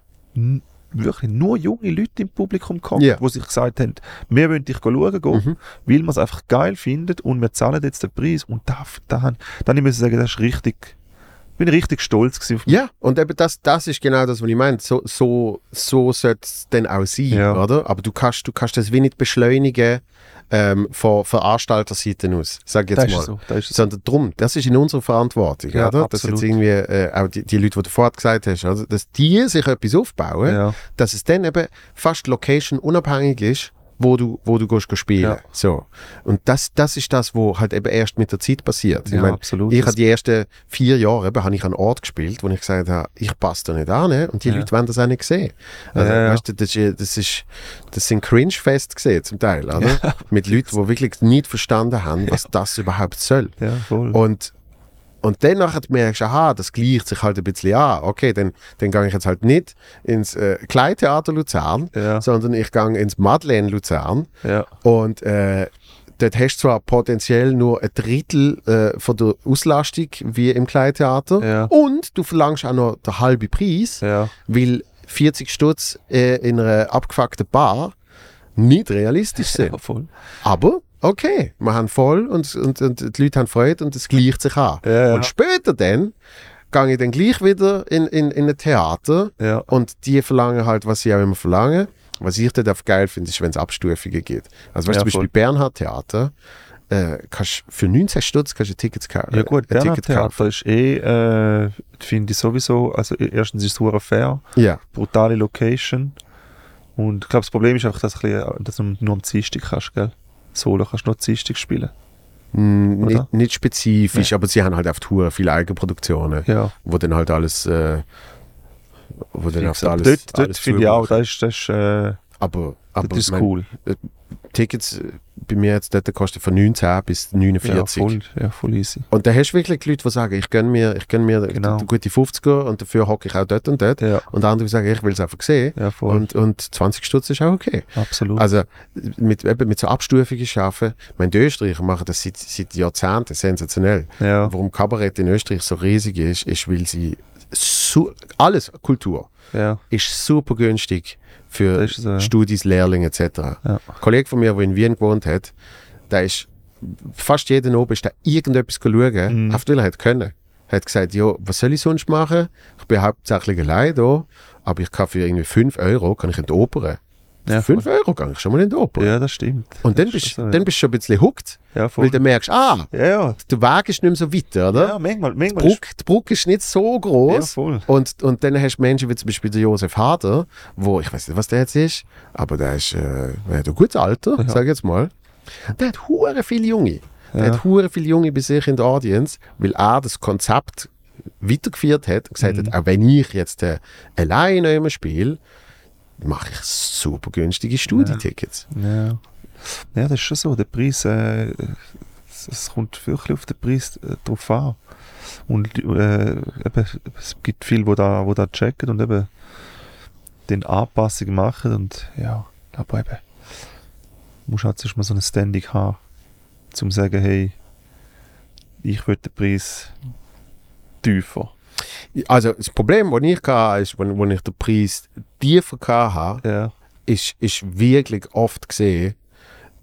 wirklich nur junge Leute im Publikum gekommen, Ja. die sich gesagt haben, wir wollen dich schauen gehen, Mhm. weil wir es einfach geil finden und wir zahlen jetzt den Preis. Und da, da, dann muss ich sagen, das ist richtig, bin ich richtig stolz gewesen. Ja, und eben das, das ist genau das, was ich meine. So, so, so sollte es dann auch sein, Ja. oder? Aber du kannst, du kannst das wie nicht beschleunigen ähm, von Veranstalterseite aus, sag Das jetzt ist mal. so. Das ist so. Sondern drum, das ist in unserer Verantwortung, Ja, oder? Dass absolut. jetzt irgendwie äh, auch die, die Leute, die du vorher gesagt hast, oder? dass die sich etwas aufbauen, Ja. dass es dann eben fast location unabhängig ist wo du, wo du gehst, spielen. Ja. So. Und das, das ist das, wo halt eben erst mit der Zeit passiert. ich Ja, mein, absolut. ich habe die ersten vier Jahre eben, habe ich an einen Ort gespielt, wo ich gesagt habe, ich passe da nicht an ne? und die Ja. Leute wollen das auch nicht sehen. Also, ja. Weißt du, das, ist, das, ist, das sind Cringe-Fest gesehen zum Teil, oder? [LAUGHS] Mit Leuten, die wirklich nicht verstanden haben, was das überhaupt soll. Ja, voll. Und, und dann nachher merkst du, aha, das gleicht sich halt ein bisschen an. Okay, dann, dann gehe ich jetzt halt nicht ins äh, Kleintheater Luzern, Ja. sondern ich gehe ins Madeleine Luzern. ja. Und äh, dort hast du zwar potenziell nur ein Drittel äh, von der Auslastung wie im Kleintheater. Ja. Und du verlangst auch noch den halben Preis, Ja. weil 40 Stutz äh, in einer abgefuckten Bar nicht realistisch [LAUGHS] sind. ja, voll. Aber okay, wir haben voll und, und, und die Leute haben Freude und es gleicht sich an. Ja, ja. Und später dann gehe ich dann gleich wieder in, in, in ein Theater Ja. und die verlangen halt, was sie auch immer verlangen. Was ich dort auf geil finde, ist, wenn es Abstufungen gibt. Also weißt du, zum Beispiel. Bernhard Theater, äh, kannst für 19 Stutz kannst du Tickets kaufen. Ja gut, ein Bernhard Ticket kaufen. Theater ist eh, äh, finde ich sowieso, also erstens ist es fair, Ja, brutale Location und ich glaube das Problem ist einfach, dass, ein bisschen, dass du nur am Dienstag kannst, gell? Solo kannst du am Dienstag spielen. Mm, nicht, nicht spezifisch, aber sie haben halt auf Tour viele Eigenproduktionen, Ja, wo dann halt alles, äh, wo dann auf alles, dort, dort finde ich auch, das ist, das ist, äh, Aber, aber das ist mein- cool. Tickets äh, bei mir jetzt dort kosten von 19 bis Ja 49. voll, ja, voll easy. und da hast du wirklich Leute, die sagen, ich gönne mir, ich gönne mir Genau. gute 50er und dafür hocke ich auch dort und dort. Ja, Und andere sagen, ich will es einfach sehen. ja voll, Und, und 20 Stutz ist auch okay. absolut. Also mit, eben mit so Abstufungen schaffen. Ich meine, die Österreicher machen das seit, seit Jahrzehnten sensationell. ja, Warum Kabarett in Österreich so riesig ist, ist, weil sie alles, Kultur, ja, ist super günstig für so, ja. Studis, Lehrlinge etc. Ja. Ein Kollege von mir, der in Wien gewohnt hat, der ist fast jeden Abend ist der irgendetwas schauen, Mhm. auf weil er hat können. Er hat gesagt, ja, was soll ich sonst machen? Ich bin hauptsächlich allein da, aber ich kann für irgendwie 5 Euro kann ich in die Oper. Ja, Für 5 Euro ich schon mal in die Oper. ja, das stimmt. Und dann bist, ja. dann bist du schon ein bisschen hooked, Ja, weil du merkst, ah, Ja, ja, der Weg ist nicht mehr so weit, oder? ja, manchmal, die, manchmal ist, Brücke, die Brücke ist nicht so ja, groß. voll. und, und dann hast du Menschen wie zum Beispiel der Josef Hader, wo, ich weiß nicht, was der jetzt ist, aber der ist äh, der hat ein gutes Alter, Ja. sag ich jetzt mal. Der hat hure viele Junge. Der Ja. hat hure viele Junge bei sich in der Audience, weil er das Konzept weitergeführt hat und gesagt Mhm. hat, auch wenn ich jetzt äh, alleine immer spiele, mache ich super günstige Studietickets. Ja. ja, das ist schon so. Der Preis, äh, es, kommt wirklich auf den Preis äh, drauf an. Und äh, eben, es gibt viele, die da, wo da checken und eben den Anpassungen machen. Und ja, aber eben, musst halt zuerst mal so ein Standing haben, zum zu sagen, hey, ich will den Preis tiefer. Also das Problem, das ich hatte, ist, wenn, wenn ich den Preis tiefer hatte, Ja, ist, ist wirklich oft gesehen,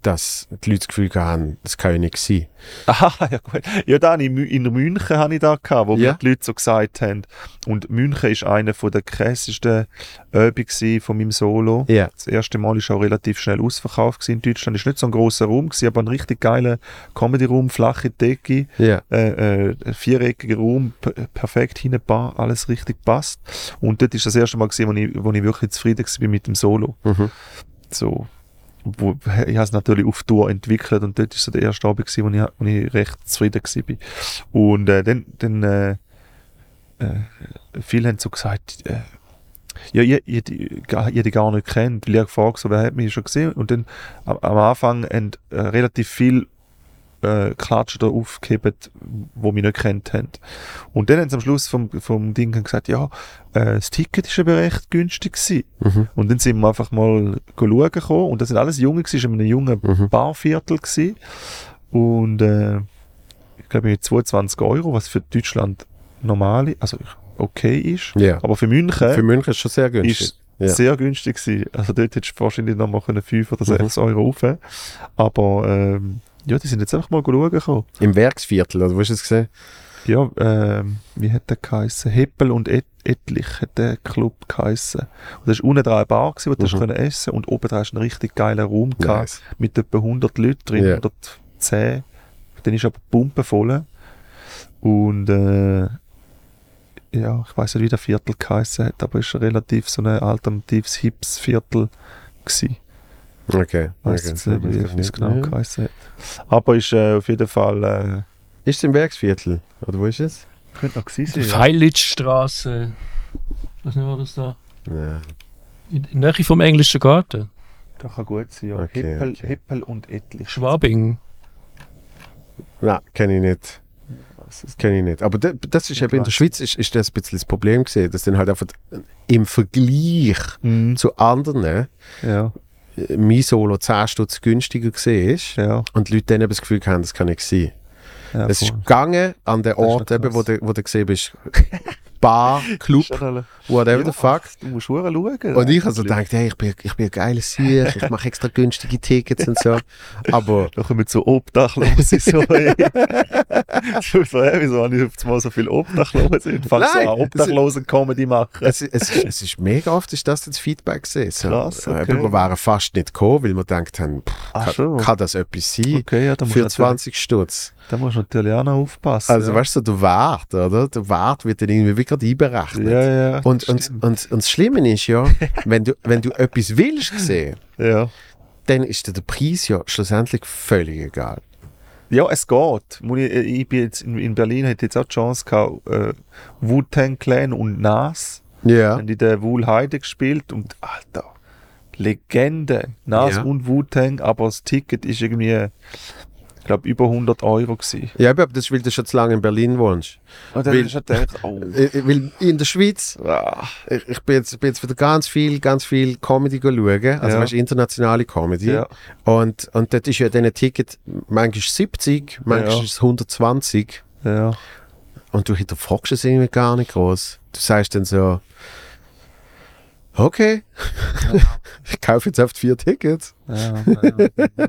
dass die Leute das Gefühl haben, das kann ja nicht sein. [LAUGHS] Aha, ja gut. Ja, da in, in München hatte ich da, gehabt, wo Ja. mir die Leute so gesagt haben. Und München ist eine von der krassesten Übungen von meinem Solo. Ja. Das erste Mal ist auch relativ schnell ausverkauft in Deutschland. Ist nicht so ein großer Raum gewesen, aber ein richtig geiler Comedy-Raum, flache Decke, Ja. äh, äh, viereckiger Raum, perfekt hinbar, alles richtig passt. Und dort ist das erste Mal gewesen, wo ich, wo ich wirklich zufrieden war mit dem Solo. Mhm. So, wo, ich habe es natürlich auf Tour entwickelt und dort ist so der erste Abend gewesen, wo ich, wo ich recht zufrieden war. Und äh, dann, dann äh, äh, viele haben so gesagt, äh, ja, ich, ich, ich, gar- nicht kennt, ich habe gefragt, so, wer hat mich schon gesehen? Und dann am, am Anfang haben äh, relativ viel äh, Klatschen da aufgehebt, wo mich nicht kennt haben. Und dann haben sie am Schluss vom, vom Ding gesagt, ja, äh, das Ticket ist aber recht günstig gewesen. Mhm. Und dann sind wir einfach mal schauen gekommen und das sind alles Junge gewesen, in einem jungen Mhm. Barviertel gewesen. Und äh, ich glaube mit 22 Euro, was für Deutschland normal, also okay ist. Ja. Aber für München Für München ist es schon sehr günstig. Ja. sehr günstig gewesen. Also dort hättest du wahrscheinlich noch mal 5 oder Mhm. 6 Euro rauf. Aber ähm, ja, die sind jetzt einfach mal schauen gekommen. Im Werksviertel, oder wo hast du es gesehen? Ja, ähm, wie hat der geheißen? Heppel und Et Etlich hat der Club geheißen. Und das war unten dran eine Bar, gewesen, wo du Mhm. können essen und oben dran einen richtig geilen Raum gehabt, Nice. mit etwa 100 Leuten drin, Ja. 110. Dann ist aber Pumpe voll. Und äh, ja, ich weiß nicht, wie der Viertel geheißen hat, aber es war relativ so ein alternatives Hips-Viertel. gewesen. Okay. Weiss okay. jetzt nicht, wie Das es genau Ja. geheißen hat. Aber ist äh, auf jeden Fall. Äh, Ist es im Werksviertel? Oder wo ist es? könnte noch gewesen sein. Ja. Feilitzstraße. Was nicht war das da? Ja. In, der Nähe vom englischen Garten. Das kann gut sein, ja. Okay, Heppel, okay. Heppel und etlich. Schwabing. Nein, kenne ich nicht. Kenne ich nicht. Aber da- das ist Ich eben in der weiß. Schweiz ist, ist das ein bisschen das Problem gesehen, dass dann halt einfach im Vergleich Mhm. zu anderen Ja, mein Solo 10 Stutz günstiger ist ja. und die Leute dann eben das Gefühl haben, das kann nicht sein. ja Es ist gegangen an den Ort, eben, wo, du, wo du gesehen bist, [LAUGHS] Bar, [LAUGHS] Club, whatever Ja, the fuck. Du musst schon schauen. Und ich also gedacht, hey, ich bin, ich bin ein geiler Sieg, ich mache extra günstige Tickets und so. Aber [LAUGHS] Da kommen so Obdachlose [LAUGHS] so, ey. wieso habe ich auf einmal so viele Obdachlose? Ich fange so an, Obdachlosen-Comedy machen. es, es, ist- es ist mega oft ist das das Feedback gesehen. So, Krass, okay. eben, Wir waren fast nicht gekommen, weil wir gedacht haben, pff, kann, kann das etwas sein? Okay, ja, Für du natürlich, 20 Stutz. Da musst du natürlich auch noch aufpassen. Also, ja. weißt du, der Wert, oder? Der Wert wird dann irgendwie wie gerade einberechnet. ja, ja. Und, und, und, und das Schlimme ist ja, [LAUGHS] wenn du, wenn du etwas willst sehen, ja. dann ist dir der Preis ja schlussendlich völlig egal. Ja, es geht. Muss Ich, bin jetzt in, in Berlin, hätte jetzt auch die Chance gehabt, äh, Wu-Tang Clan und Nas Ja. haben in der Wohlheide gespielt und Alter, Legende. Nas Ja. und Wu-Tang, aber das Ticket ist irgendwie, glaube, über 100 Euro gewesen. Ja, aber das ist, weil du schon zu lange in Berlin wohnst. Und dann Weil- ist er gedacht, oh, Ich, ich- weil in der Schweiz, ah, ich, ich bin, jetzt, bin jetzt wieder ganz viel, ganz viel Comedy schauen, also Ja. weißt, internationale Comedy. ja, Und, und dort ist ja dann ein Ticket manchmal 70, manchmal Ja. ist es 120. ja. Und du hinterfragst es irgendwie gar nicht groß. Du sagst dann so, okay, [LAUGHS] ich kaufe jetzt oft vier Tickets. Ja, ja. [LAUGHS]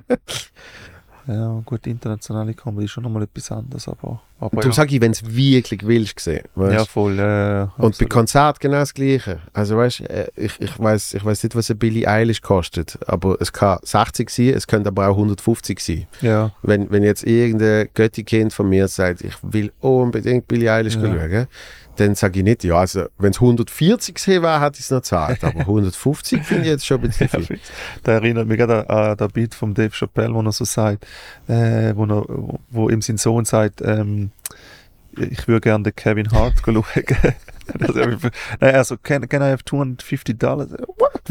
ja, gut, internationale Comedy ist schon nochmal etwas anderes, aber, aber Und darum ja. sage ich, wenn es wirklich willst, sehen. Weißt? ja, voll. Äh, Und bei. Konzert genau das Gleiche. Also weißt, äh, ich, ich weiß ich weiß nicht, was ein Billy Eilish kostet, aber es kann 60 sein, es könnte aber auch 150 sein. ja, Wenn, wenn jetzt irgendein Götti-Kind von mir sagt, ich will unbedingt Billy Eilish Ja. schauen, dann sage ich nicht, ja, also wenn es 140 gesehen wäre, hätte ich es noch gezahlt. Aber 150 finde ich jetzt schon ein bisschen viel. Da erinnert mich gerade an, an den Beat von Dave Chappelle, wo er so sagt, äh, wo, er, wo ihm sein Sohn sagt, ähm, ich würde gerne den Kevin Hart schauen. [LAUGHS] Nein, also, can, can I have 250 Dollar? What?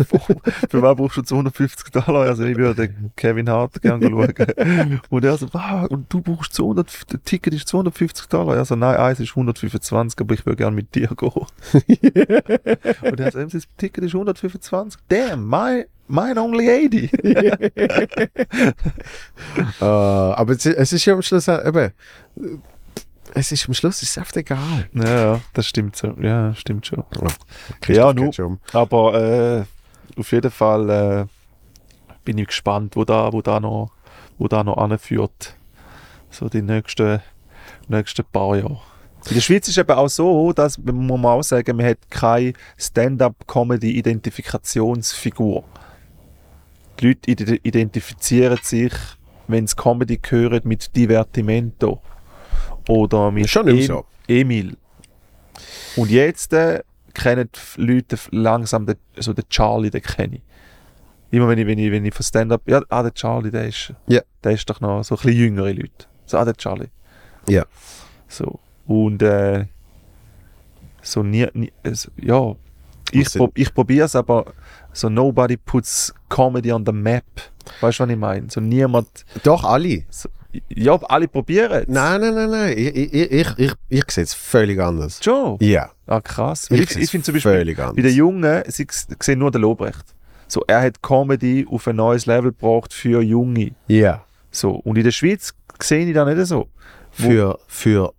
Für was brauchst du 250 Dollar? Also, ich würde den Kevin Hart gerne schauen. [LAUGHS] Und er so, wow, und du brauchst 200, das Ticket ist 250 Dollar. Also, nein, eins ist 125, aber ich würde gerne mit dir gehen. [LAUGHS] Und er so, «Ähm, das Ticket ist 125. Damn, my, mine only 80. Äh, aber es, es ist ja am Schluss eben, es ist am Schluss ist es einfach egal. Ja, ja, das stimmt so. Ja, stimmt schon. Christoph Ja, nu- geht schon um. Aber äh, auf jeden Fall äh, bin ich gespannt, wo da, wo da noch, wo da noch anführt. So die nächsten, nächsten paar Jahre. In der Schweiz ist eben auch so, dass, muss man auch sagen, man hat keine Stand-up-Comedy-Identifikationsfigur. Die Leute ide- identifizieren sich, wenn sie Comedy hören, mit Divertimento. Oder mit Schon Em- so. Emil. Und jetzt äh, kennen die Leute langsam den, so den Charlie, den kenne ich. Immer wenn ich, wenn ich, wenn ich von Stand-up, ja, ah, der Charlie, der ist, Ja. der ist doch noch so ein bisschen jüngere Leute. So, ah, der Charlie. Ja. So. Und äh, so nie, nie also, ja, ich, prob, ich probiere es, aber so nobody puts Comedy on the map. Weißt du, was ich meine? So niemand, Doch, alle. so, ja, alle probieren es. Nein, nein, nein, nein. Ich, ich, ich, ich, ich, ich sehe es völlig anders. Schon? Ja, Ah, krass. Ich, Ich, ich finde zum Beispiel, Bei den. Jungen, sie sehen nur den Lobrecht. So, er hat Comedy auf ein neues Level gebracht für Junge. Ja, So. Und in der Schweiz sehe ich das nicht so. Wo- für, für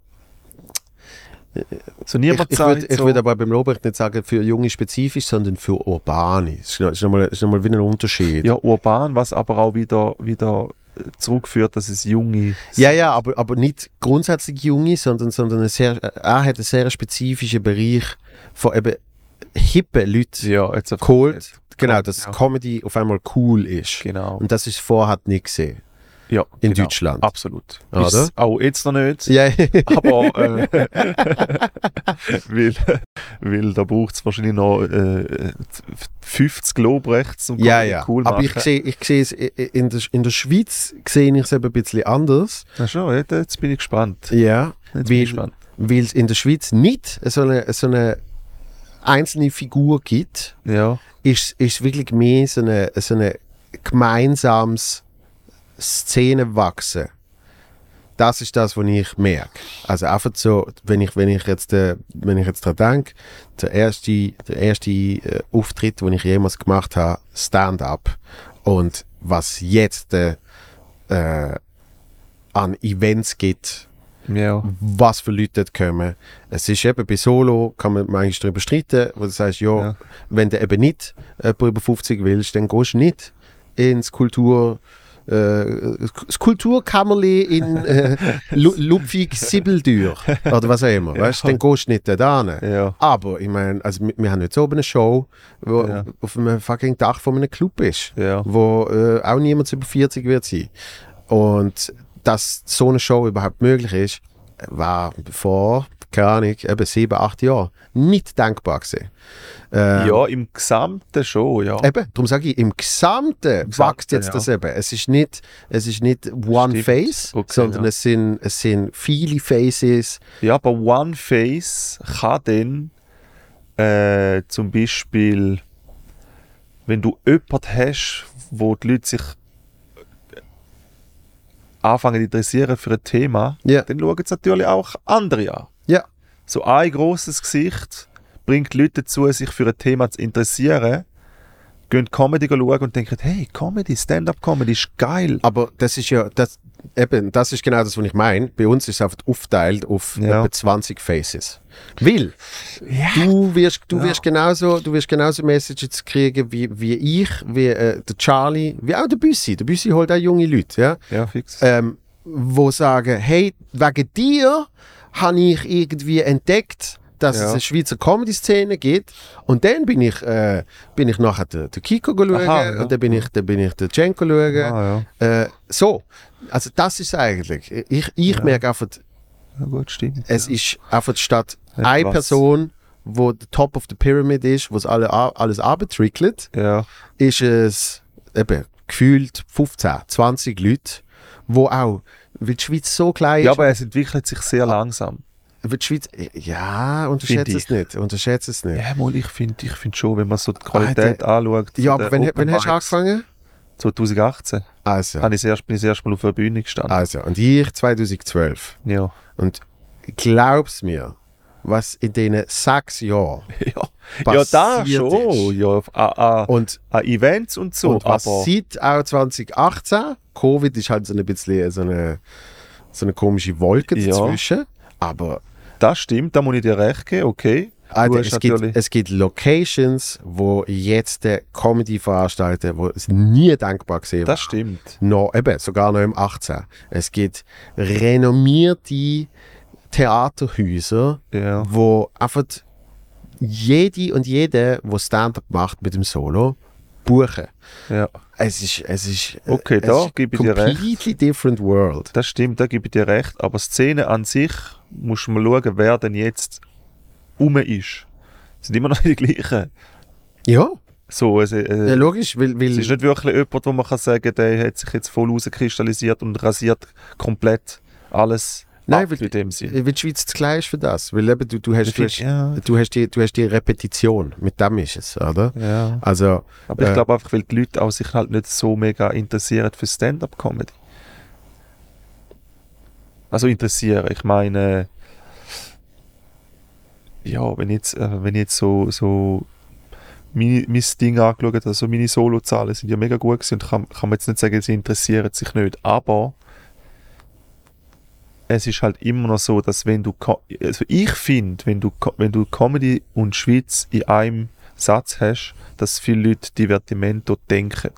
So ich, niemand ich sagt würde ich so, würd aber beim Lobrecht nicht sagen für Junge spezifisch, sondern für Urbane. Das ist, noch- ist nochmal ist noch mal wie ein Unterschied. ja, urban, was aber auch wieder, wieder zurückführt, dass es Junge Ja, ja, aber, aber nicht grundsätzlich Junge, sondern, sondern ein sehr, er hat einen sehr spezifischen Bereich von eben hippen Leuten ja, jetzt geholt. Genau, dass ja. Comedy auf einmal cool ist. Genau. Und das ist vorher nicht gesehen. Ja, in genau. Deutschland. Absolut. Oder? Ist auch jetzt noch nicht. Ja, Aber äh, [LAUGHS] weil, weil da braucht es wahrscheinlich noch äh, 50 Lobrechts und ja, ja. cool Aber machen. ich sehe ich es in der, in der Schweiz sehe ich es eben ein bisschen anders. Na schon, jetzt, jetzt bin ich gespannt. Ja, Jetzt bin weil, ich gespannt. weil es in der Schweiz nicht so eine, so eine einzelne Figur gibt, Ja, ist ist wirklich mehr so eine, so eine gemeinsames Szenenwachsen. Das ist das, was ich merke. Also einfach so, wenn ich, wenn ich jetzt, äh, wenn ich jetzt daran denke, der erste, der erste äh, Auftritt, den ich jemals gemacht habe, Stand-up. Und was jetzt äh, äh, an Events gibt, ja. was für Leute dort kommen. Es ist eben bei Solo, kann man manchmal darüber streiten, wo du sagst, ja, Ja. wenn du eben nicht jemanden über 50 willst, dann gehst du nicht ins Kultur, äh, das Kulturkammerli in äh, Lu Ludwig Sibbeldür oder was auch immer, weißt dann gehst du nicht da hin. Ja. Aber ich meine, also wir, wir haben jetzt oben eine Show, wo Ja. auf einem fucking Dach von einem Club ist wo äh, auch niemand über 40 wird sein. Und dass so eine Show überhaupt möglich ist, war vor, keine Ahnung, eben sieben, acht Jahren nicht denkbar gewesen. Ähm, ja, im Gesamten schon, ja. Eben, darum sage ich, im Gesamten Gesamten, wächst jetzt ja. das eben. Es ist nicht, es ist nicht One Stimmt. Face, Okay, sondern ja. es, sind, es sind viele Faces. Ja, aber One Face kann dann äh, zum Beispiel, wenn du jemanden hast, wo die Leute sich anfangen zu interessieren für ein Thema, Ja. dann schauen es natürlich auch andere an. Ja, So ein großes Gesicht bringt Leute dazu, sich für ein Thema zu interessieren, gehen Comedy schauen und denken, hey, Comedy, Stand-up-Comedy ist geil. aber das ist ja, das, eben, das ist genau das, was ich meine. Bei uns ist es einfach aufgeteilt auf Ja. etwa 20 Faces. Weil du wirst, du Ja. wirst genauso, du wirst genauso Messages kriegen wie, wie ich, wie äh, der Charlie, wie auch der Büssi. Der Büssi holt auch junge Leute, ja, Ja, fix. ähm, wo sagen, hey, wegen dir habe ich irgendwie entdeckt, dass Ja. es eine Schweizer Comedy-Szene gibt. Und dann bin ich, äh, bin ich nachher den, den Kiko schauen Aha, ja. und dann bin ich, dann bin ich den Cenko schauen. Ah, ja. Äh, so, also das ist eigentlich. Ich, ich merke einfach, gut, stimmt. es ist einfach statt Etwas. eine Person, wo der Top of the Pyramid ist, wo es alle, alles abtrickelt, ist es eben gefühlt 15, 20 Leute, wo auch, weil die Schweiz so klein ja ist, aber es entwickelt sich sehr langsam. weil die Schweiz, ja, unterschätze Finde es nicht, unterschätze es nicht. Ja, mal, ich finde ich find schon, wenn man so die Qualität anschaut. Ja, aber Open wenn hast du angefangen? 2018 Also, habe ich das erste, bin ich das erste Mal auf der Bühne gestanden. also, und ich 2012. Ja. Und glaub's mir, was in diesen sechs Jahren [LAUGHS] ja. ja, da schon. ist. Ja, an, an, Und, an Events und so. und was aber seit auch 2018, Covid ist halt so ein bisschen so eine, so eine komische Wolke Ja. dazwischen, aber das stimmt, da muss ich dir recht geben, okay. Hast es, gibt, es gibt Locations, wo jetzt der Comedy veranstalten, wo es nie denkbar gesehen Das stimmt. noch, eben, sogar noch im 18. Es gibt renommierte Theaterhäuser, Ja. wo einfach jede und jede, wo Stand-up macht mit dem Solo, buchen. ja. Es ist, es ist, Okay, es da ist gebe ich dir recht. completely different world. Das stimmt, da gebe ich dir recht. Aber Szene an sich muss man schauen, wer denn jetzt um ist. Es sind immer noch [LAUGHS] die gleichen. Ja, So, es, äh, ja logisch, weil, weil Es ist nicht wirklich jemand, wo man kann sagen der hat sich jetzt voll rauskristallisiert und rasiert komplett alles Nein, weil- in dem Sinn. weil die Schweiz zu klein ist für das. Weil eben, du, du, hast, du, hast, ja, du, hast die, du hast die Repetition, mit dem ist es, oder? ja. Also, Aber ich äh, glaube einfach, weil die Leute auch sich halt nicht so mega interessieren für Stand-up-Comedy. Also interessieren, ich meine, ja, wenn jetzt, äh, wenn ich jetzt so, so meine, mein Ding angeschaut also meine Solozahlen sind ja mega gut gewesen und kann, kann man jetzt nicht sagen, sie interessieren sich nicht, aber es ist halt immer noch so, dass wenn du, also ich finde, wenn du, wenn du Comedy und Schweiz in einem Satz hast, dass viele Leute Divertimento denken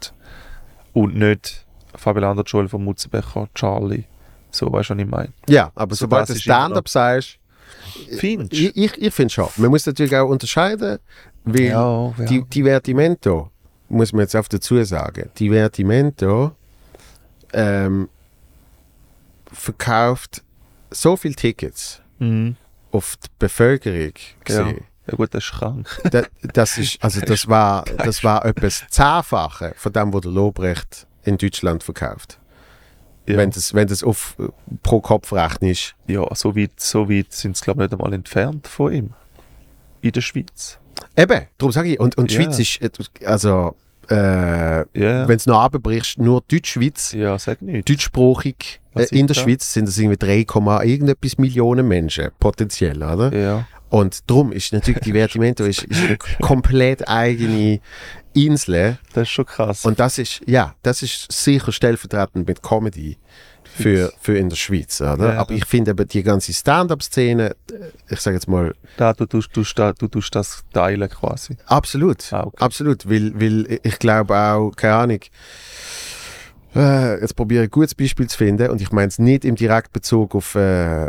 und nicht Fabian Joel von Mutzenbecher, Charlie. So, weißt du, was ich meine? ja, aber So, sobald du Stand-up sagst, Findest ich, ich, ich finde schon. Man muss natürlich auch unterscheiden, weil Ja, ja. die Divertimento, muss man jetzt auch dazu sagen, Divertimento ähm, verkauft so viele Tickets Mhm. auf die Bevölkerung Ja. gesehen. ja gut, das ist krank. Da, das ist, also [LAUGHS] das war, das war etwas Zehnfache von dem, was der Lobrecht in Deutschland verkauft. Ja, Wenn das, wenn das auf pro Kopf rechnest. ja so weit, so weit sind sie glaube ich nicht einmal entfernt von ihm. In der Schweiz. Eben, darum sage ich, und, und die Ja. Schweiz ist, also, äh, Ja, wenn es noch abbrichst, nur Deutschschweiz, ja sag nicht. deutschsprachig äh, in der da? Schweiz sind das irgendwie 3, Komma irgendetwas Millionen Menschen, potenziell, oder? Ja, Und darum ist natürlich Divertimento ist, ist eine [LAUGHS] komplett eigene Insel. das ist schon krass. Und das ist, ja, das ist sicher stellvertretend mit Comedy für, für in der Schweiz, oder? Ja. Aber ich finde eben die ganze Stand-up-Szene, ich sage jetzt mal, da, du, tust, du, du tust das teilen quasi. absolut, Ah, okay. absolut, weil, weil ich glaube auch, keine Ahnung, äh, jetzt probiere ich ein gutes Beispiel zu finden und ich meine es nicht im Direktbezug auf, äh,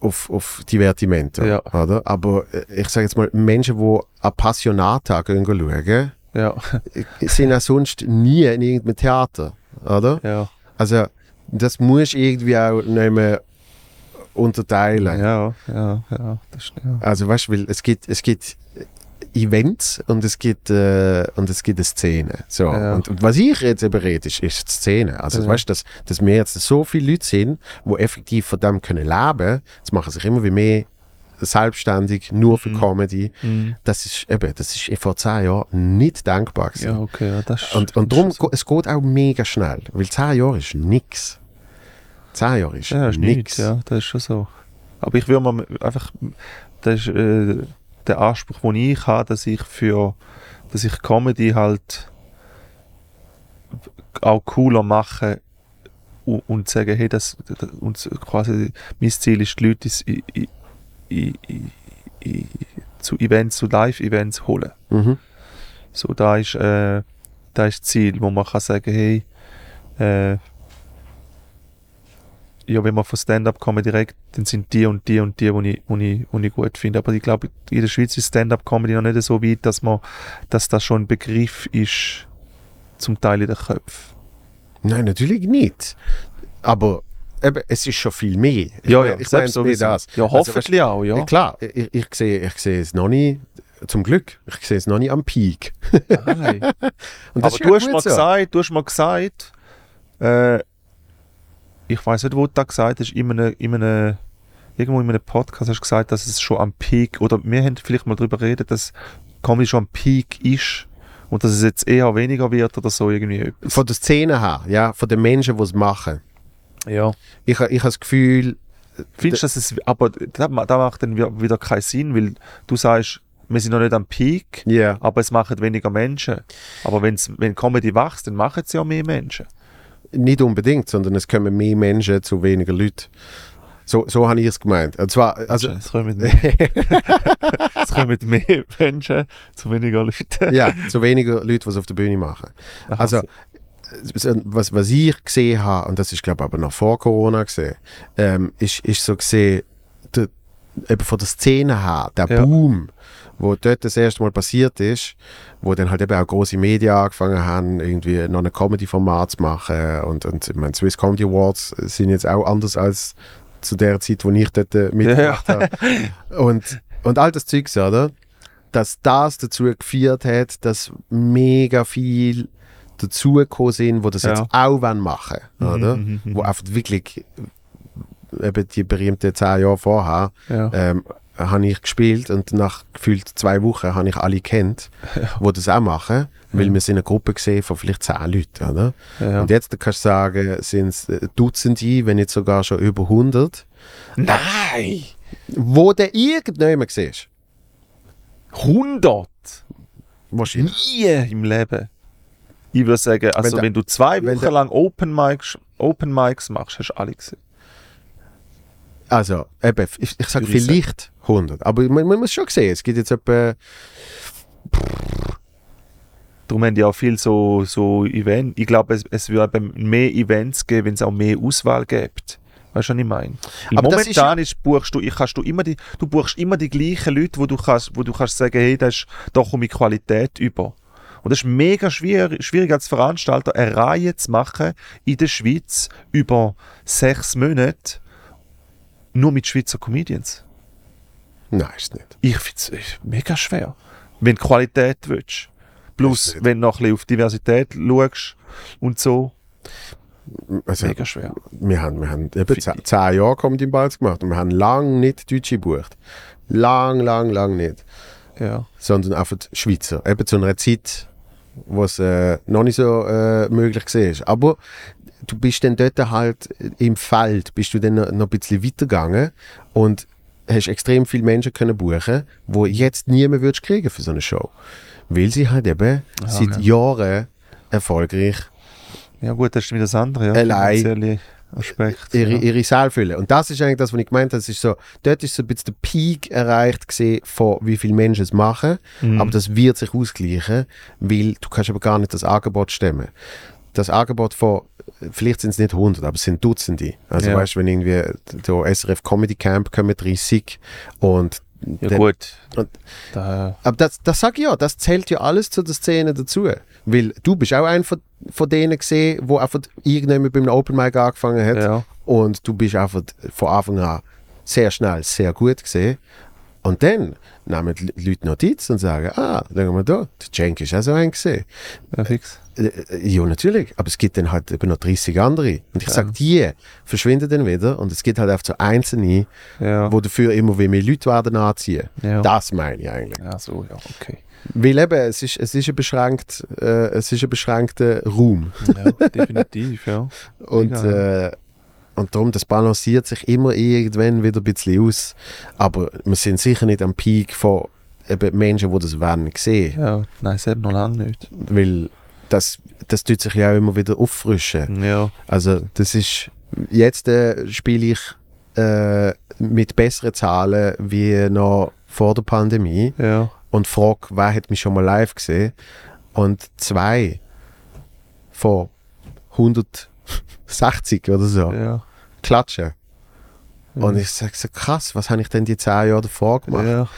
auf, auf Divertimento, Ja. oder? Aber äh, ich sage jetzt mal, Menschen, die Appassionata gehen schauen, Ja, [LAUGHS] sind auch sonst nie in irgendeinem Theater, oder? ja, Also, das musst du irgendwie auch nicht mehr unterteilen. ja, ja, ja, das ja. Also, weißt du, es gibt, es gibt Events und es gibt, äh, und es gibt eine Szene. So. Ja. Und, und was ich jetzt eben rede, ist, ist die Szene. Also, Ja. weißt du, dass, dass wir jetzt so viele Leute sind, die effektiv von dem können leben, das machen sich immer wie mehr selbstständig, nur für Mhm. Comedy. Mhm. Das ist eben, das ist vor zehn Jahren nicht denkbar gewesen. Ja, okay, ja, das ist, Und, und darum, so. es geht auch mega schnell, weil 10 Jahre ist nix. 10 Jahre ist Ja, ist nichts, ja, das ist schon so. Aber ich würde mal einfach, das ist äh, der Anspruch, den ich habe, dass ich für, dass ich Comedy halt auch cooler mache und, und sagen, hey, das, das und quasi mein Ziel ist, die Leute ins- i, i, i, i, i, zu Events, zu Live-Events holen. Mhm. So, da ist, äh, da ist das Ziel, wo man kann sagen, hey, äh, ja, wenn man von Stand-up kommen direkt, dann sind die und die und die, die ich, ich, ich gut finde. Aber ich glaube, in der Schweiz ist Stand-up-Comedy noch nicht so weit, dass, man, dass das schon ein Begriff ist, zum Teil in den Köpfen. Nein, natürlich nicht. Aber eben, es ist schon viel mehr. Ich Ja, ja, ich meine sowieso. das. Ja, Also, hoffentlich auch, weißt, ja. äh, Klar, ich, ich, sehe, ich sehe es noch nicht, zum Glück, ich sehe es noch nicht am Peak. Nein. [LAUGHS] Aber du ja hast, mal so. gesagt, du hast mal gesagt, äh, ich weiß nicht, wo du das gesagt hast, in einem, in einem, irgendwo in einem Podcast hast du gesagt, dass es schon am Peak, oder wir haben vielleicht mal darüber geredet, dass Comedy schon am Peak ist und dass es jetzt eher weniger wird oder so irgendwie etwas. Von der Szene her, ja, von den Menschen, die es machen. Ja. Ich, ich habe das Gefühl, Findest du, dass es, aber das macht dann wi- wieder keinen Sinn, weil du sagst, wir sind noch nicht am Peak, ja, aber es machen weniger Menschen. Aber wenn's, wenn Comedy wächst, dann machen es ja mehr Menschen. nicht unbedingt, sondern es kommen mehr Menschen zu weniger Leuten. So, so habe ich es gemeint. Und zwar, also, es kommen mehr, [LAUGHS] es kommen mehr Menschen zu weniger Leuten. ja, zu weniger Leute, die es auf der Bühne machen. Aha, Also, so. so, was, was ich gesehen habe, und das ist glaube ich aber noch vor Corona gesehen, ähm, ist, ist so gesehen, der, eben von der Szene her, der Ja. Boom, wo dort das erste Mal passiert ist, wo dann halt eben auch große Medien angefangen haben, irgendwie noch ein Comedy-Format zu machen und, und ich meine, Swiss Comedy Awards sind jetzt auch anders als zu der Zeit, wo ich dort äh, mitgemacht habe. Und, und all das Zeugs, oder? Dass das dazu geführt hat, dass mega viel dazugekommen sind, wo das Ja. jetzt auch wollen machen oder? Mhm, mhm, Wo mhm. einfach wirklich äh, eben die berühmten zehn Jahre vorher Ja. ähm, habe ich gespielt und nach gefühlt zwei Wochen habe ich alle kennt, [LAUGHS] wo das auch machen, weil wir sind eine Gruppe gesehen von vielleicht zehn Leuten, oder? ja. Und jetzt kannst du sagen, sind es äh, Dutzende, wenn nicht sogar schon über 100, Nein! wo der irgendjemand siehst. 100! Wahrscheinlich. Nie im Leben. Ich würde sagen, also der- wenn, du zwei wenn Wochen lang Open Mics, Open Mics machst, hast du alle gesehen. Also, eben, ich, ich sage vielleicht 100, aber man, man muss schon sehen, es gibt jetzt etwa, Darum haben die auch viel so, so Events. Ich glaube, es, es würde mehr Events geben, wenn es auch mehr Auswahl gibt. Weißt du, was ich meine? Aber das ist Momentan ist, buchst du, ich, kannst du, immer die, du buchst immer die gleichen Leute, wo du kannst, wo du kannst sagen, hey, das ist, da komme ich Qualität über. Und das ist mega schwierig, schwierig als Veranstalter, eine Reihe zu machen in der Schweiz über sechs Monate nur mit Schweizer Comedians. Nein, ist nicht. Ich finde es mega schwer. Wenn du Qualität willst. Plus, wenn du noch ein bisschen auf Diversität schaust und so. Also, Mega schwer. wir haben, wir haben eben zehn, zehn Jahre Comedy Balls gemacht und wir haben lang nicht Deutsche gebucht. Lang, lang, lang nicht. Ja. Sondern einfach Schweizer. Eben zu einer Zeit, wo es äh, noch nicht so äh, möglich war. Aber du bist dann dort halt im Feld, bist du dann noch noch ein bisschen weitergegangen und hast extrem viele Menschen können buchen, wo jetzt nie mehr würdest kriegen für so eine Show. Weil sie halt eben seit ja. Jahren erfolgreich Ja gut, das ist wieder das andere, ja. Allein. Aspekt. ihre, ja. ihre Seele füllen. Und das ist eigentlich das, was ich gemeint habe. Es ist so, dort ist so ein bisschen der Peak erreicht gesehen, von wie viele Menschen es machen. Mhm. Aber das wird sich ausgleichen, weil du kannst aber gar nicht das Angebot stemmen. Das Angebot von, vielleicht sind es nicht 100, aber es sind Dutzende. Also Ja. weißt du, wenn irgendwie der SRF Comedy Camp kommen 30 und Ja dann- gut. und- Da, aber das, das sage ich ja, das zählt ja alles zu der Szene dazu. Weil du bist auch einer von, von denen gesehen, wo einfach irgendjemand beim Open Mic angefangen hat. ja. Und du bist einfach von Anfang an sehr schnell sehr gut gesehen. Und dann nehmen die Leute Notiz und sagen, ah, schau mal da, der Cenk ist auch so ein gesehen. ja, fix. Äh, Ja, natürlich. Aber es gibt dann halt eben noch 30 andere. Und ich sage, die verschwinden dann wieder. Und es gibt halt einfach so Einzelne, Ja. wo dafür immer wie mehr Leute werden anziehen. ja. Das meine ich eigentlich. ja, so, ja, okay. Weil eben, es ist, es ist, ein, beschränkt, äh, es ist ein beschränkter Raum. Ja, definitiv, ja. [LAUGHS] Und, äh, und darum, das balanciert sich immer irgendwann wieder ein bisschen aus. Aber wir sind sicher nicht am Peak von eben Menschen, die das werden sehen. Ja, nein, selbst noch lange nicht. Weil das, das tut sich ja auch immer wieder auffrischen. Ja, Also das ist, jetzt äh, spiele ich äh, mit besseren Zahlen wie noch vor der Pandemie ja. und frage, wer hat mich schon mal live gesehen? Und zwei von 160 oder so Ja. klatschen. Und ich sage so, krass, was habe ich denn die zehn Jahre davor gemacht? Ja,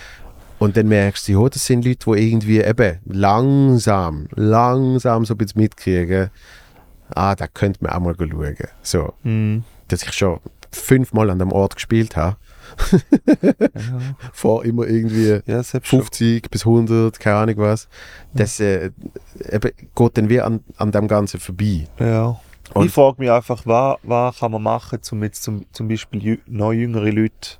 Und dann merkst du, ja, das sind Leute, die irgendwie eben langsam, langsam so ein bisschen mitkriegen, ah, da könnte man auch mal schauen. So, mhm. dass ich schon fünfmal an dem Ort gespielt habe, ja. [LAUGHS] vor immer irgendwie ja selbst schon. 50 bis 100, keine Ahnung was, das äh, eben, geht dann wie an, an dem Ganzen vorbei. Ja. Und- ich frage mich einfach, was, was kann man machen, um jetzt zum, zum Beispiel noch jüngere Leute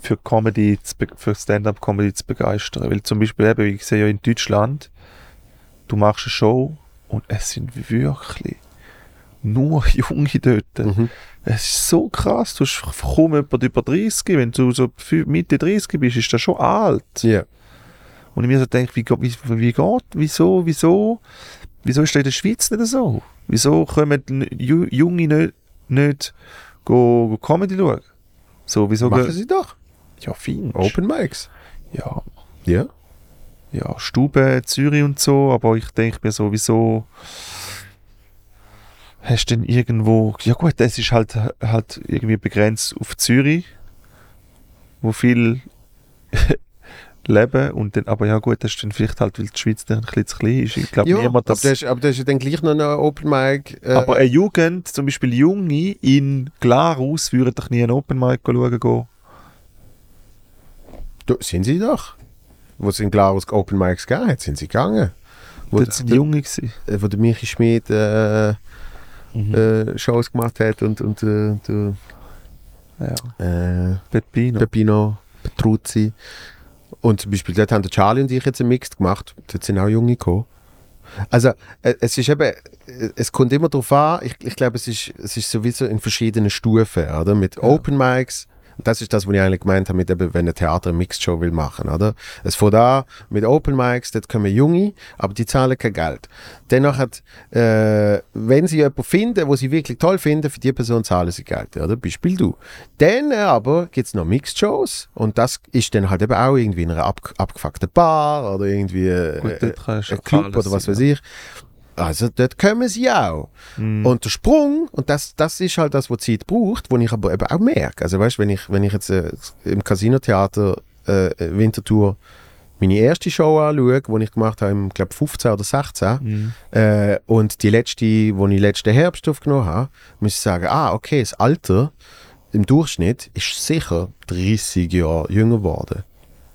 für Comedy, für Stand-up-Comedy zu begeistern. Weil zum Beispiel eben, ich sehe ja in Deutschland, du machst eine Show und es sind wirklich nur [LAUGHS] Junge dort. Mhm. Es ist so krass, du hast kaum jemand über 30, wenn du so Mitte 30 bist, ist das schon alt. Ja. Und ich mir so denke, wie, wie, wie geht, wieso, wieso, wieso ist das in der Schweiz nicht so? Wieso kommen Junge nicht, nicht go, go Comedy schauen? So, wieso Machen sie doch. Ja, fein. Open Mics. Ja, Ja. ja, Stube, Zürich und so, aber ich denke mir so, wieso hast du denn irgendwo, ja gut, das ist halt, halt irgendwie begrenzt auf Zürich, wo viel [LAUGHS] leben und dann, aber ja gut, das ist dann vielleicht halt, weil die Schweiz dann ein bisschen zu klein ist. Ich glaube Ja, niemand, aber dass, das, ist, aber das ist ja dann gleich noch ein Open Mic. Äh, aber eine Jugend, zum Beispiel Junge in Glarus, würden doch nie einen Open Mic schauen gehen. Du, sind sie doch. Wo es in Glarus Open Mics gegeben hat, sind sie gegangen. Wo, Dort sind der- Junge gewesen. äh, wo der Michi Schmid äh, Mhm. äh, Shows gemacht hat und, und äh, der Ja. äh, Peppino. Peppino Petruzzi. Und zum Beispiel dort haben der Charlie und ich jetzt einen Mix gemacht. Dort sind auch Junge gekommen. Also, äh, es ist eben, äh, es kommt immer darauf an, ich, ich glaube, es ist, es ist sowieso in verschiedenen Stufen, oder? Mit Open Mics, und das ist das, was ich eigentlich gemeint habe, mit eben, wenn ein Theater eine Mixed Show will machen, oder? Es fängt an mit Open Mics, dort kommen Junge, aber die zahlen kein Geld. Dennoch hat, äh, wenn sie jemanden finden, wo sie wirklich toll finden, für die Person zahlen sie Geld, oder? Beispiel du. Dann äh, aber gibt es noch Mixed Shows und das ist dann halt eben auch irgendwie in einer ab, abgefuckten Bar oder irgendwie äh, Gut, du ein Club oder was weiß ich. Also dort kommen sie auch. Mhm. Und der Sprung, und das, das ist halt das, was Zeit braucht, wo ich aber eben auch merke. Also weißt, wenn ich, wenn ich jetzt äh, im Casinotheater äh, Wintertour meine erste Show anschaue, die ich gemacht habe, im glaube 15 oder 16, Mhm. äh, und die letzte, die ich letzten Herbst aufgenommen habe, muss ich sagen, ah, okay, das Alter im Durchschnitt ist sicher 30 Jahre jünger geworden.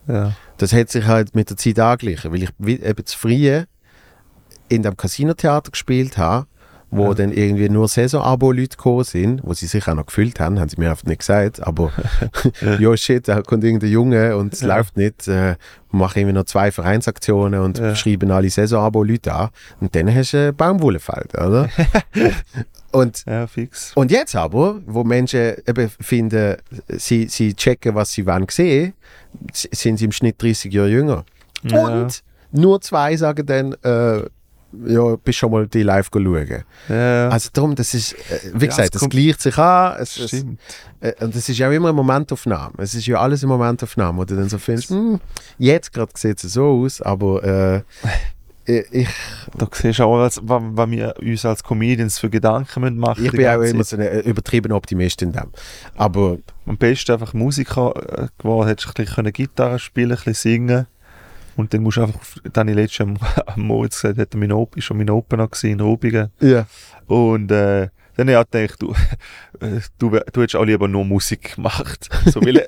Ja. Das hat sich halt mit der Zeit angeglichen, weil ich eben zu früh in dem Casinotheater gespielt habe, wo Ja. dann irgendwie nur Saison-Abo-Leute gekommen sind, wo sie sich auch noch gefühlt haben, haben sie mir einfach nicht gesagt, aber [LAUGHS] [LAUGHS] ja shit, da kommt irgendein Junge und es Ja. läuft nicht, äh, machen irgendwie noch zwei Vereinsaktionen und Ja. schreiben alle Saison-Abo-Leute an und dann hast du ein Baumwollefeld, oder? [LAUGHS] und ja, fix. und jetzt aber, wo Menschen eben finden, sie, sie checken, was sie wollen sehen, sind sie im Schnitt 30 Jahre jünger. Und nur zwei sagen dann, äh, ja, bist schon mal die live schauen. Ja, Also darum, das ist, äh, wie Ja, gesagt, es es kommt- gleicht sich an. Es, es, stimmt. äh, und das ist ja immer eine Momentaufnahme. Es ist ja alles eine Momentaufnahme, wo du dann so findest, hm, jetzt gerade sieht es so aus, aber äh, [LAUGHS] ich, Da siehst du auch, was, was wir uns als Comedians für Gedanken müssen machen ich die bin auch immer so ein übertriebener Optimist in dem. Aber Am besten einfach Musiker äh, geworden, hättest du ein bisschen Gitarre spielen, ein bisschen singen. Und dann musst du einfach, dann habe ich letztes am, [LAUGHS] am Moritz gesagt, hat mein Op ist schon mein Opener gewesen in Rubigen. ja. Und äh, dann habe ich gedacht, du, [LAUGHS] äh, du, du hättest auch lieber nur Musik gemacht. [LAUGHS] So, weil,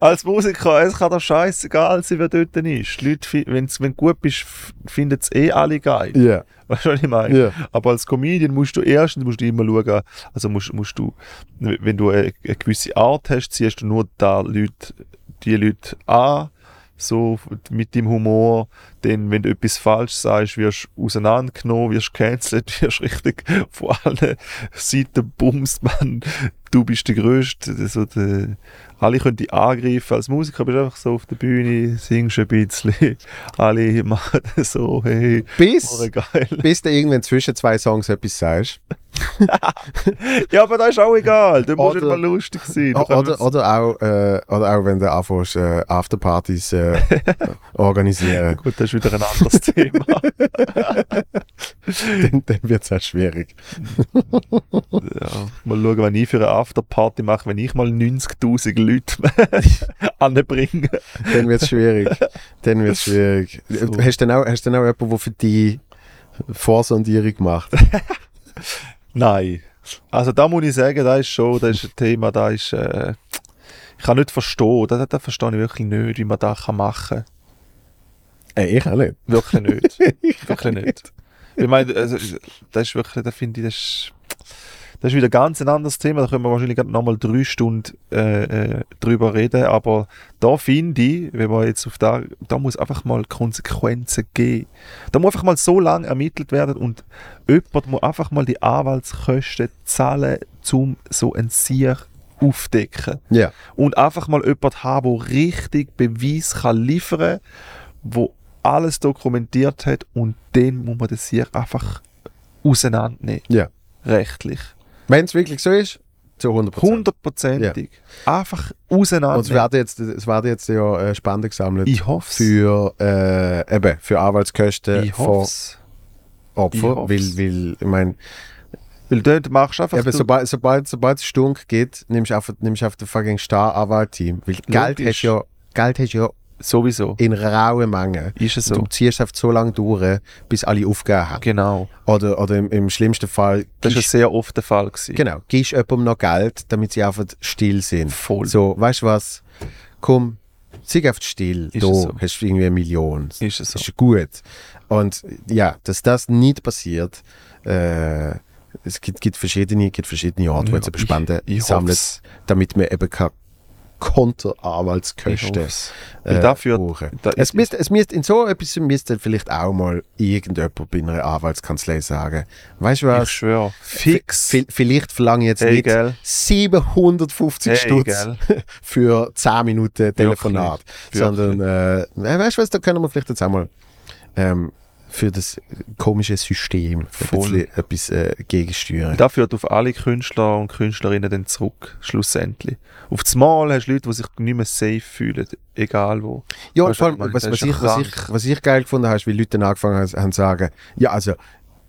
als Musiker, es kann doch scheißegal sein, wer dort ist. Die Leute, wenn's, wenn du gut bist, finden es eh alle geil. Ja. Weißt du, was ich meine? Ja. Aber als Comedian musst du erstens musst du immer schauen, also musst, musst du, wenn du eine, eine gewisse Art hast, ziehst du nur da Leute, die Leute an, so mit dem Humor. Dann, wenn du etwas falsch sagst, wirst du auseinandergenommen, wirst gecancelt, [LAUGHS] wirst richtig von allen Seiten bumst, man. Du bist der Größte. So der, alle können dich angreifen. Als Musiker bist du einfach so auf der Bühne, singst ein bisschen. Alle machen [LAUGHS] so, hey, Bis, geil. bis du irgendwann zwischen zwei Songs etwas sagst. [LAUGHS] Ja, aber das ist auch egal. Oder- nicht mal lustig sein. Oder, oder, auch, äh, oder auch, wenn du anfängst, äh, Afterpartys äh, [LAUGHS] organisieren, Gut, das ist wieder ein anderes [LAUGHS] Thema. dann, dann wird es auch schwierig. ja, mal schauen, wenn ich für eine Afterparty mache, wenn ich mal 90.000 Leute anbringe. Dann wird es schwierig. Dann wird schwierig. So. Hast du dann auch, hast du dann auch jemanden, der für die Vorsondierung macht? Nein. Also da muss ich sagen, das ist schon, das ist ein Thema, da ist, äh, ich kann nicht verstehen, das, das verstehe ich wirklich nicht, wie man das machen kann. Äh, ich auch nicht. Wirklich nicht. [LAUGHS] wirklich nicht. Ich meine, also, das ist wirklich, da finde ich, das ist, das ist wieder ganz ein anderes Thema. Da können wir wahrscheinlich nochmal drei Stunden äh, äh, drüber reden. Aber da finde ich, wenn man jetzt auf da, da muss einfach mal Konsequenzen geben. Da muss einfach mal so lange ermittelt werden und jemand muss einfach mal die Anwaltskosten zahlen, um so ein Sieg aufdecken Ja. und einfach mal jemand haben, der richtig Beweis kann liefern kann, wo alles dokumentiert hat und dann muss man das hier einfach auseinandernehmen. Ja. Rechtlich. Wenn es wirklich so ist, zu 100 Hundertprozentig. Einfach auseinandernehmen. Und es werden jetzt, es werden jetzt ja äh, Spenden gesammelt ich hoffe für, äh, eben, für Anwaltskosten Ich von. Ich Opfern. hoff's. Weil, weil, ich meine, Weil dort machst du einfach... eben, sobald, sobald, sobald es Stunk geht, nimmst du einfach, nimmst einfach den fucking Star-Anwalt-Team. Weil Geld hast ja, Geld hast du ja sowieso. in rauen Mengen. Ist es so. Du ziehst einfach so lange durch, bis alle aufgegeben haben. Genau. Oder, oder im, im schlimmsten Fall, Das war sehr oft der Fall. Gewesen. genau, gibst jemandem noch Geld, damit sie einfach still sind. Voll. So, weißt du was? Komm, sei einfach still. Ist da so. hast du irgendwie eine Million. Ist es so. ist gut. Und ja, dass das nicht passiert, äh, es gibt, gibt verschiedene, gibt verschiedene Orte, wo Ja, jetzt eben Spenden sammelt, damit man eben keine Ich hoff's. Weil dafür- da- es müsste, es müsste, in so etwas müsste vielleicht auch mal irgendjemand bei einer Anwaltskanzlei sagen, weißt du Ich was? schwöre. Fix. Vielleicht verlange ich jetzt Hey, nicht gell? 750 Hey, Stutz [LAUGHS] für 10 Minuten Telefonat. Wirklich. Sondern, äh, weißt du was, da können wir vielleicht jetzt auch mal ähm, für das komische System Voll. etwas äh, gegensteuern. Das führt auf alle Künstler und Künstlerinnen dann zurück, schlussendlich. Auf das Mal hast du Leute, die sich nicht mehr safe fühlen, egal wo. Ja, vor allem, was, was, ich, was, ich, was ich geil gefunden habe, ist, wie Leute dann angefangen haben zu sagen, ja, also,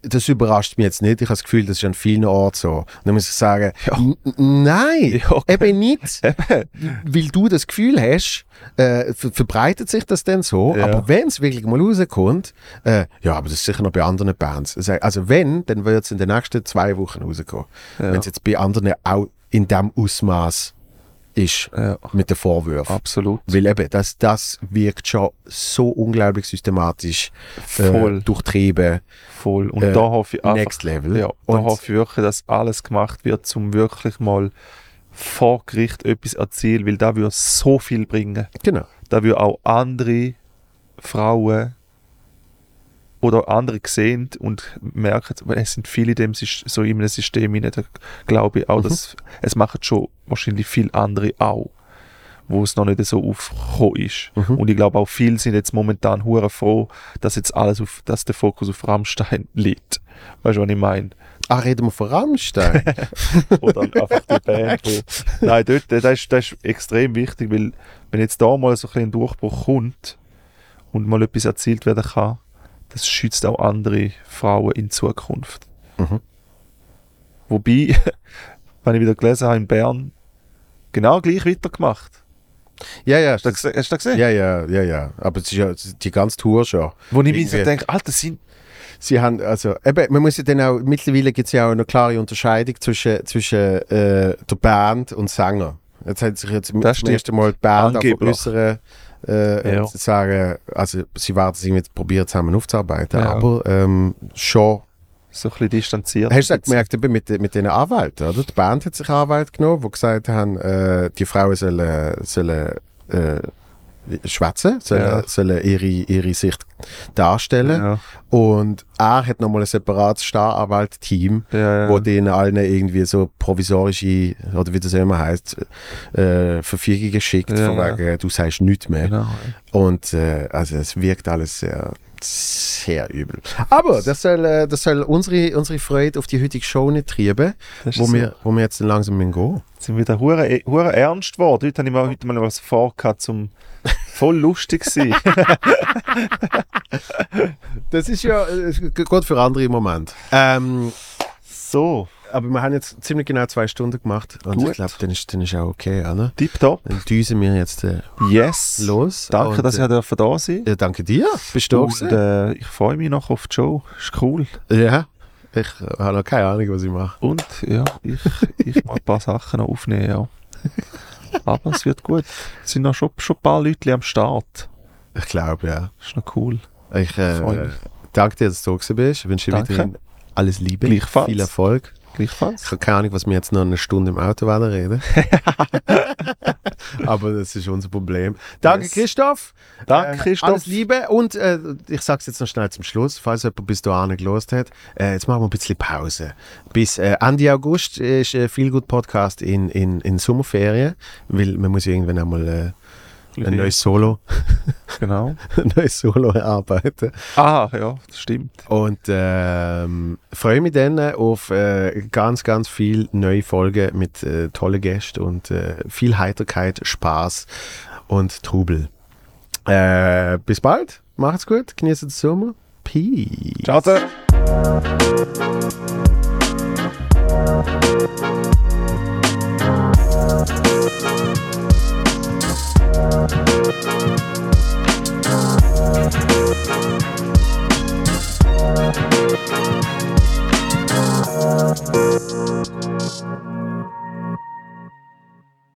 das überrascht mich jetzt nicht. Ich habe das Gefühl, das ist an vielen Orten so. Und dann muss ich sagen, n- nein, Ja, okay. eben nicht. [LAUGHS] Weil du das Gefühl hast, äh, ver verbreitet sich das dann so. Ja. Aber wenn es wirklich mal rauskommt, äh, ja, aber das ist sicher noch bei anderen Bands. Also- Also wenn, dann wird es in den nächsten zwei Wochen rauskommen. Ja. Wenn es jetzt bei anderen auch in dem Ausmaß ist Ja, mit den Vorwürfen. absolut. Weil eben, das, das wirkt schon so unglaublich systematisch Voll. äh, durchtrieben. Voll. Und Äh, da hoffe ich einfach, Next Level. Ja, da Und- hoffe ich wirklich, dass alles gemacht wird, um wirklich mal vor Gericht etwas erzielen, weil da würde so viel bringen. Genau. Da würde auch andere Frauen oder andere sehen und merken, es sind viele in dem so in einem System hinein, da glaube ich auch, dass es machen schon wahrscheinlich viele andere auch, wo es noch nicht so aufgekommen ist. Mhm. Und ich glaube auch viele sind jetzt momentan hure froh, dass jetzt alles auf, dass der Fokus auf Rammstein [LAUGHS] liegt. Weißt du, was ich meine? Ah, reden wir von Rammstein? [LAUGHS] Oder einfach die Band. Wo, nein, dort, das ist, das ist extrem wichtig, weil wenn jetzt da mal so ein, ein Durchbruch kommt und mal etwas erzielt werden kann, das schützt auch andere Frauen in Zukunft. Mhm. Wobei, [LAUGHS] wenn ich wieder gelesen habe in Bern, genau gleich weitergemacht. ja, ja. Hast du hast du das gesehen? Ja, ja, ja, ja. Aber es ist ja die ganze Tour schon. Wo ich mir so denke, Alter, sind Sie haben, also, eben, man muss ja dann auch, mittlerweile gibt es ja auch eine klare Unterscheidung zwischen, zwischen äh, der Band und Sänger. Jetzt hat sich jetzt Das zum ersten Mal die Band äußeren äh, Ja. und sagen, also sie werden es irgendwie probieren zusammen aufzuarbeiten, Ja. aber ähm, schon so ein bisschen distanziert. Hast du gemerkt, eben mit, den- mit den Anwälten, oder? Die Band hat sich Anwälte genommen, die gesagt haben, äh, die Frauen sollen, sollen äh, schwätzen, sollen, Ja. sollen ihre, ihre Sicht darstellen. Ja, Und er hat nochmal ein separates Staranwalt-Team, ja, ja. wo denen allen irgendwie so provisorische, oder wie das immer heißt, äh, Verfügungen schickt, von wegen, du sagst nichts mehr. Genau. Und äh, also es wirkt alles sehr, sehr übel. Aber das soll, äh, das soll unsere, unsere Freude auf die heutige Show nicht treiben, wo, so. wir, wo wir jetzt langsam gehen müssen. sind wieder hure, hure ernst geworden. Heute habe ich mal, heute mal was vorgehabt, zum voll lustig sein. [LAUGHS] Das ist ja äh, gut für andere im Moment. Ähm, so, aber wir haben jetzt ziemlich genau zwei Stunden gemacht. Und Gut. ich glaube, dann ist, dann ist auch okay, oder? tipptopp. Dann düsen wir jetzt äh, Yes. los. Danke, Und, dass ich dürfen da sein äh, ja, danke dir. Bist du Und äh, ich freue mich noch auf die Show. Ist cool. Ja. Ich äh, habe noch keine Ahnung, was ich mache. Und ja, ich, ich mal ein paar Sachen noch aufnehmen, ja. Aber es wird gut. Es sind noch schon, schon ein paar Leute am Start. Ich glaube, ja. Ist noch cool. Ich äh, äh, danke dir, dass du da bist. Ich wünsche dir weiterhin alles Liebe. Viel Erfolg. Ich Gleichfalls. habe keine Ahnung, was wir jetzt noch eine Stunde im Auto reden. [LAUGHS] Aber das ist unser Problem. Danke, Yes. Christoph. Danke, Äh, Christoph. Alles Liebe. Und äh, ich sage es jetzt noch schnell zum Schluss, falls jemand bis dahin gelost hat. Äh, jetzt machen wir ein bisschen Pause. Bis äh, Ende August ist äh, viel gut Podcast in, in, in Sommerferien, weil man muss ja irgendwann einmal äh, ein neues Solo, [LAUGHS] Genau. [LAUGHS] ein neues Solo erarbeiten. Ah, ja, das stimmt. Und ähm, freue mich dann auf äh, ganz, ganz viel neue Folgen mit äh, tollen Gästen und äh, viel Heiterkeit, Spaß und Trubel. Äh, bis bald, macht's gut, genießt den Sommer. Peace. Ciao. Thank